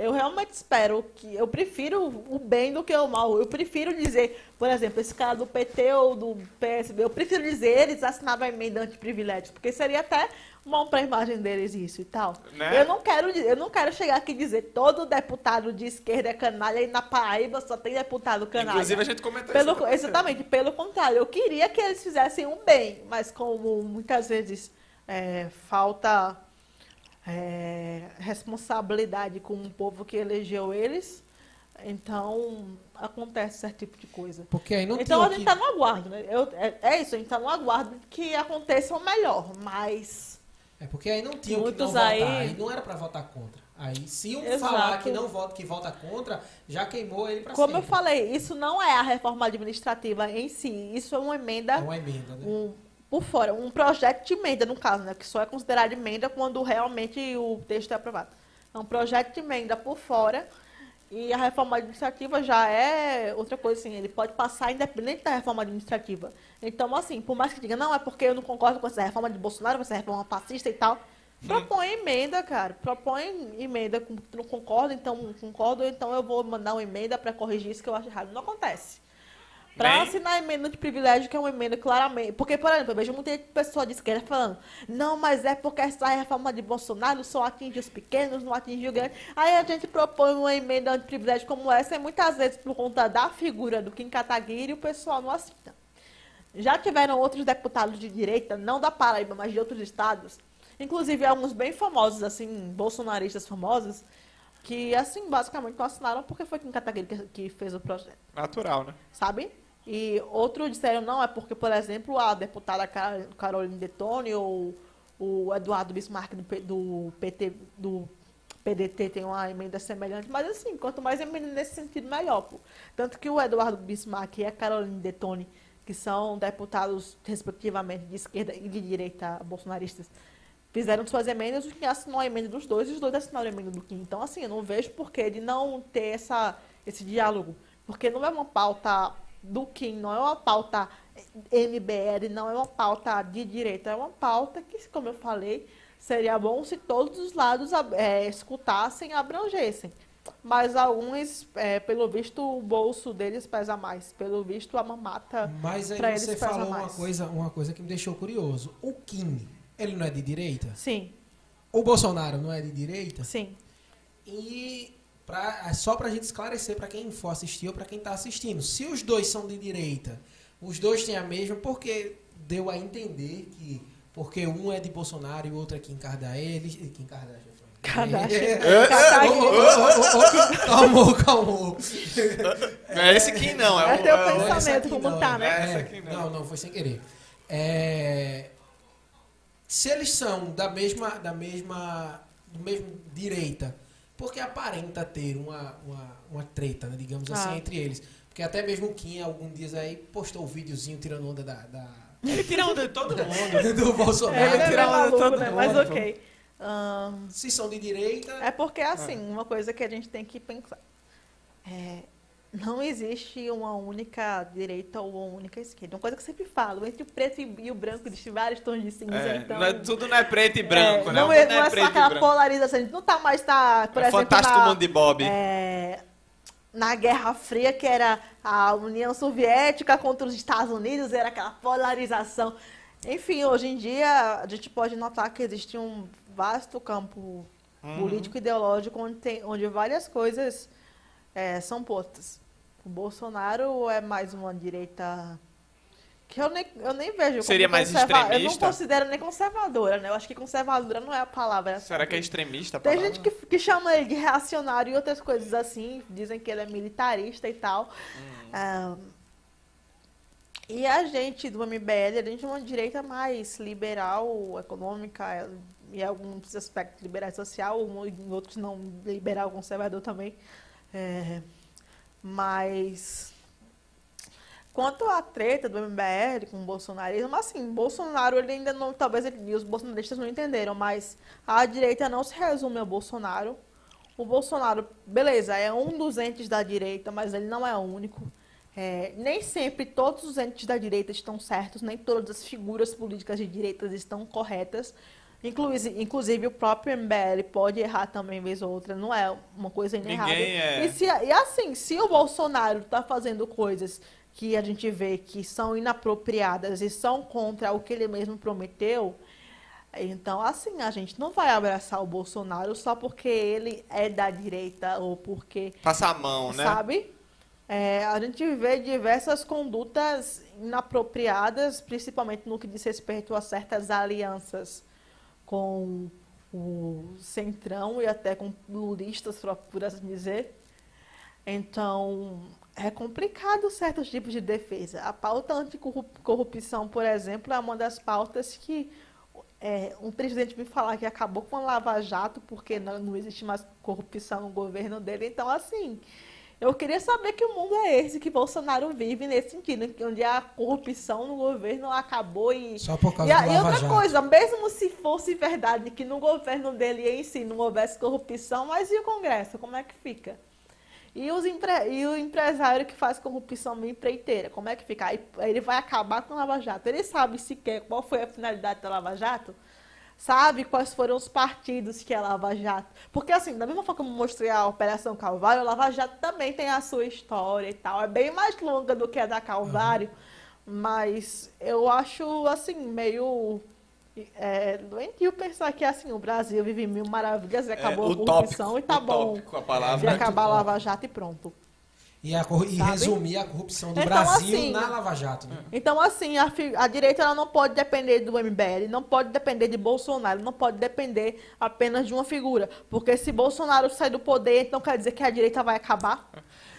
eu realmente espero que. Eu prefiro o bem do que o mal. Eu prefiro dizer, por exemplo, esse cara do PT ou do PSB, eu prefiro dizer eles assinaram a emenda antiprivilégios, porque seria até bom para a imagem deles isso e tal. Né? Eu não quero eu não quero chegar aqui e dizer todo deputado de esquerda é canalha e na Paraíba só tem deputado canalha. Inclusive, a gente comentou Pelo, isso. exatamente, pelo contrário. Eu queria que eles fizessem um bem, mas como muitas vezes é, falta é, responsabilidade com o povo que elegeu eles, então acontece certo tipo de coisa. Porque aí não então a gente que... está no aguardo, né? Eu- é, é isso, a gente está no aguardo que aconteça o melhor, mas É porque aí não tinha que não Muitos votar. aí- Aí não era pra votar contra. Aí se um Exato. falar que não vota, que vota contra, já queimou ele pra como eu sempre. falei, isso não é a reforma administrativa em si, isso é uma emenda É uma emenda, né? um, por fora, um projeto de emenda, no caso, né? Que só é considerado emenda quando realmente o texto é aprovado. É um projeto de emenda por fora e a reforma administrativa já é outra coisa, assim, ele pode passar independente da reforma administrativa. Então, assim, por mais que diga, não, é porque eu não concordo com essa reforma de Bolsonaro, com essa reforma fascista e tal, propõe emenda, cara. Propõe emenda, não concorda, então não concordo, então eu vou mandar uma emenda para corrigir isso que eu acho errado. Não acontece. Para assinar a emenda de privilégio, que é uma emenda claramente. Porque, por exemplo, eu vejo muita pessoa de esquerda falando: não, mas é porque essa reforma de Bolsonaro só atinge os pequenos, não atinge o grande. Aí a gente propõe uma emenda de privilégio como essa, e muitas vezes, por conta da figura do Kim Kataguiri, o pessoal não assina. Já tiveram outros deputados de direita, não da Paraíba, mas de outros estados, Inclusive, alguns bem famosos, assim, bolsonaristas famosos, que, assim, basicamente não assinaram porque foi Kim Kataguiri que, que fez o projeto, Natural, né? sabe? E outros disseram não, é porque, por exemplo, a deputada Car- Caroline Detone ou o Eduardo Bismarck do, P- do PT, do PDT tem uma emenda semelhante, mas assim, quanto mais emenda nesse sentido, melhor. Pô. Tanto que o Eduardo Bismarck e a Caroline Detone, que são deputados, respectivamente, de esquerda e de direita bolsonaristas, fizeram suas emendas, o Kim assinou a emenda dos dois e os dois assinaram a emenda do Kim. Então, assim, eu não vejo porquê de não ter essa, esse diálogo. Porque não é uma pauta do Kim, não é uma pauta MBL, não é uma pauta de direita, é uma pauta que, como eu falei, seria bom se todos os lados eh, escutassem e abrangessem. Mas alguns, eh, pelo visto, o bolso deles pesa mais. Pelo visto, a mamata. Mas aí você falou uma coisa, uma coisa que me deixou curioso. O Kim, ele não é de direita? Sim, O Bolsonaro não é de direita? sim. E pra, é só pra gente esclarecer pra quem for assistir ou pra quem tá assistindo. Se os dois são de direita, os dois têm a mesma, porque deu a entender que porque um é de Bolsonaro e o outro é Kim Kardashian. Kim Kardashian. Kardashian. Calmou, calmou. Não é esse Kim, não. É, É o, teu é o- pensamento. aqui como tá, né? é, aqui não. não, não, foi sem querer. É, se eles são da mesma, da mesma, do mesmo direita, porque aparenta ter uma, uma, uma treta, né, digamos assim, Ah. entre eles. Porque até mesmo o Kim, alguns dias aí, postou um videozinho tirando onda da, da- Ele tira onda de todo mundo. do Bolsonaro. É, ele é tirar bem onda de todo né? mundo, Mas ok. Ahn, Se são de direita, É porque, assim, uma coisa que a gente tem que pensar. É, não existe uma única direita ou uma única esquerda. Uma coisa que eu sempre falo, entre o preto e o branco existem vários tons de cinza. É, então, não é- tudo não é preto e branco, é, né? Não O é, mundo não é só preto e aquela polarização. A gente não tá mais, na, por É exemplo, fantástico na, mundo de Bob. é, na Guerra Fria, que era a União Soviética contra os Estados Unidos, era aquela polarização. Enfim, hoje em dia, a gente pode notar que existe um vasto campo Uhum. político e ideológico onde, tem, onde várias coisas é, são postas. O Bolsonaro é mais uma direita que eu nem, eu nem vejo Seria mais conserva- Eu não extremista? considero nem conservadora, né? Eu acho que conservadora não é a palavra. Será que é extremista? a Tem gente que, que chama ele de reacionário e outras coisas assim, dizem que ele é militarista e tal. Hum. Ah, e a gente do MBL, a gente é uma direita mais liberal, econômica, em alguns aspectos liberal social, em outros não liberal, conservador também. É, mas quanto à treta do MBL com o bolsonarismo, assim, Bolsonaro ele ainda não, talvez ele, os bolsonaristas não entenderam, mas a direita não se resume ao Bolsonaro. O Bolsonaro, beleza, é um dos entes da direita, mas ele não é o único. É, nem sempre todos os entes da direita estão certos, nem todas as figuras políticas de direita estão corretas. Inclusive, o próprio MBL pode errar também, vez ou outra, não é uma coisa inerrada. É- E, se, e assim, se o Bolsonaro está fazendo coisas que a gente vê que são inapropriadas e são contra o que ele mesmo prometeu, então, assim, a gente não vai abraçar o Bolsonaro só porque ele é da direita ou porque Passa a mão, né? sabe? É, a gente vê diversas condutas inapropriadas, principalmente no que diz respeito a certas alianças com o Centrão e até com lulistas, por assim dizer. Então, é complicado certos tipos de defesa. A pauta anticorrupção, por exemplo, é uma das pautas que é, um presidente me falar que acabou com a Lava Jato porque não, não existe mais corrupção no governo dele. Então, assim, eu queria saber que o mundo é esse que Bolsonaro vive nesse sentido, onde a corrupção no governo acabou e. só por causa E, do e Lava outra Jato. coisa, mesmo se fosse verdade que no governo dele em si não houvesse corrupção, mas e o Congresso? Como é que fica? E, os empre- e o empresário que faz corrupção empreiteira, como é que fica? Aí ele vai acabar com a Lava Jato. Ele sabe sequer qual foi a finalidade da Lava Jato? Sabe quais foram os partidos que é a Lava Jato? Porque, assim, da mesma forma como eu mostrei a Operação Calvário, a Lava Jato também tem a sua história e tal. É bem mais longa do que a da Calvário, mas eu acho, assim, meio é, doentio pensar que, assim, o Brasil vive mil maravilhas e acabou a utópico, corrupção e tá bom a de palavra. acabar a Lava Jato e pronto. E, a e resumir a corrupção do Então, Brasil assim, na Lava Jato. Né? Então, assim, a, a direita ela não pode depender do MBL, não pode depender de Bolsonaro, não pode depender apenas de uma figura. Porque se Bolsonaro sair do poder, então quer dizer que a direita vai acabar.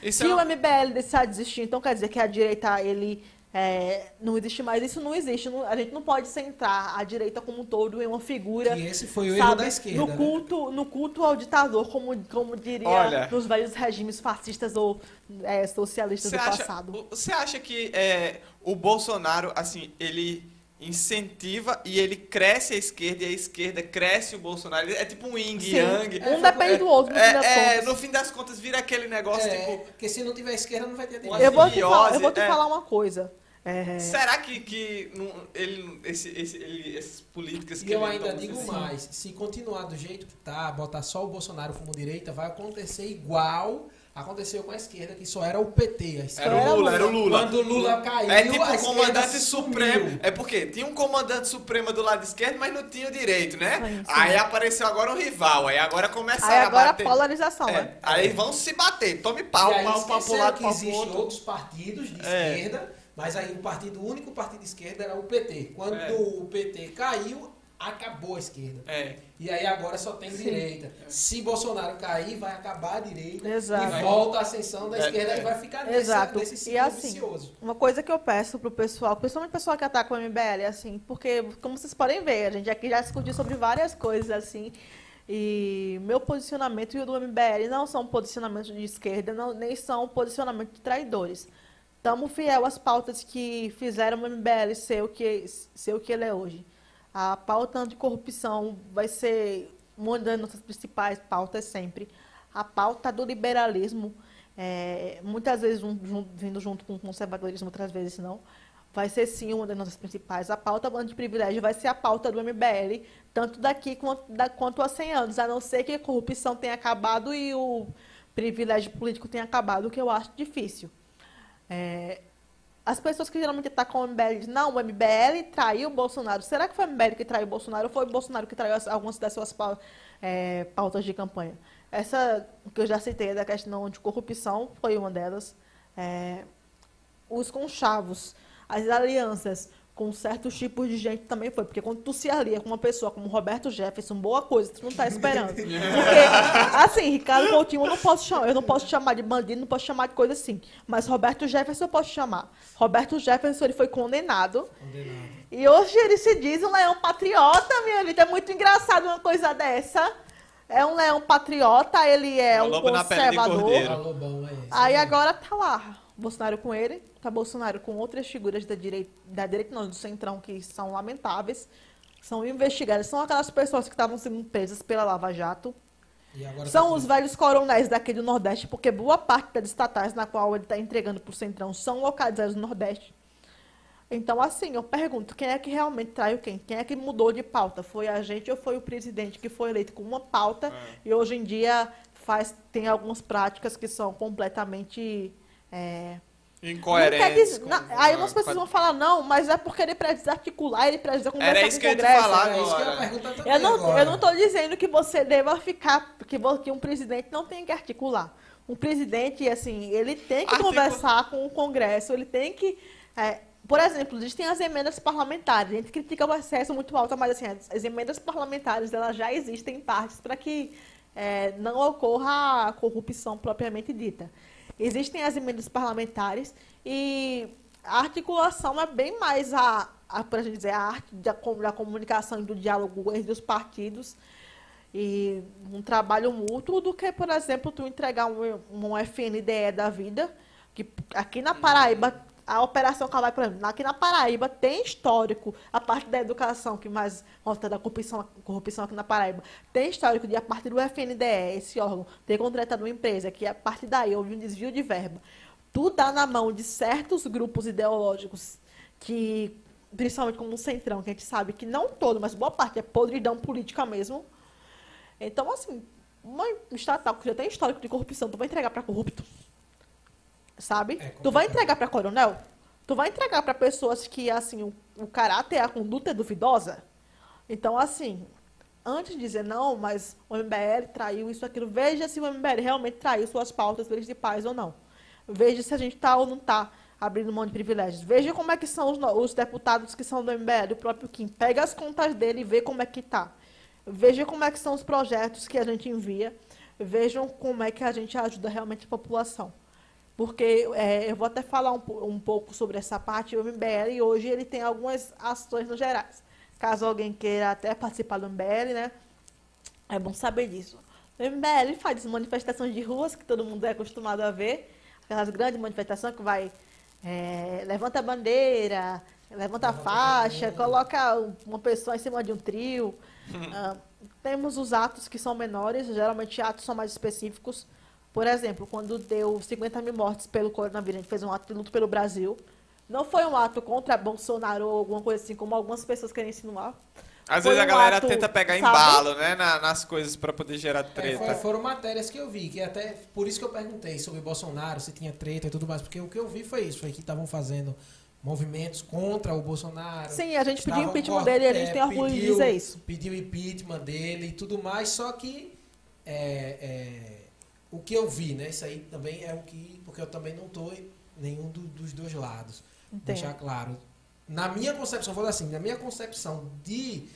Isso se é o MBL deixar de existir, então quer dizer que a direita ele é, não existe mais. Isso não existe. Não- a gente não pode centrar a direita como um todo em uma figura. Que esse foi o erro sabe, da esquerda. no né? culto, no culto ao ditador, como, como diria Olha. nos velhos regimes fascistas ou é, socialistas do acha, passado. você acha que é, o Bolsonaro, assim, ele incentiva e ele cresce a esquerda e a esquerda cresce o Bolsonaro? É tipo um yin Sim. yang. Um depende do outro, no fim das É, é, contas. no fim das contas vira aquele negócio, É, tipo... porque se não tiver esquerda, não vai ter direita. Eu vou te, falar, eu vou te é. falar uma coisa. É, Será que, que não- ele, esse, esse, ele, essas políticas que eu ele ainda toma, digo assim, mais, se continuar do jeito que tá, botar só o Bolsonaro como direita, vai acontecer igual aconteceu com a esquerda, que só era o PT. A esquerda. Era o Lula, era o Lula. Quando o Lula caiu, É tipo a comandante sumiu. supremo. É porque tinha um comandante supremo do lado esquerdo, mas não tinha o direito, né? Aí apareceu agora um rival. Aí agora começaram aí agora a polarização, É, né? aí vão se bater. Tome pau, pau, pau pro lado, que pau pro existem outro. outros partidos de É. esquerda, mas aí o partido, o único partido de esquerda era o PT. Quando É. o PT caiu, acabou a esquerda. É. E aí agora só tem Sim. direita. Se Bolsonaro cair, vai acabar a direita Exato. e volta a ascensão da É, esquerda é. e vai ficar nesse, Exato. nesse E ciclo assim, vicioso. Uma coisa que eu peço pro pessoal, principalmente o pessoal que ataca o MBL, assim, porque, como vocês podem ver, a gente aqui já discutiu sobre várias coisas, assim, e meu posicionamento e o do MBL não são posicionamentos de esquerda, não, nem são posicionamentos de traidores. Estamos fiel às pautas que fizeram o MBL ser o que, ser o que ele é hoje. A pauta anticorrupção vai ser uma das nossas principais pautas sempre. A pauta do liberalismo, é, muitas vezes um- vindo junto com o conservadorismo, outras vezes não, vai ser sim uma das nossas principais. A pauta antiprivilégio vai ser a pauta do MBL, tanto daqui quanto, da, quanto a 100 anos, a não ser que a corrupção tenha acabado e o privilégio político tenha acabado, o que eu acho difícil. É, as pessoas que geralmente atacam o MBL dizem, não, o MBL traiu o Bolsonaro. Será que foi o MBL que traiu o Bolsonaro ou foi o Bolsonaro que traiu as- algumas das suas é, pautas de campanha? Essa que eu já citei da questão de corrupção foi uma delas. É, os conchavos, as alianças com certos tipos de gente também foi. Porque quando tu se alia com uma pessoa como Roberto Jefferson, boa coisa, tu não tá esperando. Porque, assim, Ricardo Coutinho eu não posso chamar, eu não posso chamar de bandido, não posso chamar de coisa assim. Mas Roberto Jefferson eu posso chamar. Roberto Jefferson ele foi condenado. Condenado. E hoje ele se diz um leão patriota, minha vida. É muito engraçado uma coisa dessa. É um leão patriota, ele é É um lobo na pele de conservador. Aí agora tá lá, Bolsonaro com ele, tá Bolsonaro com outras figuras da direita, da direita não, do centrão, que são lamentáveis, são investigadas, são aquelas pessoas que estavam sendo presas pela Lava Jato, agora são tá os velhos coronéis daqui do Nordeste, porque boa parte das estatais na qual ele está entregando pro centrão são localizadas no Nordeste. Então, assim, eu pergunto, quem é que realmente traiu quem? Quem é que mudou de pauta? Foi a gente ou foi o presidente que foi eleito com uma pauta e hoje em dia faz, tem algumas práticas que são completamente... é, dizer- com- aí com- umas pessoas vão falar, não, mas é porque ele precisa articular, ele precisa conversar Era com isso o que eu ia te Congresso. falar É isso que eu ia agora. também Eu não, agora. eu não estou dizendo que você deva ficar, que, que um presidente não tem que articular. Um presidente, assim, ele tem que Articu- conversar com o Congresso, ele tem que. é, por exemplo, existem as emendas parlamentares. A gente critica o excesso muito alto, mas assim, as, as emendas parlamentares elas já existem em partes para que é, não ocorra a corrupção propriamente dita. Existem as emendas parlamentares e a articulação é bem mais a, a para dizer, a arte da, da comunicação e do diálogo entre os partidos e um trabalho mútuo do que, por exemplo, tu entregar um, um FNDE da vida, que aqui na Paraíba, a operação Calai, por exemplo, aqui na Paraíba tem histórico, a parte da educação, que mais volta da corrupção, corrupção aqui na Paraíba, tem histórico de a partir do FNDE, esse órgão, ter contratado uma empresa, que a partir daí houve um desvio de verba. Tudo dá na mão de certos grupos ideológicos que, principalmente como o Centrão, que a gente sabe que não todo, mas boa parte é podridão política mesmo. Então, assim, uma estatal que já tem histórico de corrupção, tu vai entregar para corrupto? Sabe? É tu vai entregar para coronel? Tu vai entregar para pessoas que, assim, o, o caráter, a conduta é duvidosa? Então, assim, antes de dizer não, mas o MBL traiu isso, aquilo, veja se o MBL realmente traiu suas pautas principais ou não. Veja se a gente está ou não está abrindo mão de privilégios. Veja como é que são os, os, deputados que são do MBL, o próprio Kim. Pega as contas dele e vê como é que está. Veja como é que são os projetos que a gente envia. Vejam como é que a gente ajuda realmente a população. Porque é, eu vou até falar um, um, pouco sobre essa parte. O MBL hoje ele tem algumas ações no gerais. Caso alguém queira até participar do MBL, né? É bom saber disso. O MBL faz manifestações de ruas que todo mundo é acostumado a ver. Aquelas grandes manifestações que vai é, levanta a bandeira, levanta a faixa, coloca uma pessoa em cima de um trio. Uh, temos os atos que são menores, geralmente atos são mais específicos. Por exemplo, quando deu 50 mil mortes pelo coronavírus, a gente fez um ato de luto pelo Brasil. Não foi um ato contra Bolsonaro ou alguma coisa assim, como algumas pessoas querem insinuar. Às vezes a galera ato, tenta pegar sabe? embalo, né, na, nas coisas para poder gerar treta. É, foram matérias que eu vi, que até por isso que eu perguntei sobre Bolsonaro, se tinha treta e tudo mais, porque o que eu vi foi isso, foi que estavam fazendo movimentos contra o Bolsonaro. Sim, a gente pediu impeachment dele e a gente é, tem orgulho pediu, de dizer isso. Pediu impeachment dele e tudo mais, só que é, é, o que eu vi, né? Isso aí também é o que. Porque eu também não estou em nenhum do, dos dois lados. Entendo. Deixar claro. Na minha concepção, vou dar assim, na minha concepção de,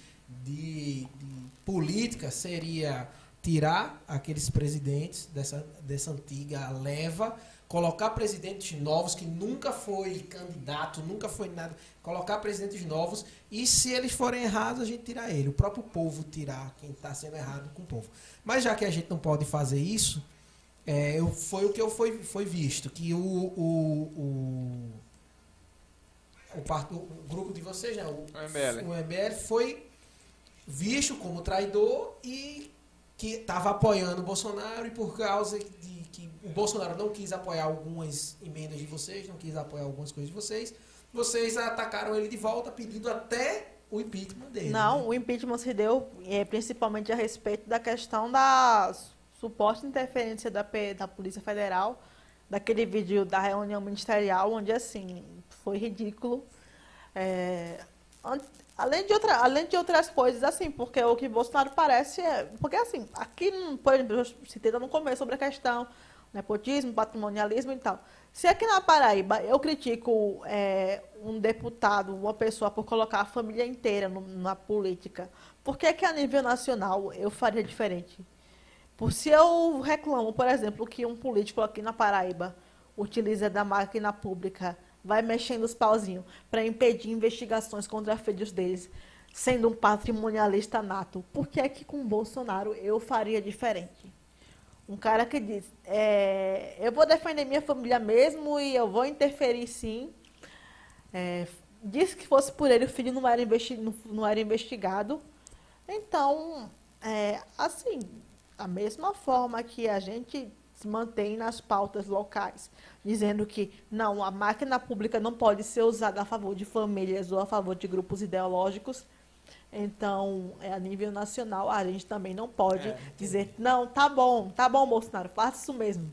de, de política seria tirar aqueles presidentes dessa, dessa antiga leva colocar presidentes novos que nunca foi candidato, nunca foi nada, colocar presidentes novos e se eles forem errados a gente tirar ele, o próprio povo tirar quem está sendo errado com o povo. Mas já que a gente não pode fazer isso, é, eu, foi o que eu foi, foi visto que o, o, o, o, o grupo de vocês, né, o, MBL. o MBL foi visto como traidor e que estava apoiando o Bolsonaro e por causa de que o Bolsonaro não quis apoiar algumas emendas de vocês, não quis apoiar algumas coisas de vocês, vocês atacaram ele de volta pedindo até o impeachment dele. Não, né? o impeachment se deu é, principalmente a respeito da questão da suposta interferência da, da Polícia Federal, daquele vídeo da reunião ministerial, onde assim, foi ridículo. É, Além de, outra, além de outras coisas, assim, porque o que Bolsonaro parece é. Porque, assim, aqui, por exemplo, eu citei no começo sobre a questão nepotismo, patrimonialismo e tal. Se aqui na Paraíba eu critico é, um deputado, uma pessoa, por colocar a família inteira no, na política, por que, que a nível nacional eu faria diferente? Por se eu reclamo, por exemplo, que um político aqui na Paraíba utiliza da máquina pública vai mexendo os pauzinhos para impedir investigações contra filhos deles, sendo um patrimonialista nato. Por que é que com Bolsonaro eu faria diferente? Um cara que diz, é, eu vou defender minha família mesmo e eu vou interferir sim. É, disse que fosse por ele, o filho não era, investi não, não era investigado. Então, é, assim, a mesma forma que a gente se mantém nas pautas locais, dizendo que não, a máquina pública não pode ser usada a favor de famílias ou a favor de grupos ideológicos. Então, é, a nível nacional, a gente também não pode é, dizer, não, tá bom, tá bom, Bolsonaro, faça isso mesmo.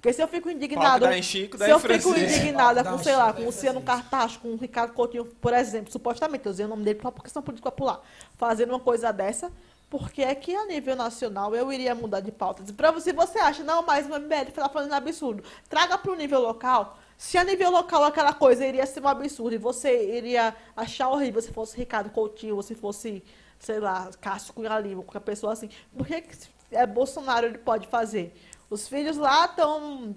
Porque se eu fico indignado. Chico, se eu fico indignada com, sei lá, com o Luciano Cartacho, com o Ricardo Coutinho, por exemplo, supostamente, eu usei o nome dele por questão política popular, fazendo uma coisa dessa, porque é que a nível nacional eu iria mudar de pauta. Para você, você acha, não, mas o MBL está falando absurdo. Traga para o nível local. Se a nível local aquela coisa iria ser um absurdo e você iria achar horrível se fosse Ricardo Coutinho ou se fosse, sei lá, Cássio Cunha Lima, qualquer pessoa assim. Por que, que é Bolsonaro ele pode fazer? Os filhos lá estão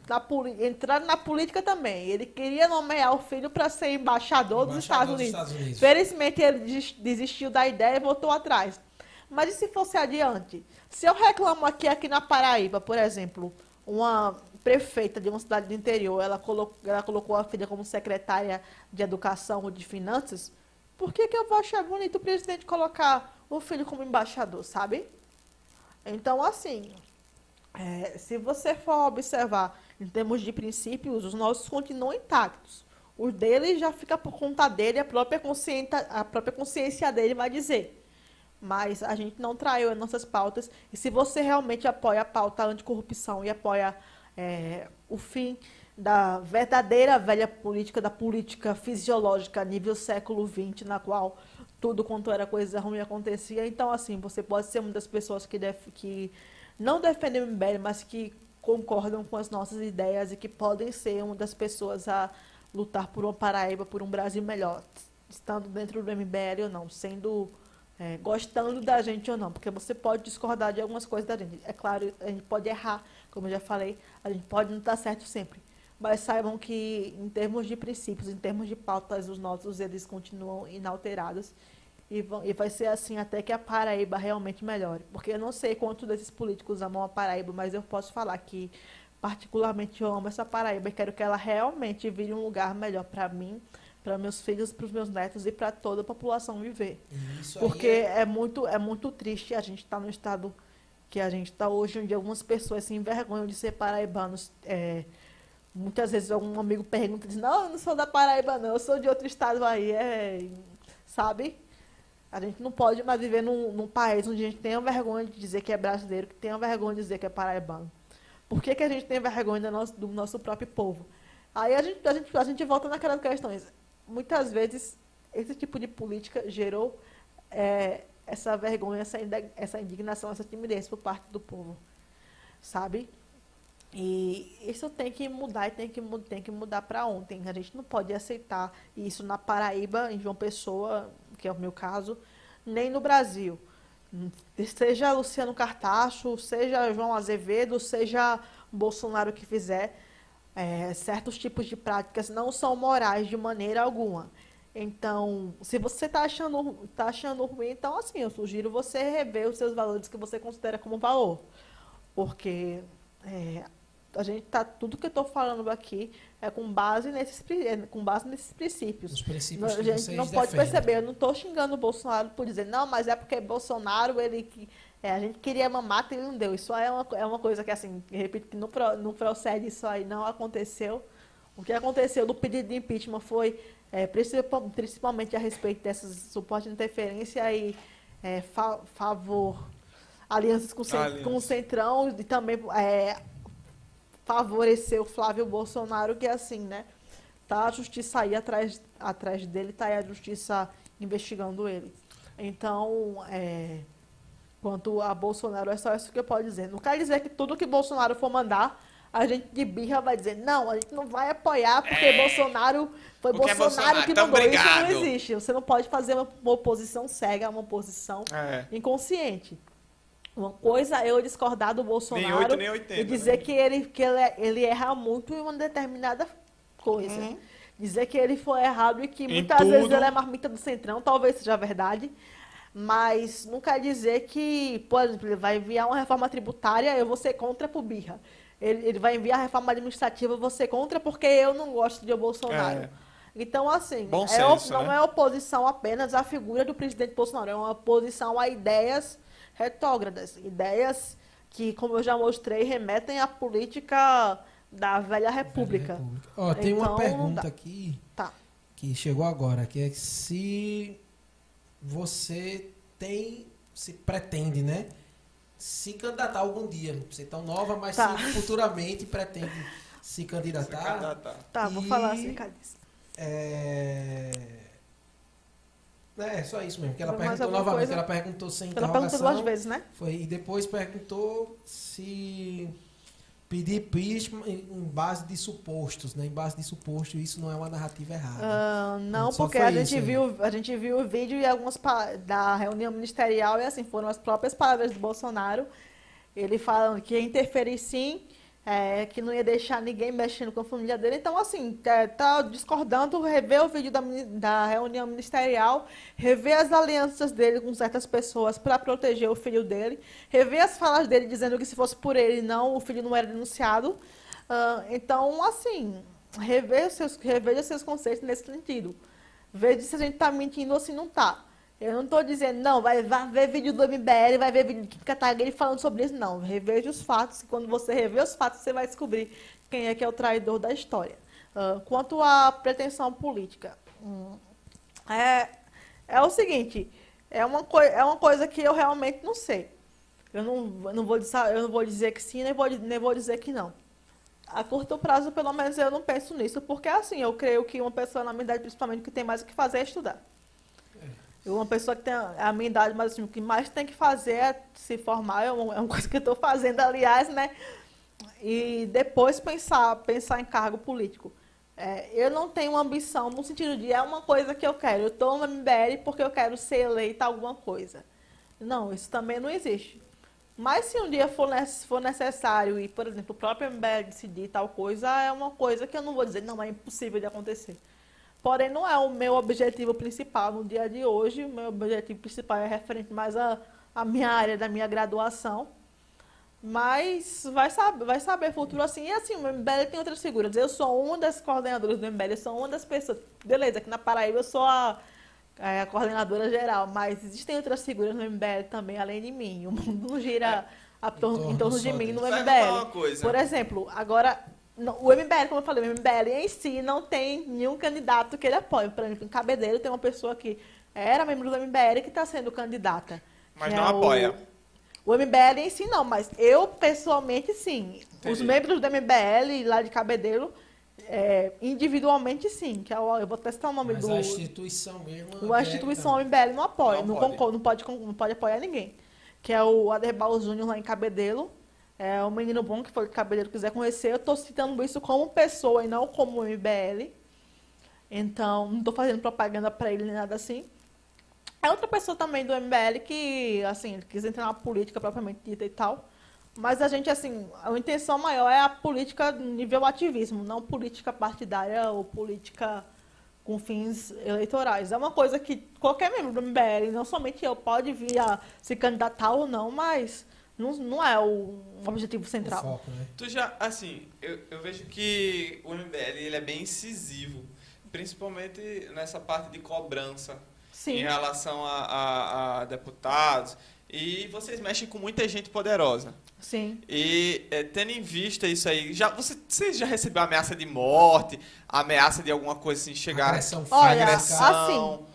entrando na política também. Ele queria nomear o filho para ser embaixador, embaixador dos, Estados, dos Unidos. Estados Unidos. Felizmente ele desistiu da ideia e voltou atrás. Mas e se fosse adiante? Se eu reclamo aqui, aqui na Paraíba, por exemplo, uma prefeita de uma cidade do interior, ela colocou, ela colocou a filha como secretária de educação ou de finanças, por que, que eu vou achar bonito o presidente colocar o filho como embaixador, sabe? Então, assim, é, se você for observar em termos de princípios, os nossos continuam intactos. O dele já fica por conta dele, a própria consciência, a própria consciência dele vai dizer mas a gente não traiu as nossas pautas. E se você realmente apoia a pauta anticorrupção e apoia é, o fim da verdadeira velha política, da política fisiológica nível século XX, na qual tudo quanto era coisa ruim acontecia, então, assim, você pode ser uma das pessoas que, def que não defende o MBL, mas que concordam com as nossas ideias e que podem ser uma das pessoas a lutar por uma Paraíba, por um Brasil melhor, estando dentro do MBL ou não, sendo é, gostando da gente ou não, porque você pode discordar de algumas coisas da gente. É claro, a gente pode errar, como eu já falei, a gente pode não estar certo sempre. Mas saibam que, em termos de princípios, em termos de pautas, os nossos eles continuam inalterados. E, vão, e vai ser assim até que a Paraíba realmente melhore. Porque eu não sei quantos desses políticos amam a Paraíba, mas eu posso falar que, particularmente, eu amo essa Paraíba e quero que ela realmente vire um lugar melhor para mim, para meus filhos, para os meus netos e para toda a população viver. Isso Porque aí é... muito, é muito triste a gente estar tá no estado que a gente está hoje, onde algumas pessoas se envergonham de ser paraibanos. É, muitas vezes algum amigo pergunta, diz, não, eu não sou da Paraíba não, eu sou de outro estado aí, é, sabe? A gente não pode mais viver num, num país onde a gente tenha vergonha de dizer que é brasileiro, que tenha vergonha de dizer que é paraibano. Por que, que a gente tem vergonha do nosso, do nosso próprio povo? Aí a gente, a, gente, a gente volta naquelas questões muitas vezes esse tipo de política gerou é, essa vergonha, essa, indignação, essa timidez por parte do povo, sabe? E isso tem que mudar e tem que, tem que mudar para ontem. A gente não pode aceitar isso na Paraíba, em João Pessoa, que é o meu caso, nem no Brasil. Seja Luciano Cartacho, seja João Azevedo, seja Bolsonaro que fizer, é, certos tipos de práticas não são morais de maneira alguma. Então, se você está achando, tá achando ruim, então assim, eu sugiro você rever os seus valores que você considera como valor. Porque é, a gente tá tudo que eu estou falando aqui é com base nesses é com base nesses princípios. Os princípios a gente não pode perceber. Eu não estou xingando o Bolsonaro por dizer não, mas é porque Bolsonaro ele é, a gente queria mamar e ele não deu. Isso é uma, é uma coisa que, assim, repito que não, não procede, isso aí não aconteceu. O que aconteceu do pedido de impeachment foi, é, principalmente a respeito dessas suporte de interferência e é, fa favor, alianças com, com o Centrão e também é, favorecer o Flávio Bolsonaro, que é assim, né? Tá a justiça aí atrás, atrás dele, tá aí a justiça investigando ele. Então, é, Quanto a Bolsonaro, é só isso que eu posso dizer. Não quer dizer que tudo que Bolsonaro for mandar, a gente de birra vai dizer, não, a gente não vai apoiar porque é. Bolsonaro foi porque Bolsonaro, Bolsonaro que então, mandou. Obrigado. Isso não existe. Você não pode fazer uma, uma oposição cega, uma oposição é. inconsciente. Uma coisa é eu discordar do Bolsonaro nem 8, nem 80, e dizer né? que, ele, que ele, ele erra muito em uma determinada coisa. Uhum. Dizer que ele foi errado e que em muitas tudo. vezes ele é marmita do centrão, talvez seja verdade mas não quer dizer que, por exemplo, ele vai enviar uma reforma tributária, eu vou ser contra por birra. Ele, ele vai enviar a reforma administrativa, eu vou ser contra porque eu não gosto de Bolsonaro. É. Então, assim, Bom é, senso, não né? é oposição apenas à figura do presidente Bolsonaro, é uma oposição a ideias retrógradas, ideias que, como eu já mostrei, remetem à política da velha república. Velha república. Ó, tem então, uma pergunta aqui tá. que chegou agora, que é se você tem, se pretende, né? Se candidatar algum dia. Você é tão nova, mas tá. se futuramente pretende se candidatar. Se candidatar. Tá, vou falar acerca disso. É... É, só isso mesmo. Que ela perguntou novamente. Coisa? Ela perguntou sem ela interrogação. Ela perguntou duas vezes, né? Foi, e depois perguntou se pedir impeachment em base de supostos, né? Em base de suposto, isso não é uma narrativa errada. Uh, não, porque a gente, viu, a gente viu o vídeo e algumas da reunião ministerial e assim, foram as próprias palavras do Bolsonaro. Ele falando que ia interferir sim é, que não ia deixar ninguém mexendo com a família dele. Então, assim, é, tá discordando, rever o vídeo da, da reunião ministerial, rever as alianças dele com certas pessoas para proteger o filho dele, rever as falas dele dizendo que se fosse por ele, não, o filho não era denunciado. Uh, então, assim, rever seus, reveja seus conceitos nesse sentido. Veja se a gente está mentindo ou se não está. Eu não estou dizendo, não, vai, vai ver vídeo do MBL, vai ver vídeo de Kataguiri falando sobre isso. Não, reveja os fatos. E quando você rever os fatos, você vai descobrir quem é que é o traidor da história. Uh, quanto à pretensão política, hum, é, é o seguinte, é uma, é uma coisa que eu realmente não sei. Eu não, eu não, vou, eu não vou dizer que sim, nem vou, nem vou dizer que não. A curto prazo, pelo menos, eu não penso nisso, porque assim, eu creio que uma pessoa na minha idade, principalmente, que tem mais o que fazer é estudar. Uma pessoa que tem a minha idade, mas assim, o que mais tem que fazer é se formar, é uma, é coisa que eu estou fazendo, aliás, né? e depois pensar, pensar em cargo político. É, eu não tenho ambição no sentido de é uma coisa que eu quero. Eu estou no MBL porque eu quero ser eleita alguma coisa. Não, isso também não existe. Mas se um dia for, for necessário e, por exemplo, o próprio MBL decidir tal coisa, é uma coisa que eu não vou dizer, não, é impossível de acontecer. Porém, não é o meu objetivo principal no dia de hoje. O meu objetivo principal é referente mais à, à minha área da minha graduação. Mas vai saber, vai saber futuro assim. E assim, o MBL tem outras figuras. Eu sou uma das coordenadoras do MBL, eu sou uma das pessoas. Beleza, aqui na Paraíba eu sou a, é, a coordenadora geral, mas existem outras figuras no MBL também, além de mim. O mundo não gira é, torno, em torno, em torno de mim no MBL. Por exemplo, agora, o MBL, como eu falei, o MBL em si não tem nenhum candidato que ele apoie. Por exemplo, em Cabedelo tem uma pessoa que era membro do MBL que está sendo candidata. Mas não é apoia. O, o MBL em si não, mas eu pessoalmente sim. Entendi. Os membros do MBL lá de Cabedelo, é, individualmente sim. Que é o, eu vou testar o nome mas do. a instituição mesmo. A instituição não. MBL não apoia, não, não, pode. Concordo, não, pode, não pode apoiar ninguém. Que é o Aderbal Júnior lá em Cabedelo. É um menino bom que foi de Cabedelo quiser conhecer. Eu estou citando isso como pessoa e não como MBL. Então, não estou fazendo propaganda para ele nem nada assim. É outra pessoa também do MBL que, assim, quis entrar na política propriamente dita e tal. Mas a gente, assim, a intenção maior é a política nível ativismo, não política partidária ou política com fins eleitorais. É uma coisa que qualquer membro do MBL, não somente eu, pode vir a se candidatar ou não, mas não, não é o objetivo central. O foco, né? Tu já, assim, eu, eu vejo que o MBL ele é bem incisivo, principalmente nessa parte de cobrança Sim. em relação a, a, a, deputados. E vocês mexem com muita gente poderosa. Sim. E é, tendo em vista isso aí, já, você, você já recebeu ameaça de morte, ameaça de alguma coisa assim, chegar... Agressão Olha, agressão. assim,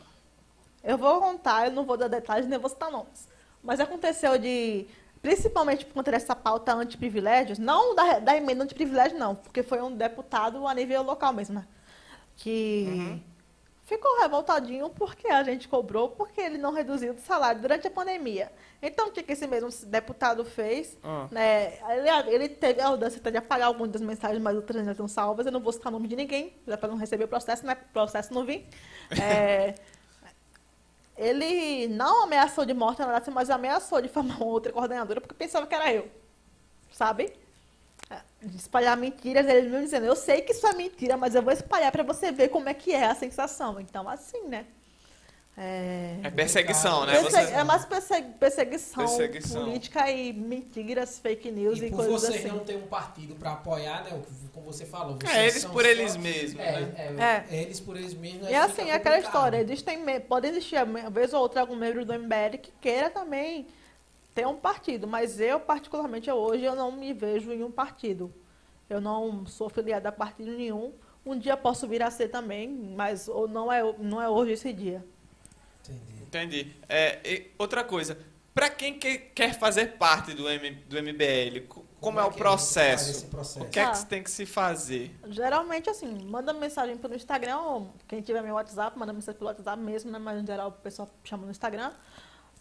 eu vou contar, eu não vou dar detalhes, nem vou citar nomes. Mas aconteceu de, principalmente por conta dessa pauta anti-privilégios, não da, da emenda anti-privilégio, não, porque foi um deputado a nível local mesmo, né? Que... Uhum ficou revoltadinho porque a gente cobrou, porque ele não reduziu o salário durante a pandemia. Então, o que esse mesmo deputado fez? Ah. Né, ele, ele teve a audácia de apagar algumas das mensagens, mas outras ainda estão salvas. Eu não vou citar o nome de ninguém, para não receber o processo, né? O processo não vir. É, ele não ameaçou de morte, mas ameaçou de formar uma outra coordenadora, porque pensava que era eu. Sabe? de espalhar mentiras, ele me dizendo, eu sei que isso é mentira, mas eu vou espalhar para você ver como é que é a sensação. Então, assim, né? É, é perseguição, né? Persegu... Você... É mais persegu... perseguição, perseguição, política e mentiras, fake news e, e por coisas você assim. não ter um partido para apoiar, né? Como você falou. É, eles por só... eles mesmos, é, né? É, é, eles por eles mesmos. E assim, é aquela história. Existem, pode existir, uma vez ou outra, algum membro do MBL que queira também ter um partido, mas eu, particularmente, hoje, eu não me vejo em um partido. Eu não sou filiada a partido nenhum. Um dia posso vir a ser também, mas não é, não é hoje esse dia. Entendi. Entendi. É, outra coisa, para quem que, quer fazer parte do, M, do MBL, como, como é, o processo? processo? O que é que ah, tem que se fazer? Geralmente, assim, manda mensagem pelo Instagram, ou quem tiver meu WhatsApp, manda mensagem pelo WhatsApp mesmo, né? Mas, em geral, o pessoal chama no Instagram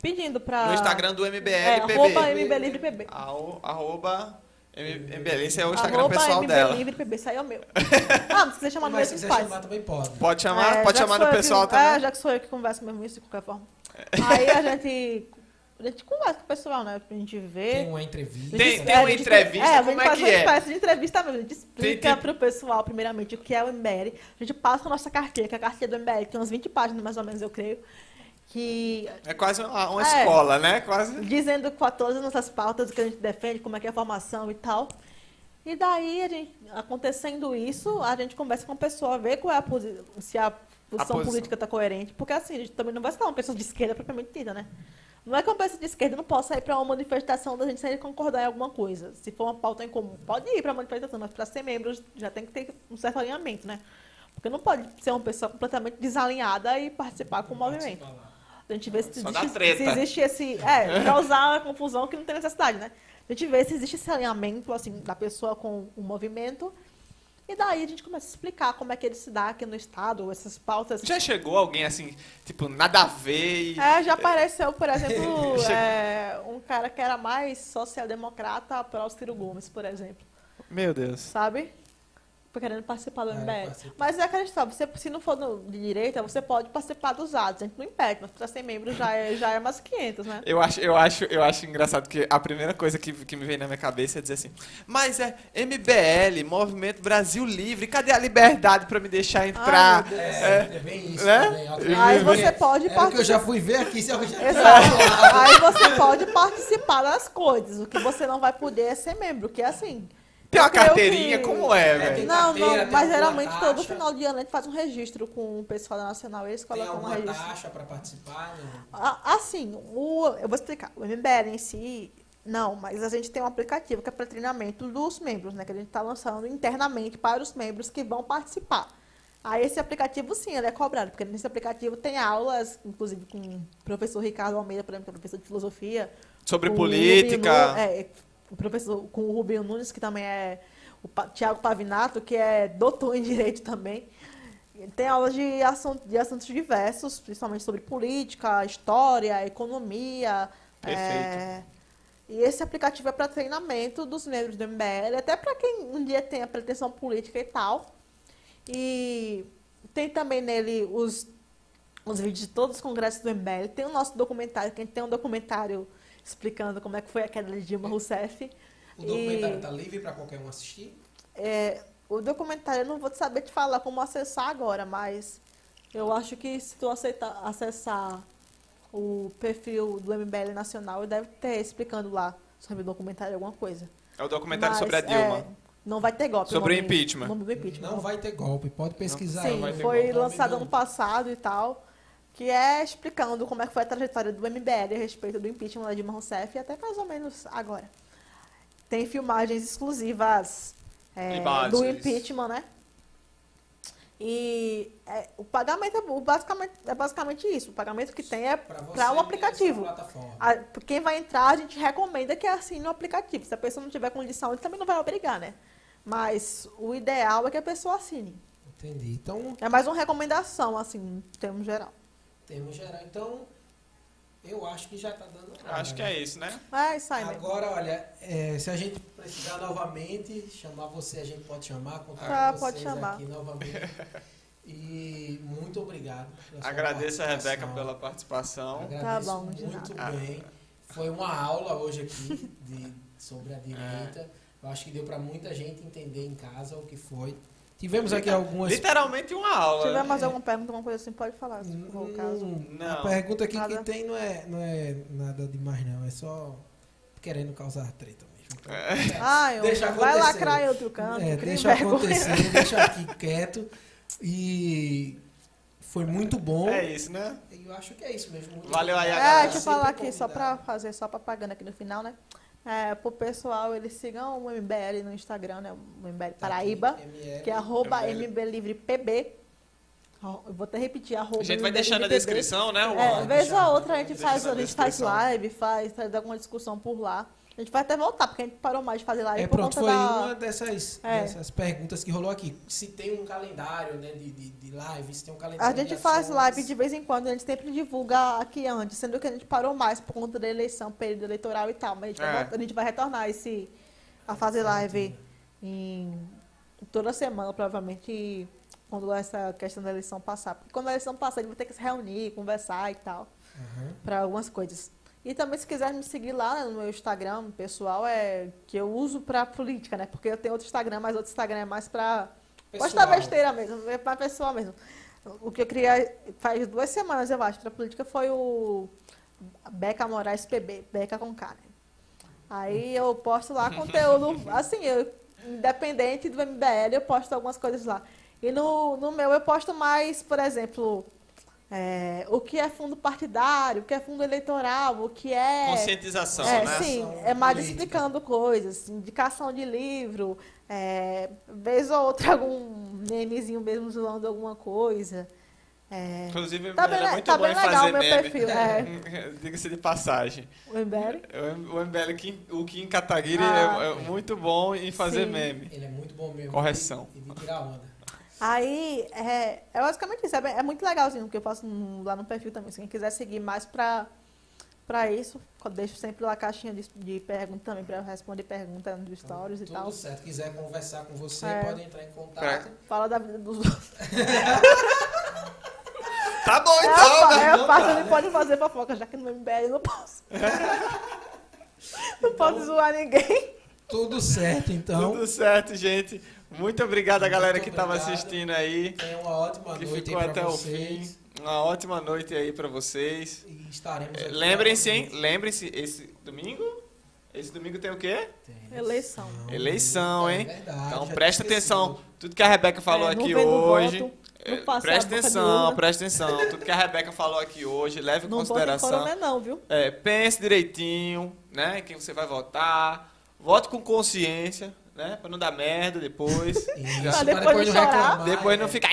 pedindo para... No Instagram do MBL é, PB. Arroba MBLivrePB. Arroba MBL, esse é o Instagram arroba pessoal MBL dela. Livre PB, aí é o meu. Ah, se quiser chamar no mesmo, se quiser chamar também pode. Pode chamar, é, pode chamar no pessoal que, também. É, já que sou eu que converso mesmo isso de qualquer forma. Aí a gente... A gente conversa com o pessoal, né? Pra gente ver. Tem uma entrevista. Tem, tem uma entrevista, é, como é que é? A gente faz uma espécie de entrevista mesmo. A gente explica tem, tem... pro pessoal, primeiramente, o que é o MBL. A gente passa a nossa carteira, que é a carteira do MBL tem umas 20 páginas, mais ou menos, eu creio que é quase uma, uma é, escola, né? Quase dizendo com todas as nossas pautas que a gente defende, como é que é a formação e tal. E daí, a gente, acontecendo isso, a gente conversa com a pessoa, vê qual é a posição, se a posição, a política está coerente, porque assim, a gente também não vai ser uma pessoa de esquerda propriamente dita, né? Não é que uma pessoa de esquerda não possa ir para uma manifestação da gente sem concordar em alguma coisa. Se for uma pauta em comum, pode ir para a manifestação, mas para ser membro já tem que ter um certo alinhamento, né? Porque não pode ser uma pessoa completamente desalinhada e participar com o movimento. A gente vê se existe, se existe esse. É, causar uma confusão que não tem necessidade, né? A gente vê se existe esse alinhamento, assim, da pessoa com o movimento. E daí a gente começa a explicar como é que ele se dá aqui no estado, essas pautas. Já chegou alguém assim, tipo, nada a ver? E... É, já apareceu, por exemplo, é, um cara que era mais social-democrata para o Ciro Gomes, por exemplo. Meu Deus. sabe? Querendo participar do É, MBL. participa. Mas é aquela história, você, se não for no- de direita, você pode participar dos atos, a gente não impede, mas para ser membro já é, já é mais 500, né? Eu acho, eu, acho, eu acho engraçado que a primeira coisa que, que me vem na minha cabeça é dizer assim: Mas é MBL, Movimento Brasil Livre, cadê a liberdade pra me deixar entrar? meu Deus. É, é bem isso Né? também. Aí É, você pode É o que eu participar. já fui ver aqui, se eu já Exato. Aí você pode participar das coisas. O que você não vai poder é ser membro, que é assim. Tem uma carteirinha, que- como é, É, velho? Não, carteira, não, mas geralmente todo taxa? final de ano a gente faz um registro com o pessoal da Nacional, eles Tem colocam um alguma registro. taxa para participar? Não. Ah, Assim, o, eu vou explicar. O MBL em si, não, mas a gente tem um aplicativo que é para treinamento dos membros, né? Que a gente está lançando internamente para os membros que vão participar. Aí esse aplicativo, sim, ele é cobrado, porque nesse aplicativo tem aulas, inclusive com o professor Ricardo Almeida, por exemplo, que é professor de filosofia. Sobre política. Nu- é, o professor com o Rubinho Nunes, que também é o Pa- Tiago Pavinato, que é doutor em direito também. Tem aulas de, assun- de assuntos diversos, principalmente sobre política, história, economia. É, e esse aplicativo é para treinamento dos membros do MBL, até para quem um dia tem a pretensão política e tal. E tem também nele os, os vídeos de todos os congressos do MBL. Tem o nosso documentário, que a gente tem um documentário explicando como é que foi a queda de Dilma Rousseff. O documentário está livre para qualquer um assistir? É, o documentário eu não vou saber te falar como acessar agora, mas eu acho que se tu aceitar, acessar o perfil do MBL Nacional, deve ter explicando lá sobre o documentário alguma coisa. É o documentário Mas, sobre a Dilma. é, não vai ter golpe. Sobre o nome- impeachment. nome impeachment. Não vai ter golpe, pode pesquisar. Sim, vai ter foi golpe. lançado Não. ano passado e tal, que é explicando como é que foi a trajetória do MBL a respeito do impeachment da Dilma Rousseff e até mais ou menos agora. Tem filmagens exclusivas é, do impeachment, né? E é, o pagamento é, o basicamente, é basicamente isso. O pagamento que tem é para o nessa aplicativo. A- quem vai entrar, a gente recomenda que assine o aplicativo. Se a pessoa não tiver condição, ele também não vai obrigar, né? Mas o ideal é que a pessoa assine. Entendi. Então, É mais uma recomendação, assim, em termos geral. Temos geral. Então, eu acho que já está dando. Acho que é isso, né? É isso aí mesmo. Agora, olha, é, se a gente precisar novamente chamar você, a gente pode chamar, contar Ah, com pode vocês chamar. aqui novamente. E muito obrigado. Agradeço a. Rebeca pela participação. Agradeço Tá bom, muito nada. bem. Foi uma aula hoje aqui de, sobre a direita. Eu acho que deu para muita gente entender em casa o que foi. Tivemos aqui algumas. Literalmente uma Se aula. tiver né? mais alguma pergunta, alguma coisa assim, pode falar, se for o caso. Não. A pergunta aqui Nada. que tem não é, não é nada demais, não. É só querendo causar treta mesmo. Então, Ah, eu, Deixa vai acontecer. lacrar em outro canto, É, deixa vergonha. acontecer, deixa aqui quieto. E foi muito bom. É isso, né? Eu acho que é isso mesmo. Valeu aí a. É, galera. deixa eu falar aqui, só pra convidado. fazer só propaganda aqui no final, né? É, pro pessoal, eles sigam o MBL no Instagram, né? O MBL Tá Paraíba, aqui, que é arroba MBL. MBLivrePB. Vou até repetir, arroba A gente vai deixar na descrição, né? É, vez ou outra a gente faz, a gente faz live, faz, faz alguma discussão por lá. A gente vai até voltar, porque a gente parou mais de fazer live É, por pronto, conta foi da... uma dessas, É. dessas perguntas que rolou aqui. Se tem um calendário né, de, de, de live, se tem um calendário A gente de faz live de vez em quando, a gente sempre divulga aqui antes, sendo que a gente parou mais por conta da eleição, período eleitoral e tal. Mas a gente, vai, É. voltar- a gente vai retornar esse, a fazer live em toda semana, provavelmente, quando essa questão da eleição passar. Porque quando a eleição passar, a gente vai ter que se reunir, conversar e tal, Aham. para algumas coisas. E também, se quiser me seguir lá no meu Instagram, pessoal, é que eu uso pra política, né? Porque eu tenho outro Instagram, mas outro Instagram é mais pra Postar Pessoal, besteira mesmo, é pra pessoa mesmo. O que eu criei faz duas semanas, eu acho, pra política foi o Beca Moraes PB, Beca com K, né? Aí eu posto lá conteúdo, assim, eu, independente do MBL, eu posto algumas coisas lá. E no, no meu eu posto mais, por exemplo, é, o que é fundo partidário, o que é fundo eleitoral, o que é. Conscientização, É, né? sim, é mais política. explicando coisas, indicação de livro, é, vez ou outra algum memezinho mesmo zoando alguma coisa. É, Inclusive, Tá bem é le- muito tá bom bem em legal fazer o meu meme. perfil, é. Diga-se de passagem. o MBL. O MBL, Kim- o Kim Kataguiri Ah. é, é muito bom em fazer Sim. meme. Ele é muito bom mesmo. Correção. E de tirar onda. Aí, é, é basicamente isso. É, é muito legalzinho o que eu faço no- lá no perfil também. Se quem quiser seguir mais pra, Pra isso, eu deixo sempre lá a caixinha de, de pergunta também, pra eu responder pergunta nos stories e Tudo tal. certo. Quiser conversar com você, É. pode entrar em contato. Fala da vida dos outros. Tá bom É, então, né? é, a parte onde pode fazer fofoca, já que no MBL eu não posso. não pode zoar ninguém. Tudo certo, então. Tudo certo, gente. Muito obrigado a galera que estava assistindo aí, Tenha uma ótima que noite ficou até o vocês. fim. Uma ótima noite aí pra vocês. E estaremos É, aqui Lembrem-se, hein? Lembrem-se, esse domingo? Esse domingo tem o quê? Tem. Eleição. Eleição, É hein? verdade, Então presta atenção. Tudo que a Rebeca falou É, não aqui hoje. voto, é, não presta atenção, presta atenção. Tudo que a Rebeca falou aqui hoje, leve em Não consideração. coronel não, viu? É, pense direitinho, né? Quem você vai votar. Vote com consciência, né? Pra não dar merda depois. Isso, Pra pra depois depois não chorar. reclamar. Depois não é. ficar.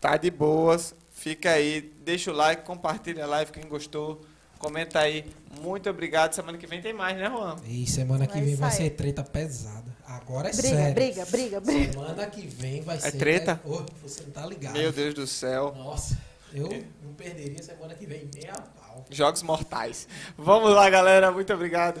Tá de boas. Fica aí. Deixa o like, compartilha a live quem gostou. Comenta aí. Muito obrigado. Semana que vem tem mais, né, Juan? E semana que É vem isso vai ser treta pesada. Agora é Briga, sério. briga, briga, briga. Semana que vem vai ser. treta? Ô, você não tá ligado. Meu Deus do céu. Nossa, eu não perderia semana que vem nem a pau. Jogos mortais. Vamos lá, galera. Muito obrigado.